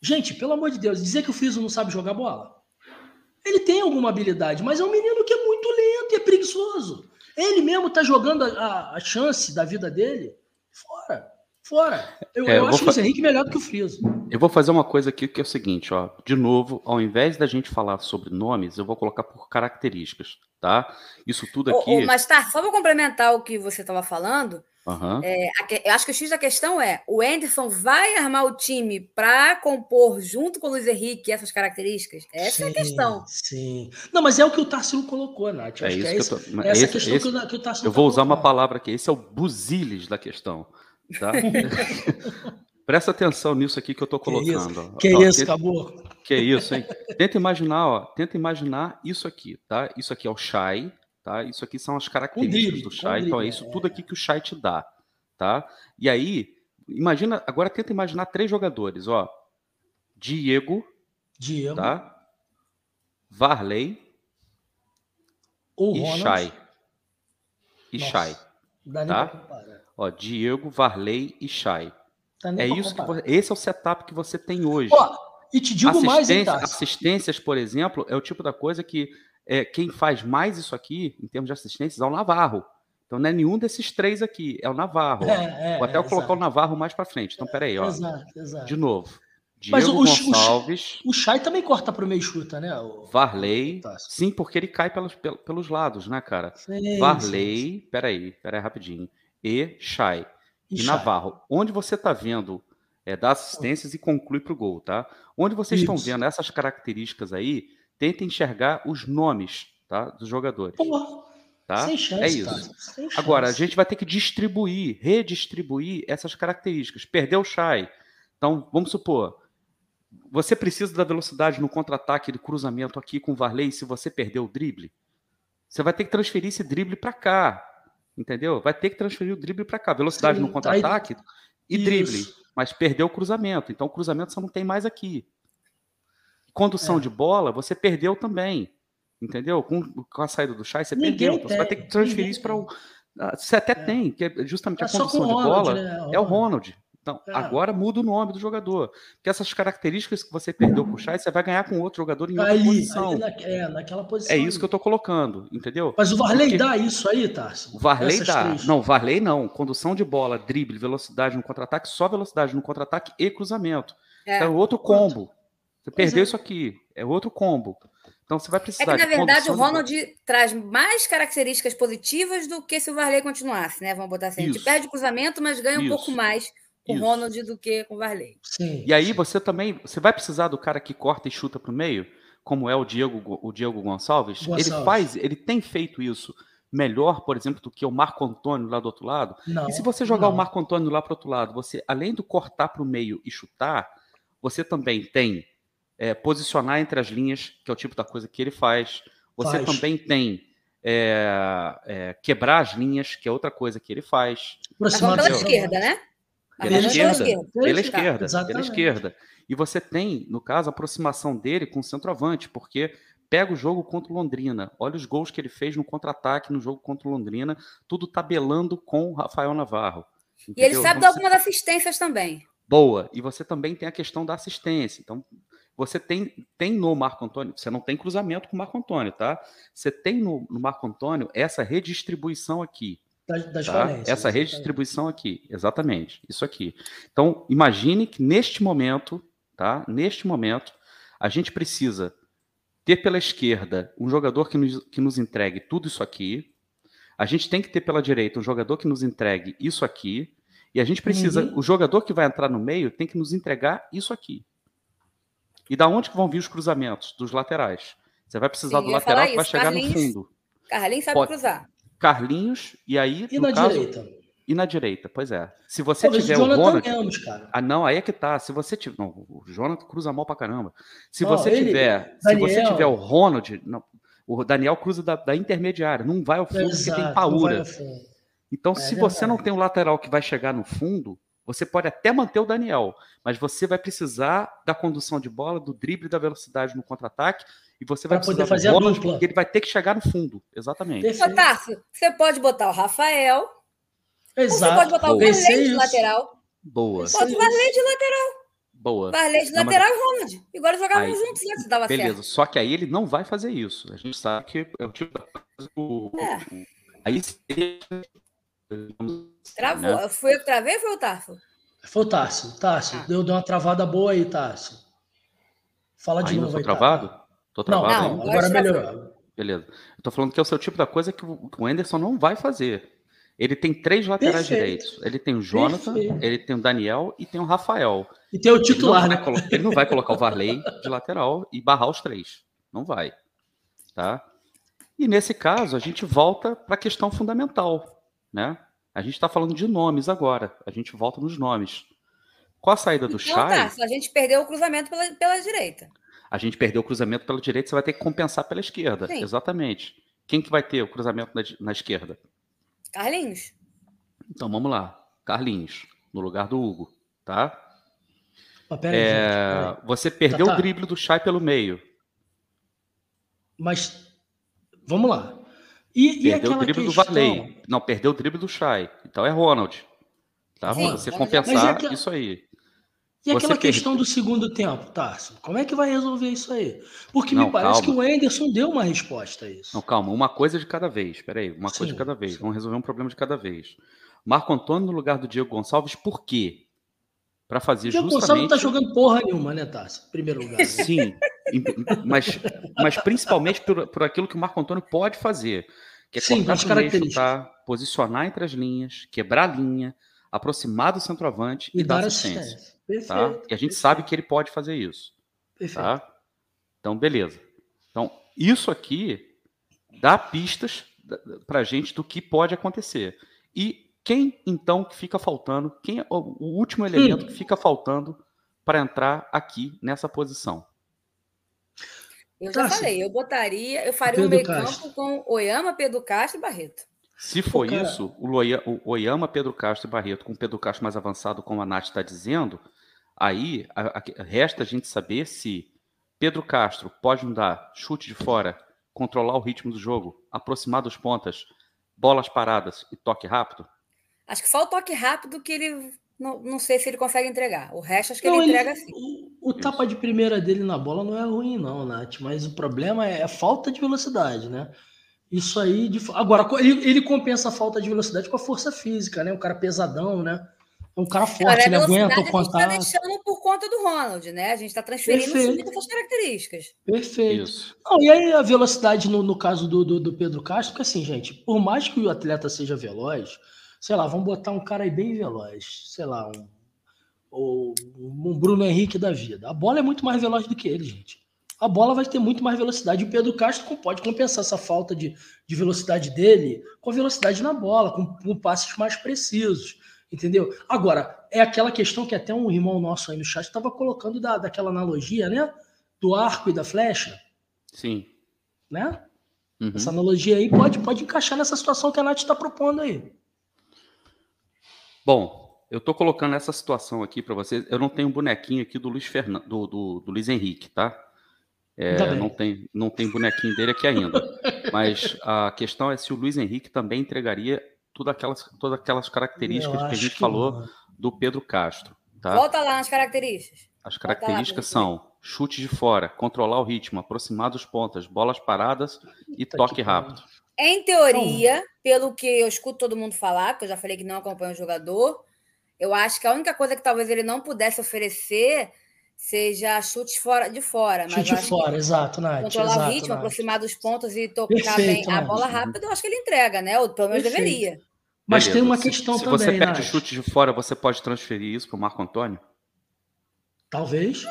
Gente, pelo amor de Deus, dizer que o Friso não sabe jogar bola. Ele tem alguma habilidade, mas é um menino que é muito lento e é preguiçoso. Ele mesmo tá jogando a, a chance da vida dele fora. Fora. Eu, é, eu, eu acho o Luiz Henrique melhor do que o Friso. Eu vou fazer uma coisa aqui que é o seguinte, ó. De novo, ao invés da gente falar sobre nomes, eu vou colocar por características, tá? Isso tudo aqui. Oh, oh, mas tá, só para complementar o que você estava falando, Uhum. É, eu acho que o X da questão é: o Anderson vai armar o time para compor junto com o Luiz Henrique essas características? Essa sim, é a questão. Sim. Não, mas é o que o Tarsilo colocou, Nath. É isso que é, esse, que eu tô, essa esse, questão esse, que, o, que o Tarsilo Eu vou usar uma palavra aqui: esse é o buziles da questão. Tá? Presta atenção nisso aqui que eu estou colocando. Que ó, isso, acabou. Que isso, hein? Tenta imaginar, ó. Tenta imaginar isso aqui, tá? Isso aqui é o Shai, tá? Isso aqui são as características do Shai. Então é isso é. tudo aqui que o Shai te dá, tá? E aí, imagina, agora tenta imaginar três jogadores, ó. Diego, Diego, tá? Varley o e Ronald. Shai. E Nossa, Shai. Tá? Ó, Diego, Varley e Chay. Tá é isso que esse é o setup que você tem hoje. Ó, e te digo mais, hein, Assistências, por exemplo, é o tipo da coisa que é, quem faz mais isso aqui, em termos de assistências, é o Navarro. Então não é nenhum desses três aqui, é o Navarro. É, é, Vou até é, colocar exato. o Navarro mais para frente. Então, peraí, ó. Exato, exato. De novo. Diego Mas o, Gonçalves. O, o Chay também corta para o meio chuta, né? O, Varley. Sim, porque ele cai pelos, pelos lados, né, cara? Sim, Varley. Sim, sim. Peraí, peraí, rapidinho e Chay. E, e Navarro. Onde você está vendo é, dá assistências e conclui para o gol, tá? Onde vocês Isso. estão vendo essas características aí, tentem enxergar os nomes tá, dos jogadores. Porra. Tá? Sem chance, é isso. Agora, a gente vai ter que distribuir, redistribuir essas características. Perdeu o Chay. Então, vamos supor, você precisa da velocidade no contra-ataque de cruzamento aqui com o Varley se você perdeu o drible. Você vai ter que transferir esse drible para cá. Entendeu? Vai ter que transferir o drible para cá. Velocidade Sim, no contra-ataque e drible. Isso. Mas perdeu o cruzamento. Então o cruzamento você não tem mais aqui. Condução é. de bola, você perdeu também. Entendeu? Com, com a saída do Chai, você Ninguém perdeu. Então, você vai ter que transferir isso para o. Você até é. tem, que é justamente é a condução de bola né? é o Ronald. Então, é. agora muda o nome do jogador. Porque essas características que você perdeu com o Chay, você vai ganhar com outro jogador em outra aí, posição. Aí na, é, naquela posição. É isso que eu estou colocando, entendeu? Mas o Varley Porque... dá isso aí, Tarso? O Varley Essas dá. Três. Não, Varley não. Condução de bola, drible, velocidade no contra-ataque, só velocidade no contra-ataque e cruzamento. É, é outro combo. Você perdeu é. isso aqui. É outro combo. Então você vai precisar. É que, na verdade, o Ronald de... traz mais características positivas do que se o Varley continuasse, né? Vamos botar assim. Isso. A gente perde o cruzamento, mas ganha isso. um pouco mais com o Ronald do que com o Varley. Sim, e aí você também você vai precisar do cara que corta e chuta para o meio, como é o Diego, o Diego Gonçalves. Gonçalves. Ele faz, ele tem feito isso melhor, por exemplo, do que o Marco Antônio lá do outro lado. Não, e se você jogar não. o Marco Antônio lá para o outro lado, você, além do cortar para o meio e chutar, você também tem é, posicionar entre as linhas, que é o tipo da coisa que ele faz. Você faz. também tem é, é, quebrar as linhas, que é outra coisa que ele faz. Aproximar pela esquerda, né? Pela esquerda, pela esquerda, pela esquerda. E você tem, no caso, a aproximação dele com o centroavante, porque pega o jogo contra o Londrina. Olha os gols que ele fez no contra-ataque no jogo contra o Londrina, tudo tabelando com o Rafael Navarro. Entendeu? E ele sabe dar algumas assistências também. Boa. E você também tem a questão da assistência. Então, você tem, tem no Marco Antônio, você não tem cruzamento com o Marco Antônio, tá? Você tem no, no Marco Antônio essa redistribuição aqui das, tá? Essa redistribuição aqui, exatamente, isso aqui. Então, imagine que neste momento, tá? Neste momento, a gente precisa ter pela esquerda um jogador que nos, que nos entregue tudo isso aqui. A gente tem que ter pela direita um jogador que nos entregue isso aqui. E a gente precisa, uhum. o jogador que vai entrar no meio tem que nos entregar isso aqui. E da onde que vão vir os cruzamentos? Dos laterais. Você vai precisar Sim, do lateral que vai chegar Carlinhos, no fundo. Carlinhos sabe Pode, cruzar. Carlinhos, e aí. E na caso, direita? E na direita, pois é. Se você Talvez tiver o, o Ronald. Menos, cara. Ah, não, aí é que tá. Se você tiver. Não, o Jonathan cruza mal pra caramba. Se não, você ele, tiver. Daniel... Se você tiver o Ronald. Não, o Daniel cruza da, da intermediária. Não vai ao fundo Exato, porque tem paura. Então, é, se você não tem um lateral que vai chegar no fundo, Você pode até manter o Daniel, mas você vai precisar da condução de bola, do drible, da velocidade no contra-ataque, e você vai Pra poder precisar fazer a dupla. porque ele vai ter que chegar no fundo. Exatamente. Ô, Tarso, você pode botar o Rafael, ou você Exato. pode botar o Boa. Varley Pensei de lateral. Boa, Bota o Varley de lateral. boa. Varley de mas- lateral e Ronald. Igual eles jogavam juntos antes, se dava Beleza, certo. só que aí ele não vai fazer isso. A gente sabe que é o tipo da coisa. O, É. o- aí seria- Travou. né? Foi eu que travei ou foi o Tarso? Foi o Tássio. Tássio, Ah. deu, deu uma travada boa aí, Tássio. Fala de Ainda novo tô aí, travado? Tô Tássio. Não, travado não, ainda? agora travou. melhorou. Beleza. Eu tô falando que é o seu tipo da coisa que o Anderson não vai fazer. Ele tem três laterais Perfeito. direitos. Ele tem o Jonathan, Perfeito. ele tem o Daniel e tem o Rafael. E tem o Ele titular, não, né? ele não vai colocar o Varley de lateral e barrar os três. Não vai. Tá? E nesse caso, a gente volta para a questão fundamental. Né? A gente está falando de nomes agora. A gente volta nos nomes. Com a saída do Então, Chay, Tarso, a gente perdeu o cruzamento pela, pela direita. a gente perdeu o cruzamento pela direita, você vai ter que compensar pela esquerda. Sim. Exatamente. Quem que vai ter o cruzamento na, na esquerda? Carlinhos. Então vamos lá. Carlinhos, no lugar do Hugo. Tá? Mas peraí, É, gente, peraí. você perdeu Tá, o tá. drible do Chay pelo meio. Mas vamos lá. E, e Perdeu o aquela drible do questão... Varley. Não, perdeu o drible do Chay. Então é Ronald. Tá? Sim, Pra você Ronald compensar é que- isso aí. E Você aquela questão do segundo tempo, Tarso? Como é que vai resolver isso aí? Porque Não, me parece calma. que o Anderson deu uma resposta a isso. Não, calma, uma coisa de cada vez. Peraí, uma coisa Sim, de cada vez. sim. Vamos resolver um problema de cada vez. Marco Antônio no lugar do Diego Gonçalves, por quê? Para fazer O Diego Gonçalves justamente. não tá jogando porra nenhuma, né, Tarso? Em primeiro lugar. né? Sim, mas, mas principalmente por, por aquilo que o Marco Antônio pode fazer, que é Sim, cortar meio, chutar, posicionar entre as linhas, quebrar a linha, aproximar do centroavante e, E dar dar assistência. assistência. Perfeito. Tá? E a gente sabe que ele pode fazer isso. Perfeito. Tá? Então, beleza. Então, isso aqui dá pistas para a gente do que pode acontecer. E quem, então, que fica faltando, quem é o último elemento Hum. que fica faltando para entrar aqui nessa posição? Eu já Tarso. falei, eu botaria, eu faria um Pedro meio Castro. campo com Oyama, Pedro Castro e Barreto. Se for isso, o, Loia- o Oyama, Pedro Castro e Barreto, com o Pedro Castro mais avançado, como a Nath está dizendo, aí a- a- resta a gente saber se Pedro Castro pode nos dar chute de fora, controlar o ritmo do jogo, aproximar dos pontas, bolas paradas e toque rápido. Acho que só o toque rápido que ele. Não, não sei se ele consegue entregar. O resto acho que Não, ele ele- entrega sim. o, o tapa de primeira dele na bola não é ruim, não, Nath. Mas o problema é a falta de velocidade, né? Isso aí. de- agora, ele, ele compensa a falta de velocidade com a força física, né? Um cara pesadão, né? É um cara forte, ele aguenta velocidade o a gente está contato. deixando por conta do Ronald, né? A gente está transferindo Perfeito. subindo essas características. Perfeito. Isso. Não, e aí a velocidade no, no caso do, do, do Pedro Castro, porque assim, gente, por mais que o atleta seja veloz, sei lá, vamos botar um cara aí bem veloz, sei lá, um, ou um Bruno Henrique da vida. A bola é muito mais veloz do que ele, gente. A bola vai ter muito mais velocidade. O Pedro Castro pode compensar essa falta de, de velocidade dele com a velocidade na bola, com, com passes mais precisos. Entendeu? Agora, é aquela questão que até um irmão nosso aí no chat estava colocando da, daquela analogia, né? Do arco e da flecha, Sim. né? Uhum. Essa analogia aí pode, pode encaixar nessa situação que a Nath está propondo aí. Bom, eu estou colocando essa situação aqui para vocês. Eu não tenho um bonequinho aqui do Luiz Fernan... do, do, do Luiz Henrique, tá? É, Tá não tem não tem bonequinho dele aqui ainda. Mas a questão é se o Luiz Henrique também entregaria tudo aquelas, todas aquelas características que a gente que falou não. do Pedro Castro. Tá? Volta lá nas características. As lá características gente são chute de fora, controlar o ritmo, aproximar dos pontas, bolas paradas e toque que rápido. Em teoria, pelo que eu escuto todo mundo falar, que eu já falei que não acompanho o jogador, eu acho que a única coisa que talvez ele não pudesse oferecer seja chutes fora de fora. Mas Chute eu acho fora, que exato, Nath. controlar exato, o ritmo, Nath. aproximar dos pontos e tocar Perfeito, bem a Nath. bola rápida, eu acho que ele entrega, né? Ou pelo menos Perfeito. deveria. Mas Beleza. tem uma Se- questão se, também, você perde Nath. chute de fora, você pode transferir isso para o Marco Antônio? Talvez.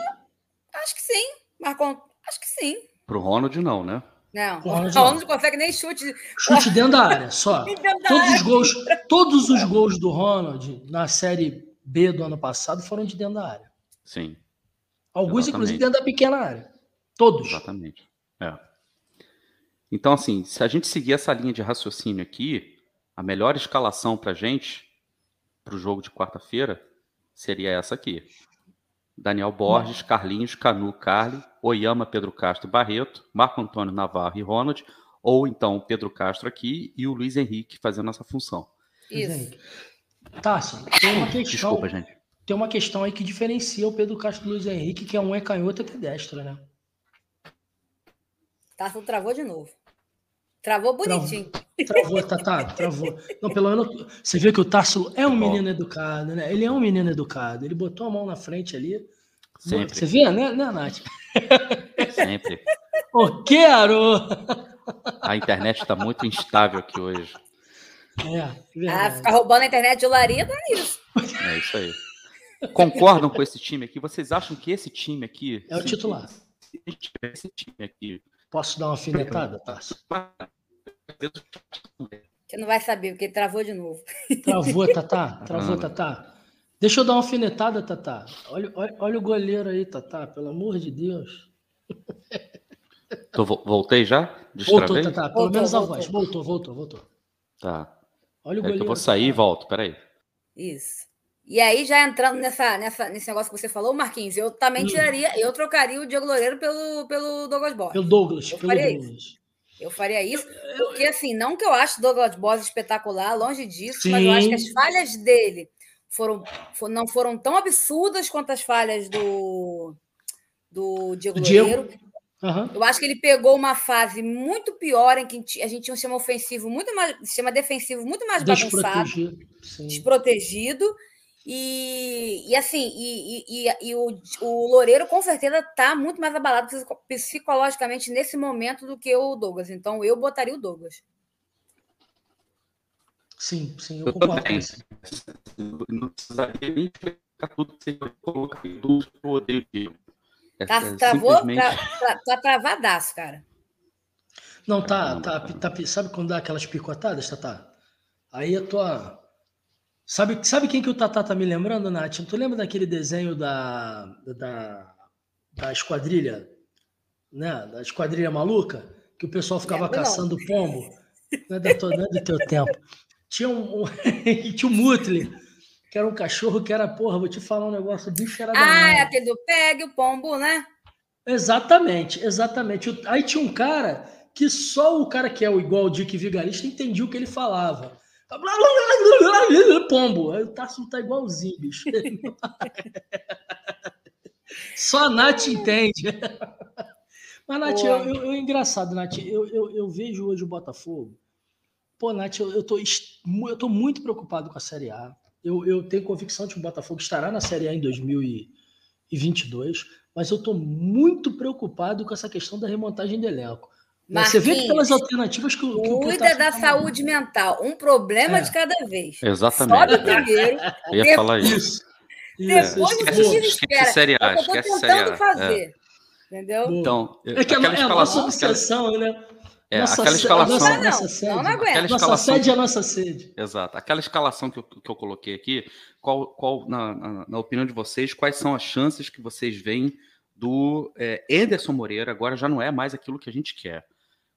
Acho que sim. Marcon, acho que sim. Para o Ronald, não, né? Não, O o Ronald Ronald não. não consegue nem chute. Chute dentro da área, só. dentro da Todos área. os gols, todos os gols do Ronald na série B do ano passado foram de dentro da área. Sim, Alguns, Exatamente. inclusive, dentro da pequena área. Todos. exatamente. É. Então, assim, se a gente seguir essa linha de raciocínio aqui, a melhor escalação para gente, para o jogo de quarta-feira, seria essa aqui. Daniel Borges, Carlinhos, Canu, Carli, Oyama, Pedro Castro e Barreto, Marco Antônio Navarro e Ronald, ou então Pedro Castro aqui e o Luiz Henrique fazendo essa função. Isso. Tássio, tem uma questão. Desculpa, gente. Tem uma questão aí que diferencia o Pedro Castro do Luiz Henrique, que é um é canhoto e outro é destra, né? Tássio travou de novo. Travou bonitinho. Travou, tá, tá, travou. Não, pelo menos você vê que o Tasso é um menino educado, né? Ele é um menino educado. Ele botou a mão na frente ali. Sempre. Você vê, né, né Nath? Sempre. O quero! A internet está muito instável aqui hoje. É, ah, ficar roubando a internet de Olaria dá isso. É isso aí. Concordam com esse time aqui? Vocês acham que esse time aqui. É o titular. Esse time aqui. Posso dar uma alfinetada, Tasso? Você não vai saber, porque travou de novo. Travou, Tatá. Travou, Tatá. Deixa eu dar uma alfinetada, Tatá. Olha, olha, olha o goleiro aí, Tatá. Pelo amor de Deus. Tô, voltei já? Destravei? Voltou, Tatá. Pelo voltou, menos a voltou. voz. Voltou, voltou, voltou. Tá. Olha o goleiro. eu vou sair e volto, peraí. Isso. E aí, já entrando nessa, nessa, nesse negócio que você falou, Marquinhos, eu também hum. tiraria, eu trocaria o Diego Loureiro pelo, pelo Douglas Borges. Pelo Douglas, eu pelo Douglas. Isso. Eu faria isso, porque assim, não que eu acho Douglas Borges espetacular, longe disso, Sim. mas eu acho que as falhas dele foram, não foram tão absurdas quanto as falhas do, do Diego, Diego. Loureiro. Uhum. Eu acho que ele pegou uma fase muito pior em que a gente tinha um sistema ofensivo muito mais, sistema defensivo muito mais bagunçado, desprotegido. E, e assim, e, e, e, o, o Loureiro com certeza está muito mais abalado psicologicamente nesse momento do que o Douglas. Então eu botaria o Douglas. Sim, sim, eu, concordo. Não precisaria nem explicar tudo que você coloca aí. Tudo que eu odeio é, tá, é, travou, simplesmente... tá, tá travadaço, cara. Não, tá, tá, tá, Sabe quando dá aquelas picotadas, Tatá? Aí a tua Sabe, sabe quem que o Tatá tá me lembrando, Nath? Tu lembra daquele desenho da, da, da esquadrilha, né? Da esquadrilha maluca? Que o pessoal ficava caçando não. pombo. Não é, da, não é do teu tempo. Tinha um, um tinha um Mutley, que era um cachorro que era, porra, vou te falar um negócio, bicho era Ah, é aquele do pegue o pombo, né? Exatamente, exatamente. Aí tinha um cara que só o cara que é o igual o Dick Vigarista entendia o que ele falava. Pombo. Aí o Tarso tá igualzinho, bicho. Só a Nath entende. Mas, Nath, eu, eu, eu, engraçado, Nath, eu, eu, eu, vejo hoje o Botafogo. Pô, Nath, eu, eu, tô, eu tô muito preocupado com a Série A. Eu, eu tenho convicção de que o Botafogo estará na Série A em 2022, mas eu tô muito preocupado com essa questão da remontagem do elenco. Marquinhos, Você vê aquelas alternativas que, que Cuida que da saúde mental. Um problema é. de cada vez. Exatamente. Sobe primeiro. Eu ia depois, falar isso. Depois esquece, você desespera. Esquece série A, é tô tentando é. fazer. É. Entendeu? Então, é que é, é a nossa obsessão, aquela... né? É, nossa, aquela escalação. Nossa, não, nossa sede. não, não aguento. Nossa sede é a nossa sede. Exato. Aquela escalação que eu, que eu coloquei aqui, qual, qual na, na, na, opinião de vocês, quais são as chances que vocês veem do é, Anderson Moreira? Agora já não é mais aquilo que a gente quer.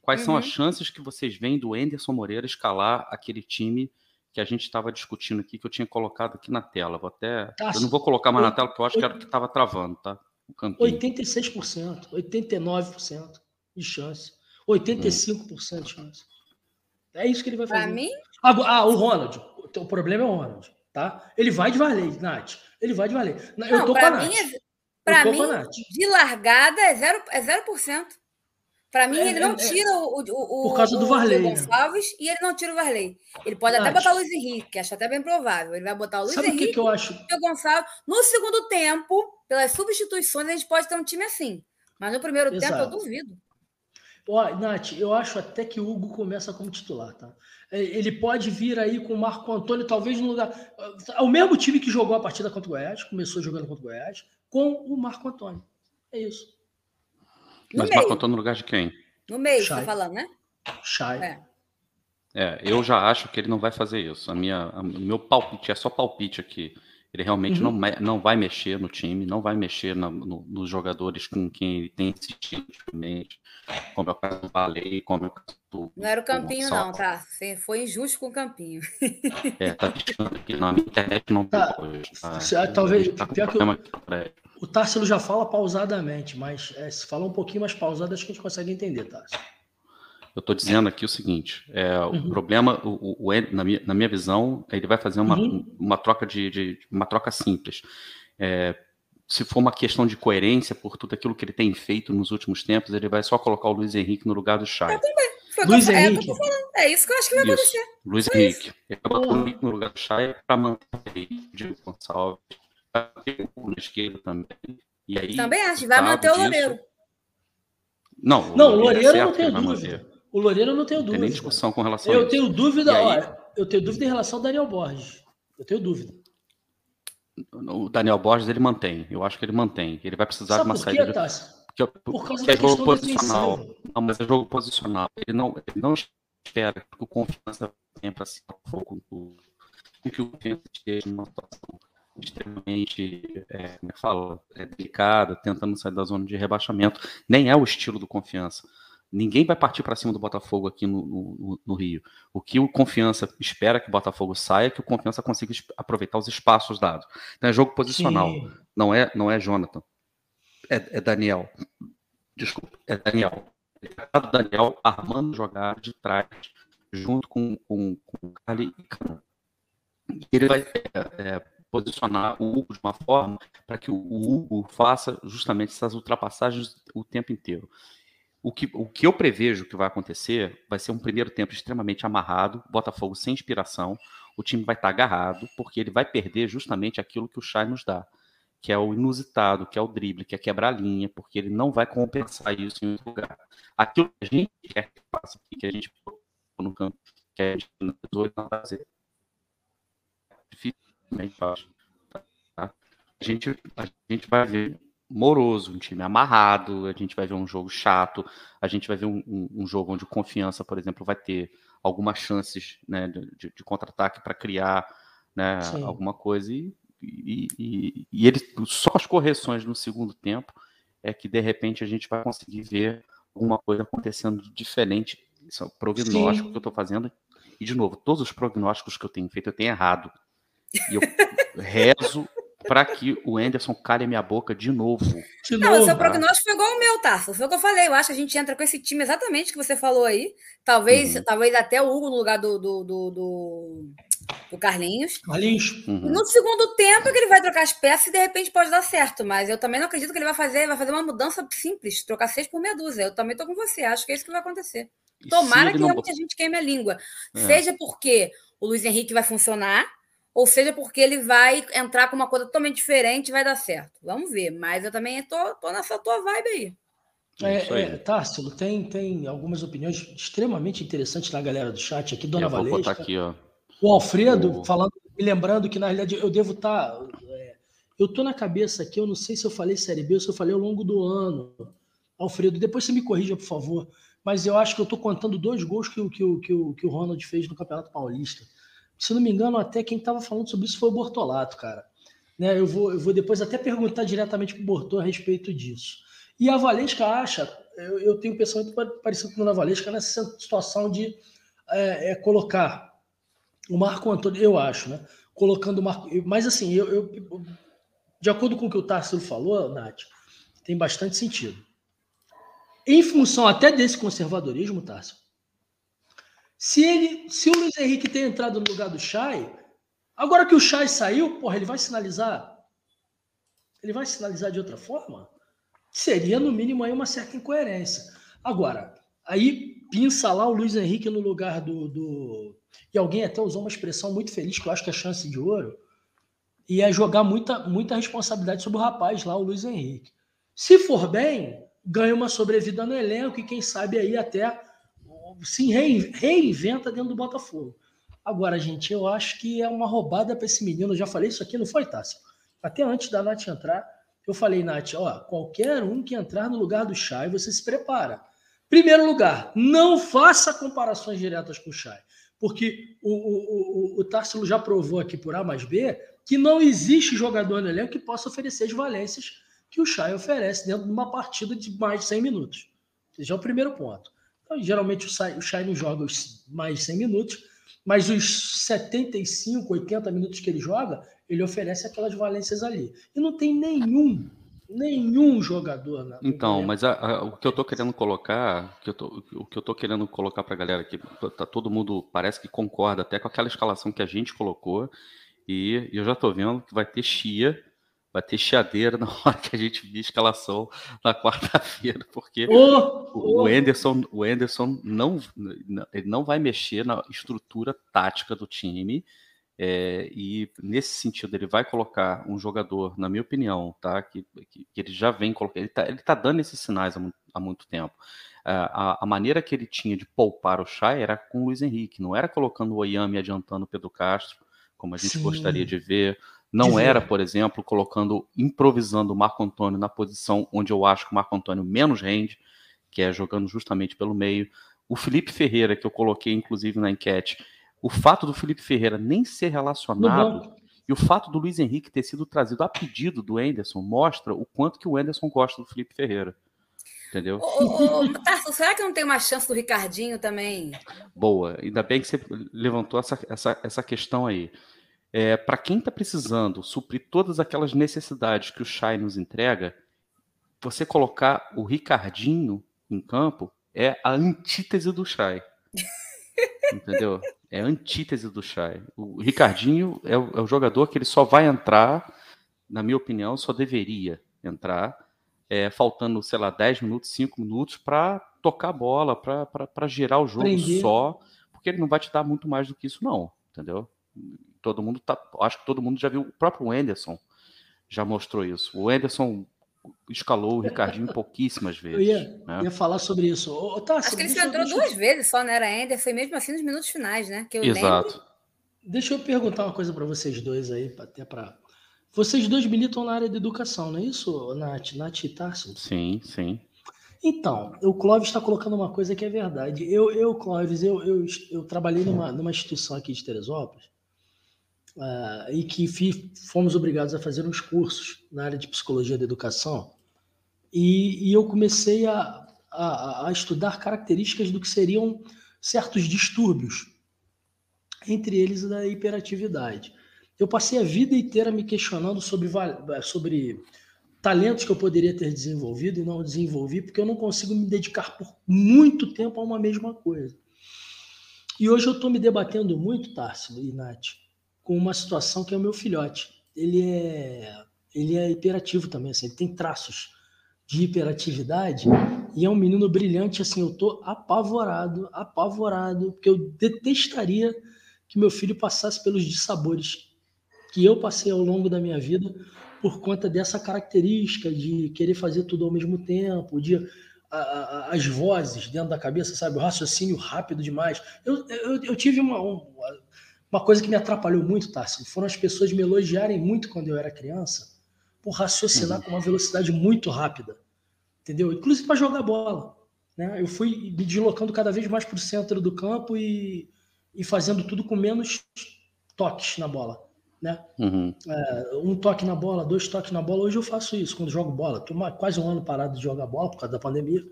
Quais uhum. são as uhum. chances que vocês veem do Enderson Moreira escalar aquele time que a gente estava discutindo aqui, que eu tinha colocado aqui na tela? Vou até. Tá, eu não vou colocar mais na tela, porque eu acho que era o que estava travando, tá? O campinho. 86%, 89% de chance. 85% de chance. É isso que ele vai fazer. Para mim? Ah, o Ronald. O problema é o Ronald, tá? Ele vai de Varley, Nath. Ele vai de Varley. Eu não, tô com a Nath. É, para mim, de largada é 0%. É 0%. Para mim, é, ele não é, é. tira o, o, Por causa o, do Varley. Né? Gonçalves e ele não tira o Varley. Ele pode até botar o Luiz Henrique, que acho até bem provável. Ele vai botar o Luiz Sabe Henrique que que eu acho? e o Gonçalves. No segundo tempo, pelas substituições, a gente pode ter um time assim. Mas no primeiro Exato. tempo, eu duvido. Ó, Nath, eu acho até que o Hugo começa como titular, tá? Ele pode vir aí com o Marco Antônio, talvez no lugar. É o mesmo time que jogou a partida contra o Goiás, começou jogando contra o Goiás, com o Marco Antônio. É isso. Mas Marco Antônio no lugar de quem? No meio, você tá falando, né? Shai. É. é. eu já acho que ele não vai fazer isso. A minha, o meu palpite é só palpite aqui. Ele realmente uhum. não, não vai mexer no time, não vai mexer no, nos jogadores com quem ele tem insistido ultimamente, como é o caso do Balei, como é o caso do. Não era o Campinho, não, tá? Foi injusto com o Campinho. É, tá deixando aqui na internet não tá. hoje. Tá? Talvez. Tá pior que o, o Tássilo já fala pausadamente, mas é, se falar um pouquinho mais pausado, acho que a gente consegue entender, Tássilo. Eu estou dizendo aqui o seguinte: é, uhum. o problema, o, o, o, na, minha, na minha visão, ele vai fazer uma, uhum. uma troca de, de, uma troca simples. É, se for uma questão de coerência por tudo aquilo que ele tem feito nos últimos tempos, ele vai só colocar o Luiz Henrique no lugar do Chay. Eu também. Foi Luiz é, Henrique. É, isso que eu acho que vai isso. acontecer. Luiz Foi Henrique. Isso. Ele vai botar o Henrique no lugar do Chay para manter o Diego Gonçalves, na esquerda também. E aí, também acho, vai manter o Loureiro. Não, o não, Loureiro não tem dúvida. O Loureiro não tenho dúvida. Tem nem discussão com relação eu a isso. Tenho dúvida, aí... olha, eu tenho dúvida em relação ao Daniel Borges. Eu tenho dúvida. O Daniel Borges ele mantém. Eu acho que ele mantém. Ele vai precisar Sabe de uma saída. Quê, de... Porque, por causa que é jogo posicional. Não, mas é jogo posicional. Ele não, ele não espera que o confiança venha para cima do fogo que o confiança esteja numa situação extremamente, é, como é que fala, é, delicada, tentando sair da zona de rebaixamento. Nem é o estilo do confiança. Ninguém vai partir para cima do Botafogo aqui no, no, no, Rio. O que o Confiança espera que o Botafogo saia é que o Confiança consiga aproveitar os espaços dados. Então é jogo posicional. Não é, não é Jonathan. É, é, Daniel. Desculpa, é Daniel. É Daniel armando jogar de trás, junto com, com, com o Carly e Cano. Ele vai é, é, posicionar o Hugo de uma forma para que o Hugo faça justamente essas ultrapassagens o tempo inteiro. O que, o que eu prevejo que vai acontecer vai ser um primeiro tempo extremamente amarrado, Botafogo sem inspiração, o time vai estar agarrado, porque ele vai perder justamente aquilo que o Chay nos dá, que é o inusitado, que é o drible, que é quebrar a linha, porque ele não vai compensar isso em outro lugar. Aquilo que a gente quer que faça que a gente no campo, que a gente não fazer. Fácil. Tá? A, gente, a gente vai ver moroso, um time amarrado, a gente vai ver um jogo chato, a gente vai ver um, um, um jogo onde confiança, por exemplo, vai ter algumas chances né, de, de contra-ataque para criar né, alguma coisa e, e, e, e, ele, só as correções no segundo tempo é que de repente a gente vai conseguir ver alguma coisa acontecendo diferente. Isso é o prognóstico Sim. que eu estou fazendo. E, de novo, todos os prognósticos que eu tenho feito, eu tenho errado. E eu rezo para que o Anderson calhe a minha boca de novo. De não, novo, o seu prognóstico foi igual o meu, tá? Foi o que eu falei. Eu acho que a gente entra com esse time exatamente que você falou aí. Talvez, uhum. talvez até o Hugo no lugar do, do, do, do, do Carlinhos. Carlinhos. Uhum. No segundo tempo que ele vai trocar as peças e de repente pode dar certo. Mas eu também não acredito que ele vai fazer, vai fazer uma mudança simples, trocar seis por meia dúzia. Eu também tô com você. Acho que é isso que vai acontecer. Tomara que não... realmente a gente queime a língua. É. Seja porque o Luiz Henrique vai funcionar ou seja, porque ele vai entrar com uma coisa totalmente diferente e vai dar certo. Vamos ver, mas eu também tô, tô nessa tua vibe aí. É, é, Társilo, tem, tem algumas opiniões extremamente interessantes na galera do chat aqui, Dona Valesca. Vou botar aqui, ó. O Alfredo, o... falando, me lembrando que na realidade eu devo estar. Tá, é, eu tô na cabeça aqui, eu não sei se eu falei Série B ou se eu falei ao longo do ano. Alfredo, depois você me corrija, por favor. Mas eu acho que eu tô contando dois gols que, que, que, que, o, que o Ronald fez no Campeonato Paulista se não me engano, até quem estava falando sobre isso foi o Bortolato, cara. Né, eu, vou, eu vou depois até perguntar diretamente para o Bortô a respeito disso. E a Valesca acha, eu, eu tenho um pensamento parecido com a Valesca nessa situação de é, é, colocar o Marco Antônio, eu acho, né? Colocando o Marco. Mas assim, eu, eu de acordo com o que o Tássio falou, Nath, tem bastante sentido. Em função até desse conservadorismo, Tássio, se ele, se o Luiz Henrique tem entrado no lugar do Chay, agora que o Chay saiu, porra, ele vai sinalizar? Ele vai sinalizar de outra forma? Seria, no mínimo, aí uma certa incoerência. Agora, aí pinça lá o Luiz Henrique no lugar do, do. E alguém até usou uma expressão muito feliz, que eu acho que é chance de ouro, e é jogar muita, muita responsabilidade sobre o rapaz lá, o Luiz Henrique. Se for bem, ganha uma sobrevida no elenco e quem sabe aí até se reinventa dentro do Botafogo. Agora, gente, eu acho que é uma roubada para esse menino. Eu já falei isso aqui, não foi, Tássio? Até antes da Nath entrar, eu falei, Nath, ó, qualquer um que entrar no lugar do Chay, você se prepara. Primeiro lugar, não faça comparações diretas com o Chay, porque o, o, o, o Tássilo já provou aqui por A mais B que não existe jogador no elenco que possa oferecer as valências que o Chay oferece dentro de uma partida de mais de 100 minutos. Esse é o primeiro ponto. Então, geralmente o Chay, não joga os mais de 100 minutos, mas os 75, 80 minutos que ele joga, ele oferece aquelas valências ali. E não tem nenhum, nenhum jogador. Na, então, mas a, a, o que eu estou querendo colocar, que tô, o que eu estou querendo colocar para a galera aqui, tá todo mundo parece que concorda até com aquela escalação que a gente colocou, e eu já estou vendo que vai ter chia vai ter chiadeira na hora que a gente vir a escalação na quarta-feira, porque oh, o, oh. Anderson, o Anderson não, ele não vai mexer na estrutura tática do time. É, e nesse sentido ele vai colocar um jogador, na minha opinião, tá, que, que, que ele já vem colocando, ele está ele tá dando esses sinais há muito, há muito tempo. A, a, maneira que ele tinha de poupar o Chay era com o Luiz Henrique, não era colocando o Oyami adiantando o Pedro Castro, como a gente Sim. gostaria de ver, não era, por exemplo, colocando, improvisando o Marco Antônio na posição onde eu acho que o Marco Antônio menos rende, que é jogando justamente pelo meio. O Felipe Ferreira, que eu coloquei inclusive na enquete, o fato do Felipe Ferreira nem ser relacionado e o fato do Luiz Henrique ter sido trazido a pedido do Enderson mostra o quanto que o Enderson gosta do Felipe Ferreira. Entendeu? Ô, ô, Tarso, será que não tem uma chance do Ricardinho também? Boa, ainda bem que você levantou essa, essa, essa questão aí. É, para quem está precisando suprir todas aquelas necessidades que o Chay nos entrega, você colocar o Ricardinho em campo é a antítese do Chay. Entendeu? É a antítese do Chay. O Ricardinho é o, é o, jogador que ele só vai entrar, na minha opinião, só deveria entrar, é, faltando, sei lá, 10 minutos, 5 minutos para tocar a bola, para girar o jogo só, porque ele não vai te dar muito mais do que isso, não. Entendeu? Todo mundo tá, acho que todo mundo já viu, o próprio Anderson já mostrou isso. O Anderson escalou o Ricardinho pouquíssimas vezes. Eu ia, né? ia falar sobre isso. Ô, tá, acho que ele entrou duas vezes só, né? Era Anderson, mesmo assim nos minutos finais, né? Que eu Exato. Lembro. Deixa eu perguntar uma coisa para vocês dois aí, até para vocês dois militam na área de educação, não é isso, Nath? Nath e Tarso? Sim, sim. Então, o Clóvis está colocando uma coisa que é verdade. Eu, eu Clóvis, eu, eu, eu trabalhei numa, numa instituição aqui de Teresópolis uh, e que fomos obrigados a fazer uns cursos na área de psicologia da educação, e, e eu comecei a, a, a, estudar características do que seriam certos distúrbios, entre eles da hiperatividade. Eu passei a vida inteira me questionando sobre, sobre talentos que eu poderia ter desenvolvido e não desenvolvi, porque eu não consigo me dedicar por muito tempo a uma mesma coisa. E hoje eu estou me debatendo muito, Tarso e Nath, com uma situação que é o meu filhote. Ele é, ele é hiperativo também, assim, ele tem traços de hiperatividade e é um menino brilhante, assim, eu tô apavorado, apavorado, porque eu detestaria que meu filho passasse pelos dissabores que eu passei ao longo da minha vida por conta dessa característica de querer fazer tudo ao mesmo tempo, de a, a, as vozes dentro da cabeça, sabe, o raciocínio rápido demais. Eu, eu, eu tive uma, um, uma coisa que me atrapalhou muito, Tarso, foram as pessoas me elogiarem muito quando eu era criança por raciocinar uhum. com uma velocidade muito rápida, entendeu? Inclusive para jogar bola. Né? Eu fui me deslocando cada vez mais para o centro do campo e, e fazendo tudo com menos toques na bola. Né? Uhum. É, um toque na bola, dois toques na bola. Hoje eu faço isso quando jogo bola. Estou quase um ano parado de jogar bola por causa da pandemia.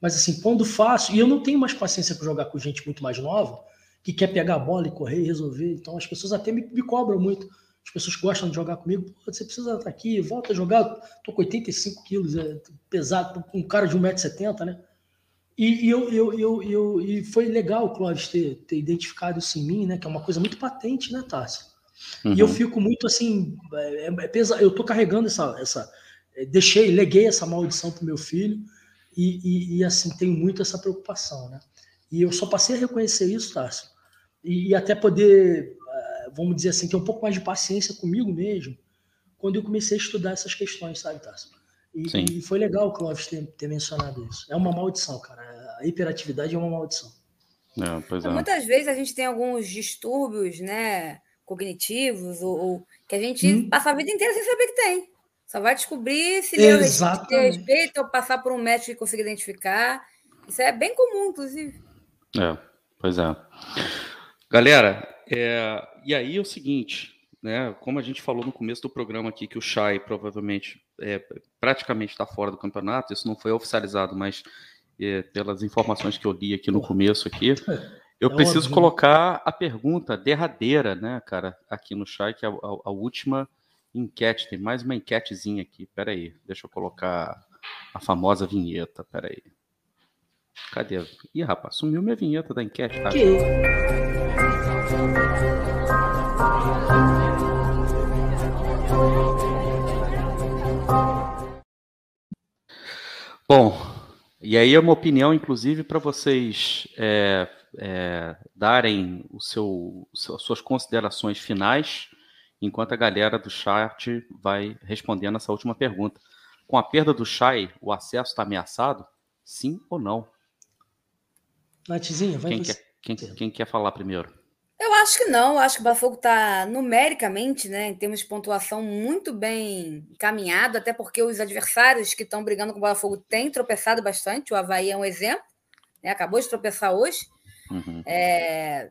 Mas assim, quando faço, e eu não tenho mais paciência para jogar com gente muito mais nova, que quer pegar a bola e correr e resolver. Então as pessoas até me, me cobram muito. As pessoas gostam de jogar comigo. você precisa estar aqui, volta a jogar. Tô com 85 quilos, é pesado, com um cara de 1,70m, né? E, e, eu, eu, eu, eu, e foi legal o Clóvis ter, ter identificado isso em mim, né? Que é uma coisa muito patente, né, Tássia? Uhum. E eu uhum. fico muito assim, é, é pesado. Eu tô carregando essa, essa, é, deixei, leguei essa maldição pro meu filho e, e, e, assim tenho muito essa preocupação, né? E eu só passei a reconhecer isso, Tássio, e, até poder, eh, vamos dizer assim, ter um pouco mais de paciência comigo mesmo, quando eu comecei a estudar essas questões, sabe, Tarso? E, e, foi legal o Clóvis ter, ter, mencionado isso. É uma maldição, cara. A hiperatividade é uma maldição. É, é. Muitas vezes a gente tem alguns distúrbios, né, cognitivos, ou, ou que a gente hum. passa a vida inteira sem saber que tem. Só vai descobrir se deu respeito ou passar por um médico que consiga identificar. Isso é bem comum, inclusive. É, pois é. Galera, é, e aí é o seguinte, né? Como a gente falou no começo do programa aqui, que o Chay provavelmente é, praticamente está fora do campeonato, isso não foi oficializado, mas é, pelas informações que eu li aqui no começo aqui, eu é preciso óbvio. Colocar a pergunta derradeira, né, cara, aqui no Chay, que é a, a, a, última enquete. Tem mais uma enquetezinha aqui. Pera aí, deixa eu colocar a famosa vinheta. Pera aí. Cadê? Ih, rapaz, sumiu minha vinheta da enquete, tá? Que... Bom, e aí é uma opinião, inclusive, para vocês é, é, darem o seu, as suas considerações finais, enquanto a galera do chat vai respondendo essa última pergunta. Com a perda do Chay, o acesso está ameaçado? Sim ou não? Natizinha, vai quem, quer, quem, quem quer falar primeiro? Eu acho que não, eu acho que o Botafogo está numericamente, né, em termos de pontuação, muito bem encaminhado, até porque os adversários que estão brigando com o Botafogo têm tropeçado bastante. O Havaí é um exemplo, né, acabou de tropeçar hoje. Uhum. É,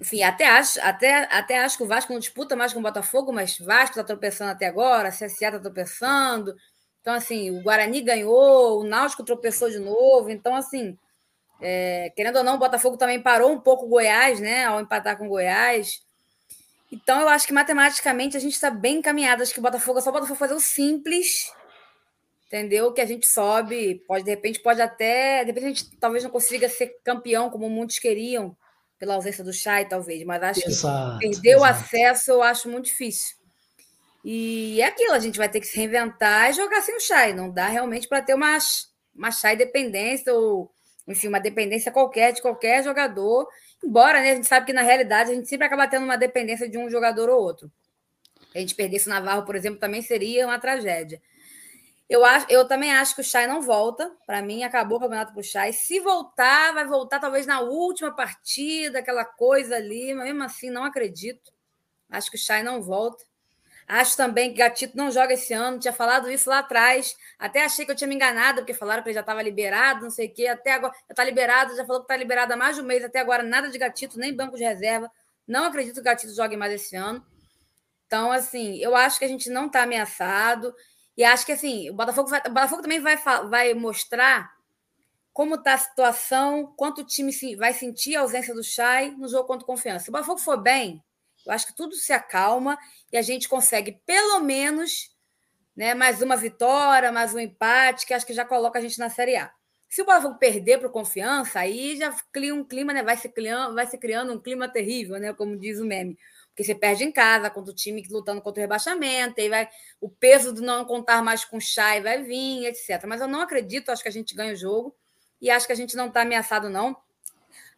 enfim, até acho, até, até acho que o Vasco não disputa mais com o Botafogo, mas Vasco está tropeçando até agora, a CSA está tropeçando. Então, assim, o Guarani ganhou, o Náutico tropeçou de novo. Então, assim, é, querendo ou não, o Botafogo também parou um pouco o Goiás, né? Ao empatar com o Goiás. Então, eu acho que matematicamente a gente está bem encaminhado. Acho que o Botafogo é só o Botafogo fazer o simples, entendeu? Que a gente sobe. Pode, de repente, pode até. De repente, a gente talvez não consiga ser campeão, como muitos queriam, pela ausência do Chay, talvez. Mas acho exato, que perder exato. o acesso eu acho muito difícil. E é aquilo, a gente vai ter que se reinventar e jogar sem o Chay. Não dá realmente para ter uma, uma Chay dependência ou enfim, uma dependência qualquer de qualquer jogador. Embora né, a gente sabe que na realidade a gente sempre acaba tendo uma dependência de um jogador ou outro. A gente perdesse o Navarro, por exemplo, também seria uma tragédia. Eu, acho, eu também acho que o Chay não volta. Para mim, acabou o campeonato para o Chay. Se voltar, vai voltar talvez na última partida, aquela coisa ali. Mas mesmo assim, não acredito. Acho que o Chay não volta. Acho também que Gatito não joga esse ano. Tinha falado isso lá atrás. Até achei que eu tinha me enganado, porque falaram que ele já estava liberado, não sei o quê. Até agora já está liberado, já falou que está liberado há mais de um mês. Até agora nada de Gatito, nem banco de reserva. Não acredito que o Gatito jogue mais esse ano. Então, assim, eu acho que a gente não está ameaçado. E acho que assim, o Botafogo, vai, o Botafogo também vai, vai mostrar como está a situação, quanto o time vai sentir a ausência do Chay no jogo contra confiança. Se o Botafogo for bem, eu acho que tudo se acalma e a gente consegue, pelo menos, né, mais uma vitória, mais um empate, que acho que já coloca a gente na Série A. Se o Botafogo perder para Confiança, aí já cria um clima, né? Vai se criando, vai se criando um clima terrível, né? Como diz o meme. Porque você perde em casa contra o time lutando contra o rebaixamento, aí vai o peso de não contar mais com o Chay vai vir, etc. Mas eu não acredito, acho que a gente ganha o jogo e acho que a gente não está ameaçado, não.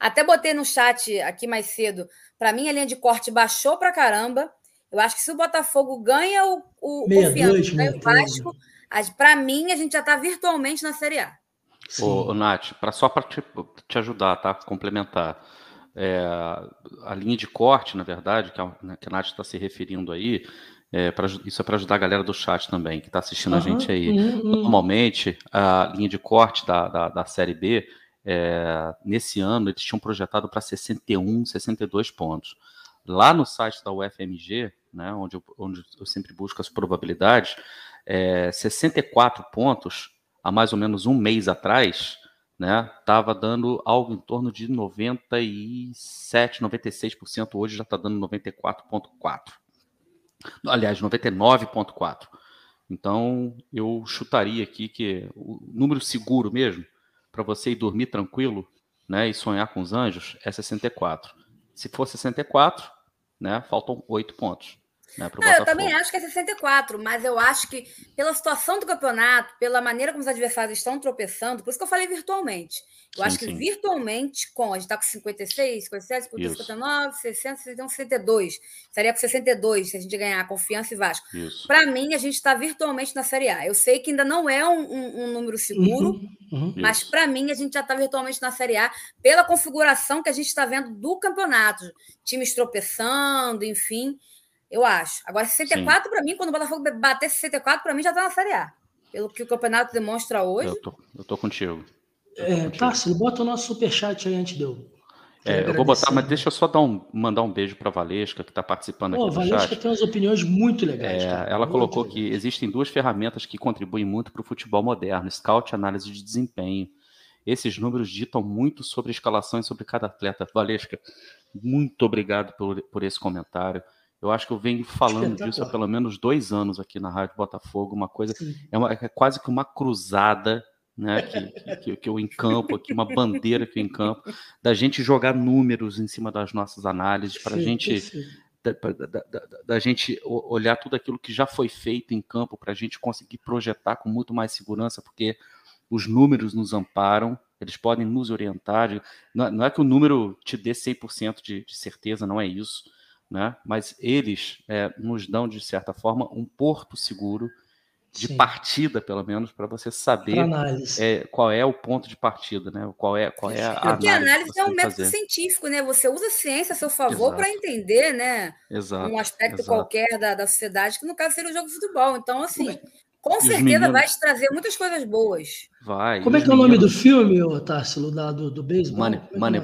Até botei no chat aqui mais cedo. Para mim, a linha de corte baixou para caramba. Eu acho que se o Botafogo ganha o, o confiança, ganha o Vasco, para mim, a gente já está virtualmente na Série A. Ô, ô, Nath, pra, só para te, te, ajudar, tá? Complementar. É, a linha de corte, na verdade, que a, né, que a Nath está se referindo aí, é, pra, isso é para ajudar a galera do chat também, que está assistindo uhum, a gente aí. Uhum, Normalmente, a linha de corte da, da, da Série B, é, nesse ano, eles tinham projetado para 61, 62 pontos. Lá no site da UFMG, né, onde, eu, onde eu sempre busco as probabilidades, é, 64 pontos, há mais ou menos um mês atrás, estava né, dando algo em torno de 97, 96%, hoje já está dando 94,4%. Aliás, 99,4%. Então, eu chutaria aqui que o número seguro mesmo, para você ir dormir tranquilo né, e sonhar com os anjos, é 64. Se for 64, né, faltam oito pontos. Né, Não, eu também acho que é 64, mas eu acho que pela situação do campeonato, pela maneira como os adversários estão tropeçando, por isso que eu falei virtualmente. Eu sim, acho que sim. virtualmente, com a gente está com 56, 57, 59, 60, 61, 62. Estaria com 62 se a gente ganhar confiança e Vasco. Para mim, a gente está virtualmente na Série A. Eu sei que ainda não é um, um, um número seguro, uhum, uhum. mas para mim a gente já está virtualmente na Série A pela configuração que a gente está vendo do campeonato. Times tropeçando, enfim. Eu acho. Agora, 64 para mim, quando o Botafogo bater 64, para mim já está na Série A. Pelo que o campeonato demonstra hoje. Eu tô, eu tô contigo. É, Tássio, bota o nosso superchat aí antes de eu. É, eu vou botar, mas deixa eu só dar um, mandar um beijo para a Valesca, que está participando aqui. Oh, Valesca chat. tem umas opiniões muito legais. É, ela muito colocou que existem duas ferramentas que contribuem muito para o futebol moderno: scout e análise de desempenho. Esses números ditam muito sobre escalação e sobre cada atleta. Valesca, muito obrigado por, por esse comentário. Eu acho que eu venho falando disso há pelo menos dois anos aqui na Rádio Botafogo. Uma coisa, é, uma, é quase que uma cruzada né, que, que, que eu encampo aqui, uma bandeira que eu encampo, da gente jogar números em cima das nossas análises, para a gente. Da, da, da, da, gente olhar tudo aquilo que já foi feito em campo, para a gente conseguir projetar com muito mais segurança, porque os números nos amparam, eles podem nos orientar. Não, não é que o número te dê 100% de, de certeza, não é isso, né? mas eles é, nos dão, de certa forma, um porto seguro de Sim. partida, pelo menos, para você saber é, qual é o ponto de partida, né? Qual é, qual é a Porque análise. a análise é um método fazer. científico, né? Você usa a ciência a seu favor para entender, né? Exato, um aspecto exato. qualquer da, da sociedade, que no caso seria o jogo de futebol. Então, assim, com certeza meninos... vai te trazer muitas coisas boas. Vai. Como é que é o nome do filme, Tássilo, do, do beisebol? Money, é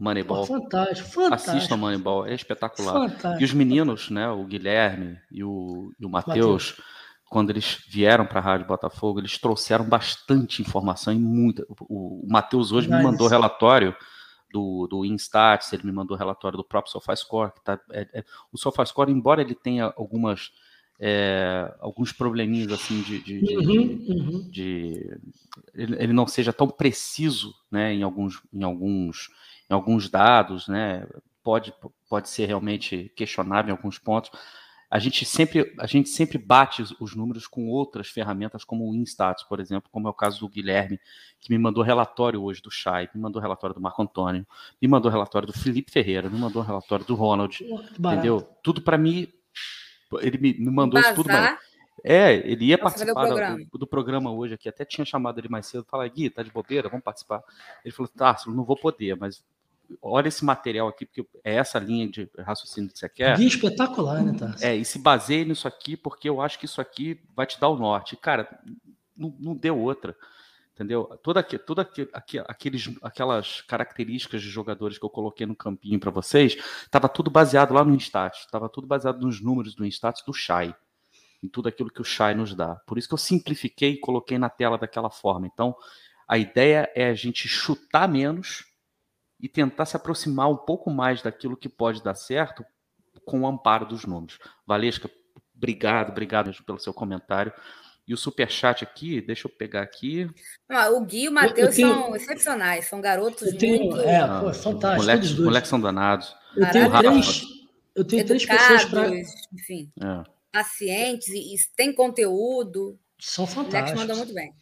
Moneyball. Moneyball. fantástico, fantástico. Assistam Moneyball, é espetacular. Fantástico. E os meninos, né? O Guilherme e o, e o Matheus quando eles vieram para a Rádio Botafogo, eles trouxeram bastante informação e muita. O, o Matheus hoje me mandou relatório do, do Instats, ele me mandou relatório do próprio SofaScore, que tá, é, é, o SofaScore, embora ele tenha algumas é, alguns probleminhas assim de, de, de, uhum, uhum. de ele, ele, não seja tão preciso, né, em alguns em alguns em alguns dados, né, pode pode ser realmente questionável em alguns pontos, a gente sempre, a gente sempre bate os números com outras ferramentas, como o Instats, por exemplo, como é o caso do Guilherme, que me mandou relatório hoje do Chay, me mandou relatório do Marco Antônio, me mandou relatório do Felipe Ferreira, me mandou relatório do Ronald, entendeu? Tudo para mim, ele me, me mandou isso tudo. Mas, é, ele ia participar programa. Do, do, programa hoje aqui, até tinha chamado ele mais cedo, fala, Gui, tá de bobeira, vamos participar. Ele falou, tá, não vou poder, mas olha esse material aqui, porque é essa linha de raciocínio que você quer. Guia espetacular, né, Tarso? É, e se baseie nisso aqui, porque eu acho que isso aqui vai te dar o norte. Cara, não, não deu outra. Entendeu? Toda, toda aqueles, aquelas características de jogadores que eu coloquei no campinho para vocês, estava tudo baseado lá no Instat, estava tudo baseado nos números do Instat do Shai, em tudo aquilo que o Shai nos dá. Por isso que eu simplifiquei e coloquei na tela daquela forma. Então, a ideia é a gente chutar menos e tentar se aproximar um pouco mais daquilo que pode dar certo com o amparo dos números. Valesca, obrigado, obrigado pelo seu comentário. E o super chat aqui, deixa eu pegar aqui. Ah, o Gui e o Matheus tenho... são excepcionais, são garotos tenho... muito. É, pô, fantástico. Moleques, moleques são danados. Eu tenho três, eu tenho três pessoas para. Enfim, é. pacientes e, e tem conteúdo. São fantásticos. mandam muito bem.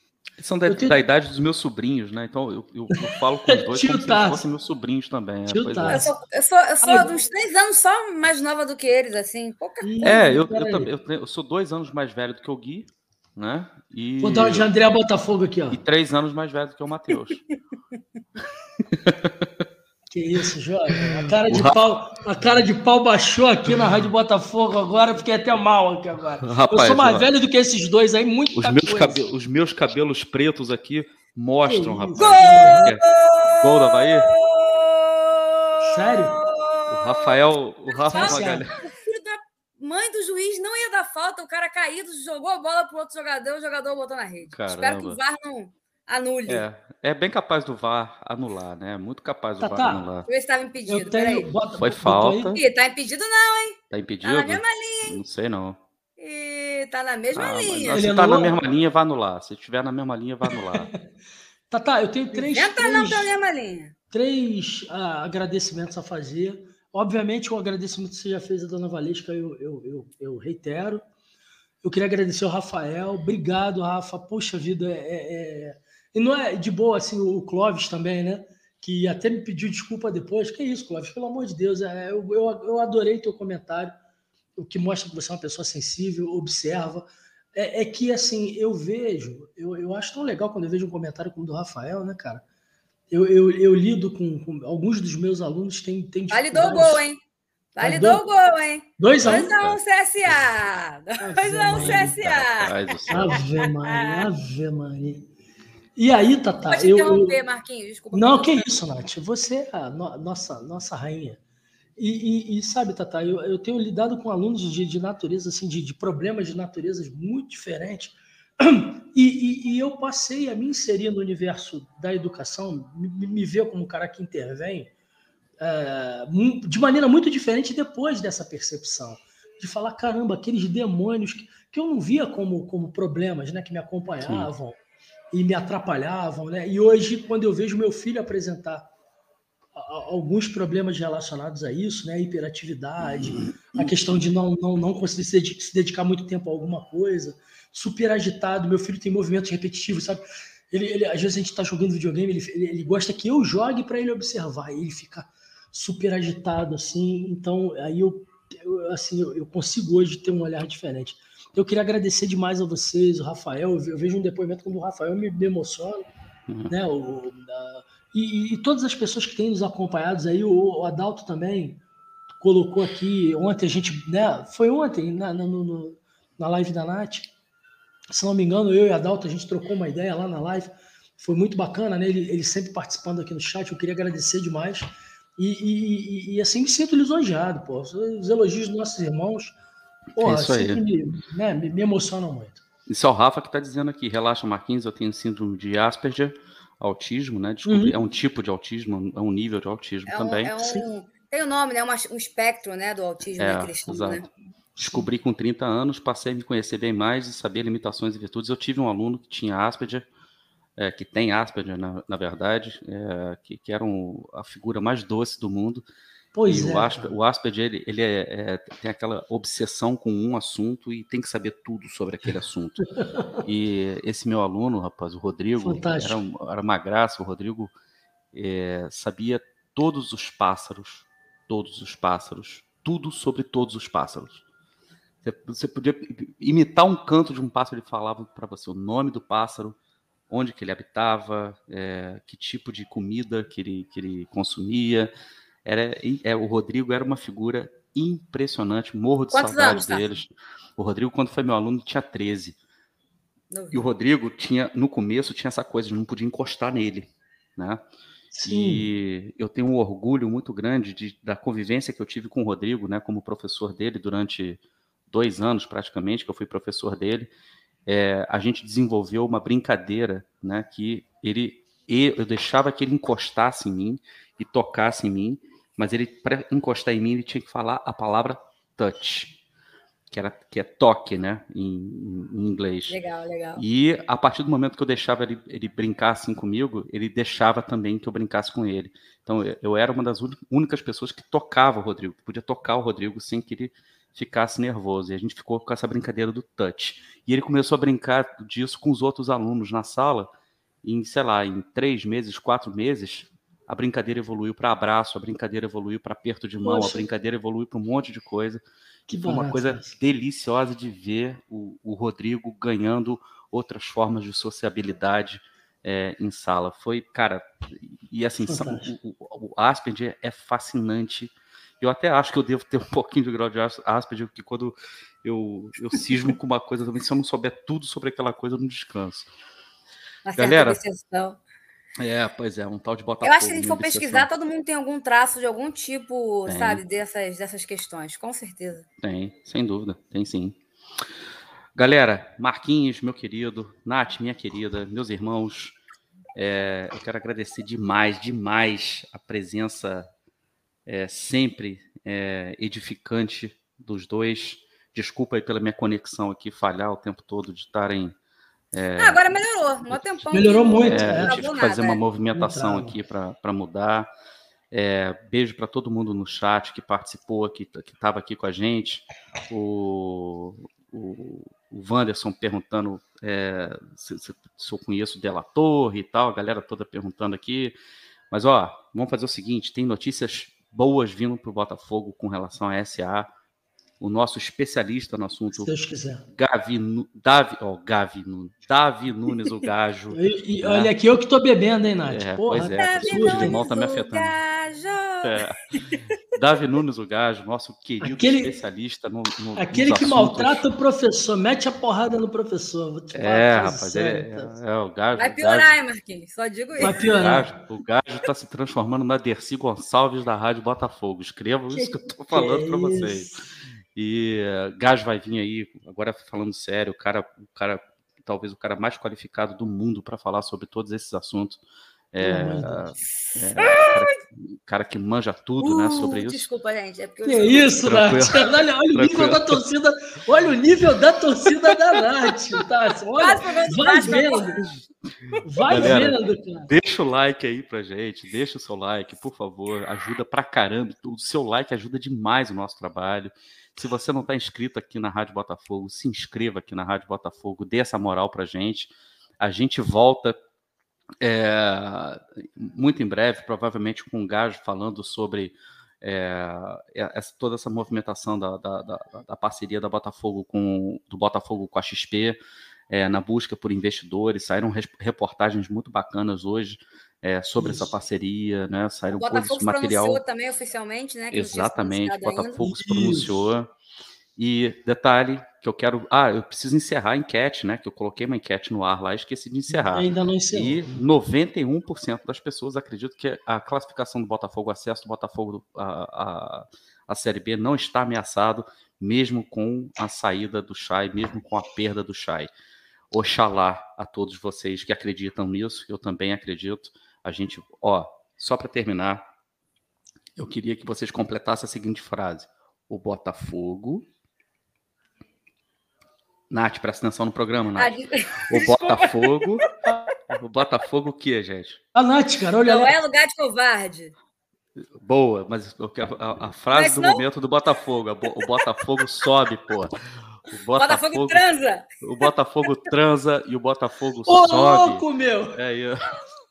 São da, tenho... da, idade dos meus sobrinhos, né? Então eu, eu, eu falo com os dois como se fossem meus sobrinhos também. É, é. Eu sou, eu sou, eu sou Ai, uns três anos só mais nova do que eles, assim, pouca coisa. É, eu, eu, eu, sou dois anos mais velho do que o Gui, né? E, Vou dar uma de André Botafogo aqui, ó. E três anos mais velho do que o Matheus. Que isso, jovem. A cara de pau, a cara de pau baixou aqui na Rádio Botafogo agora, fiquei até mal aqui agora. Rapaz, eu sou mais ó, velho do que esses dois aí, muito os meus, cabelos, os meus cabelos pretos aqui mostram, que rapaz. Gol! Gol da Bahia? Sério? O Rafael, o Rafa Magalhães. Mãe do juiz não ia dar falta, o cara caído jogou a bola pro outro jogador, o jogador botou na rede. Caramba. Espero que o VAR não anule. É, é bem capaz do VAR anular, né? Muito capaz do tá, VAR tá. anular. Eu estava impedido. Eu tenho, bota, Foi falta. Ih, tá impedido não, hein? Tá impedido? Tá na mesma linha, hein? Não sei não. Ih, tá na mesma ah, linha. se tá na mesma linha, vai anular. Se estiver na mesma linha, vai anular. tá, tá, eu tenho três. Entra três, não na mesma linha. Três ah, agradecimentos a fazer. Obviamente, o agradecimento que você já fez a dona Valesca, eu, eu, eu, eu reitero. Eu queria agradecer ao Rafael. Obrigado, Rafa. Poxa vida, é, é e não é de boa, assim, o Clóvis também, né? Que até me pediu desculpa depois. Que isso, Clóvis, pelo amor de Deus. É, eu, eu, eu adorei teu comentário, o que mostra que você é uma pessoa sensível, observa. É, é que, assim, eu vejo, eu, eu acho tão legal quando eu vejo um comentário como o do Rafael, né, cara? Eu, eu, eu lido com, com alguns dos meus alunos, tem, tem Validou o gol, hein? Validou o gol, hein? 2x1 um, um CSA. 2x1 um CSA. Ave Maria, Ave Maria. E aí, Tata, Pode eu. interromper, Marquinhos, desculpa. Não, que isso, Nath. Você é a no- nossa, nossa rainha. E, e- e sabe, Tata, eu, eu tenho lidado com alunos de, de natureza, assim, de, de problemas de naturezas muito diferentes. E, e- e eu passei a me inserir no universo da educação, me, me ver como um cara que intervém é, de maneira muito diferente depois dessa percepção. De falar, caramba, aqueles demônios que, que eu não via como, como problemas, né? Que me acompanhavam e me atrapalhavam, né? E hoje, quando eu vejo meu filho apresentar alguns problemas relacionados a isso, né? A hiperatividade, a questão de não, não, não conseguir se dedi- se dedicar muito tempo a alguma coisa, super agitado, meu filho tem movimentos repetitivos, sabe? Ele, ele- às vezes a gente está jogando videogame, ele, ele, ele gosta que eu jogue para ele observar, ele fica super agitado, assim, então aí eu, eu, assim, eu, eu consigo hoje ter um olhar diferente. Eu queria agradecer demais a vocês, o Rafael, eu ve- eu vejo um depoimento quando o Rafael me, me emociona, Uhum. né, o, a- e, e todas as pessoas que têm nos acompanhados aí, o, o Adalto também colocou aqui, ontem a gente, né, foi ontem, na, na, no- na live da Nath, se não me engano, eu e a Adalto, a gente trocou uma ideia lá na live, foi muito bacana, né? Ele, ele sempre participando aqui no chat, eu queria agradecer demais. E, e- e- e, assim me sinto lisonjeado, pô. Os elogios dos nossos irmãos, pô, É isso aí. me, né, me, emocionam muito. Isso é o Rafa que está dizendo aqui. Relaxa, Marquinhos, eu tenho síndrome de Asperger, autismo, né? Descobri, Uhum. É um tipo de autismo, é um nível de autismo É um, também. é um- tem o nome, né? Um espectro né, do autismo, É, né, né? Descobri com 30 anos, passei a me conhecer bem mais e saber limitações e virtudes. Eu tive um aluno que tinha Asperger, é, que tem Asperger, na, na verdade, é, que, que era um- a figura mais doce do mundo. Pois e é. o, Asper, o Asperger, ele, ele é- é- tem aquela obsessão com um assunto e tem que saber tudo sobre aquele assunto. e esse meu aluno, rapaz, o Rodrigo, era, era uma graça. O Rodrigo é, sabia todos os pássaros, todos os pássaros, tudo sobre todos os pássaros. Você, você podia imitar um canto de um pássaro, ele falava para você o nome do pássaro, onde que ele habitava, é, que tipo de comida que ele, que ele consumia. Era, é, o Rodrigo era uma figura impressionante, morro de Quantos saudade anos, tá? deles. O Rodrigo, quando foi meu aluno, tinha 13. Novinho. E o Rodrigo tinha, no começo, tinha essa coisa de não podia encostar nele, né? Sim. E eu tenho um orgulho muito grande de, da convivência que eu tive com o Rodrigo, né, como professor dele durante dois anos praticamente, que eu fui professor dele. É, a gente desenvolveu uma brincadeira, né, que ele, eu deixava que ele encostasse em mim e tocasse em mim, mas ele para encostar em mim ele tinha que falar a palavra touch, que era que é toque, né, em, em inglês. Legal, legal. E a partir do momento que eu deixava ele, ele brincar assim comigo, ele deixava também que eu brincasse com ele. Então eu, eu era uma das únicas pessoas que tocava o Rodrigo, que podia tocar o Rodrigo sem que ele ficasse nervoso. E a gente ficou com essa brincadeira do touch. E ele começou a brincar disso com os outros alunos na sala. E em, sei lá, em três meses, quatro meses, a brincadeira evoluiu para abraço, a brincadeira evoluiu para aperto de mão, Poxa. a brincadeira evoluiu para um monte de coisa Que foi uma coisa isso. deliciosa de ver o, o Rodrigo ganhando outras formas de sociabilidade é, em sala. Foi, cara, e assim, são- o, o, o Asperger é fascinante. Eu até acho que eu devo ter um pouquinho de grau de As- Asperger, porque quando eu, eu cismo com uma coisa também, se eu não souber tudo sobre aquela coisa, eu não descanso. Uma Galera, obsessão. É, pois é, um tal de Botafogo. Eu acho que se a gente for pesquisar, todo mundo tem algum traço de algum tipo, Tem. sabe, dessas, dessas questões, com certeza. Tem, sem dúvida, tem sim. Galera, Marquinhos, meu querido, Nath, minha querida, meus irmãos, é, eu quero agradecer demais, demais a presença é, sempre é, edificante dos dois. Desculpa aí pela minha conexão aqui falhar o tempo todo de estarem. Ah, agora melhorou. Mó tempão Melhorou muito, É, é. eu não tive que fazer uma é. movimentação Não trava. aqui para mudar. É, beijo para todo mundo no chat que participou, que estava aqui com a gente. O, o, o Wanderson perguntando é, se, se- se eu conheço o Della Torre e tal, a galera toda perguntando aqui. Mas, ó, vamos fazer o seguinte: tem notícias boas vindo para o Botafogo com relação a SA. O nosso especialista no assunto, Se Deus quiser. Gavi, Davi, ó, Gavi, Davi Nunes, o Gajo. E, e É. olha aqui, eu que tô bebendo, hein, Nath? É, Porra, pois é. Davi o futebol Nunes, tá me o afetando. gajo. É. Davi Nunes, o Gajo, nosso querido aquele, especialista no, no Aquele que assuntos. maltrata o professor, mete a porrada no professor. é, rapaz, é, é, é, o Gajo. Vai piorar, hein, Marquinhos? Só digo isso. Vai piorar. O Gajo está se transformando na Dercy Gonçalves da Rádio Botafogo. Escrevam isso que eu estou falando para vocês. E uh, Gajo vai vir aí, agora falando sério, o cara, o cara, talvez o cara mais qualificado do mundo para falar sobre todos esses assuntos. É, é, cara, cara, que manja tudo, uh, né, sobre isso. Desculpa, gente. É porque que isso, Nath? Olha, olha o nível da torcida. Olha o nível da torcida da Nath, tá? Olha, vai vendo. Vai Galera, vendo, cara. Deixa o like aí pra gente, deixa o seu like, por favor. Ajuda pra caramba. O seu like ajuda demais o nosso trabalho. Se você não está inscrito aqui na Rádio Botafogo, se inscreva aqui na Rádio Botafogo, dê essa moral pra gente. A gente volta é, muito em breve, provavelmente com o Gajo falando sobre é, essa, toda essa movimentação da, da, da, da, parceria da Botafogo com, do Botafogo com a XP, é, na busca por investidores. Saíram reportagens muito bacanas hoje é, sobre Isso. essa parceria, né? Saíram coisas, material. também oficialmente, né? Exatamente, Botafogo se pronunciou. E detalhe que eu quero. Ah, eu preciso encerrar a enquete, né? Que eu coloquei uma enquete no ar lá e esqueci de encerrar. Ainda não encerrou. E 91% das pessoas acreditam que a classificação do Botafogo, o acesso do Botafogo à, à, Série B não está ameaçado, mesmo com a saída do Chay, mesmo com a perda do Chay. Oxalá a todos vocês que acreditam nisso, eu também acredito. A gente, ó, só para terminar, eu queria que vocês completassem a seguinte frase: o Botafogo Nath, presta atenção no programa, Nath. O Botafogo. o Botafogo o quê, gente? A Nath, cara, olha Não lá. é lugar de covarde. Boa, mas a, a frase mas do não... momento do Botafogo. O Botafogo sobe, pô. O Botafogo, Botafogo transa. O Botafogo transa e o Botafogo Ô, sobe. louco, meu! É isso.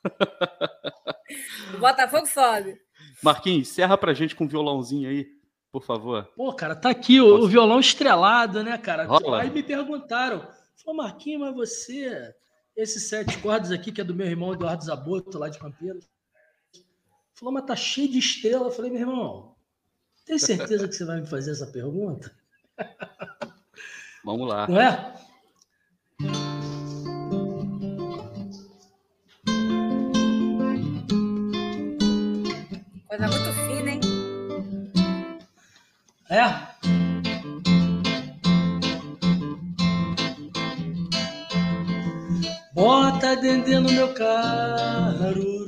O Botafogo sobe. Marquinhos, encerra pra gente com um violãozinho aí por favor. Pô, cara, tá aqui o, o violão estrelado, né, cara? Rola. Aí me perguntaram, falou, Marquinhos, mas você, esses sete cordas aqui, que é do meu irmão Eduardo Zaboto, lá de Campeiras, falou, mas tá cheio de estrela. Eu falei, meu irmão, tem certeza que você vai me fazer essa pergunta? Vamos lá. Não é? É? Bota dendê no meu caruru.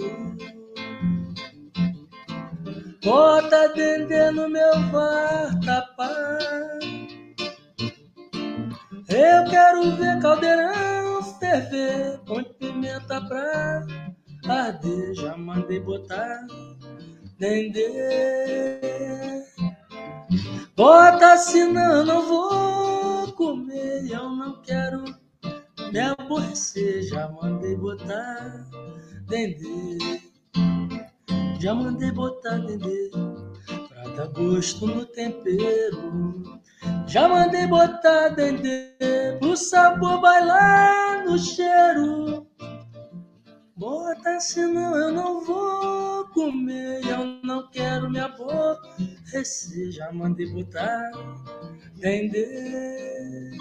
Bota dendê no meu vatapá. Eu quero ver caldeirão ferver Põe pimenta pra arder. Já mandei botar dendê Bota senão não vou comer, eu não quero me aborrecer. Já mandei botar dendê, já mandei botar dendê pra dar gosto no tempero. Já mandei botar dendê pro sabor bailar no cheiro. Bota, senão eu não vou comer, eu não quero me aborrecer. Já mandei botar, vender.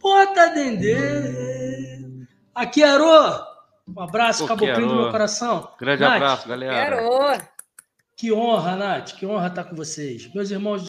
Bota, Dendê. Aqui, Arô. Um abraço, caboclinho do meu coração. Grande Nath. abraço, galera. Arô. Que honra, Nath, que honra estar com vocês. Meus irmãos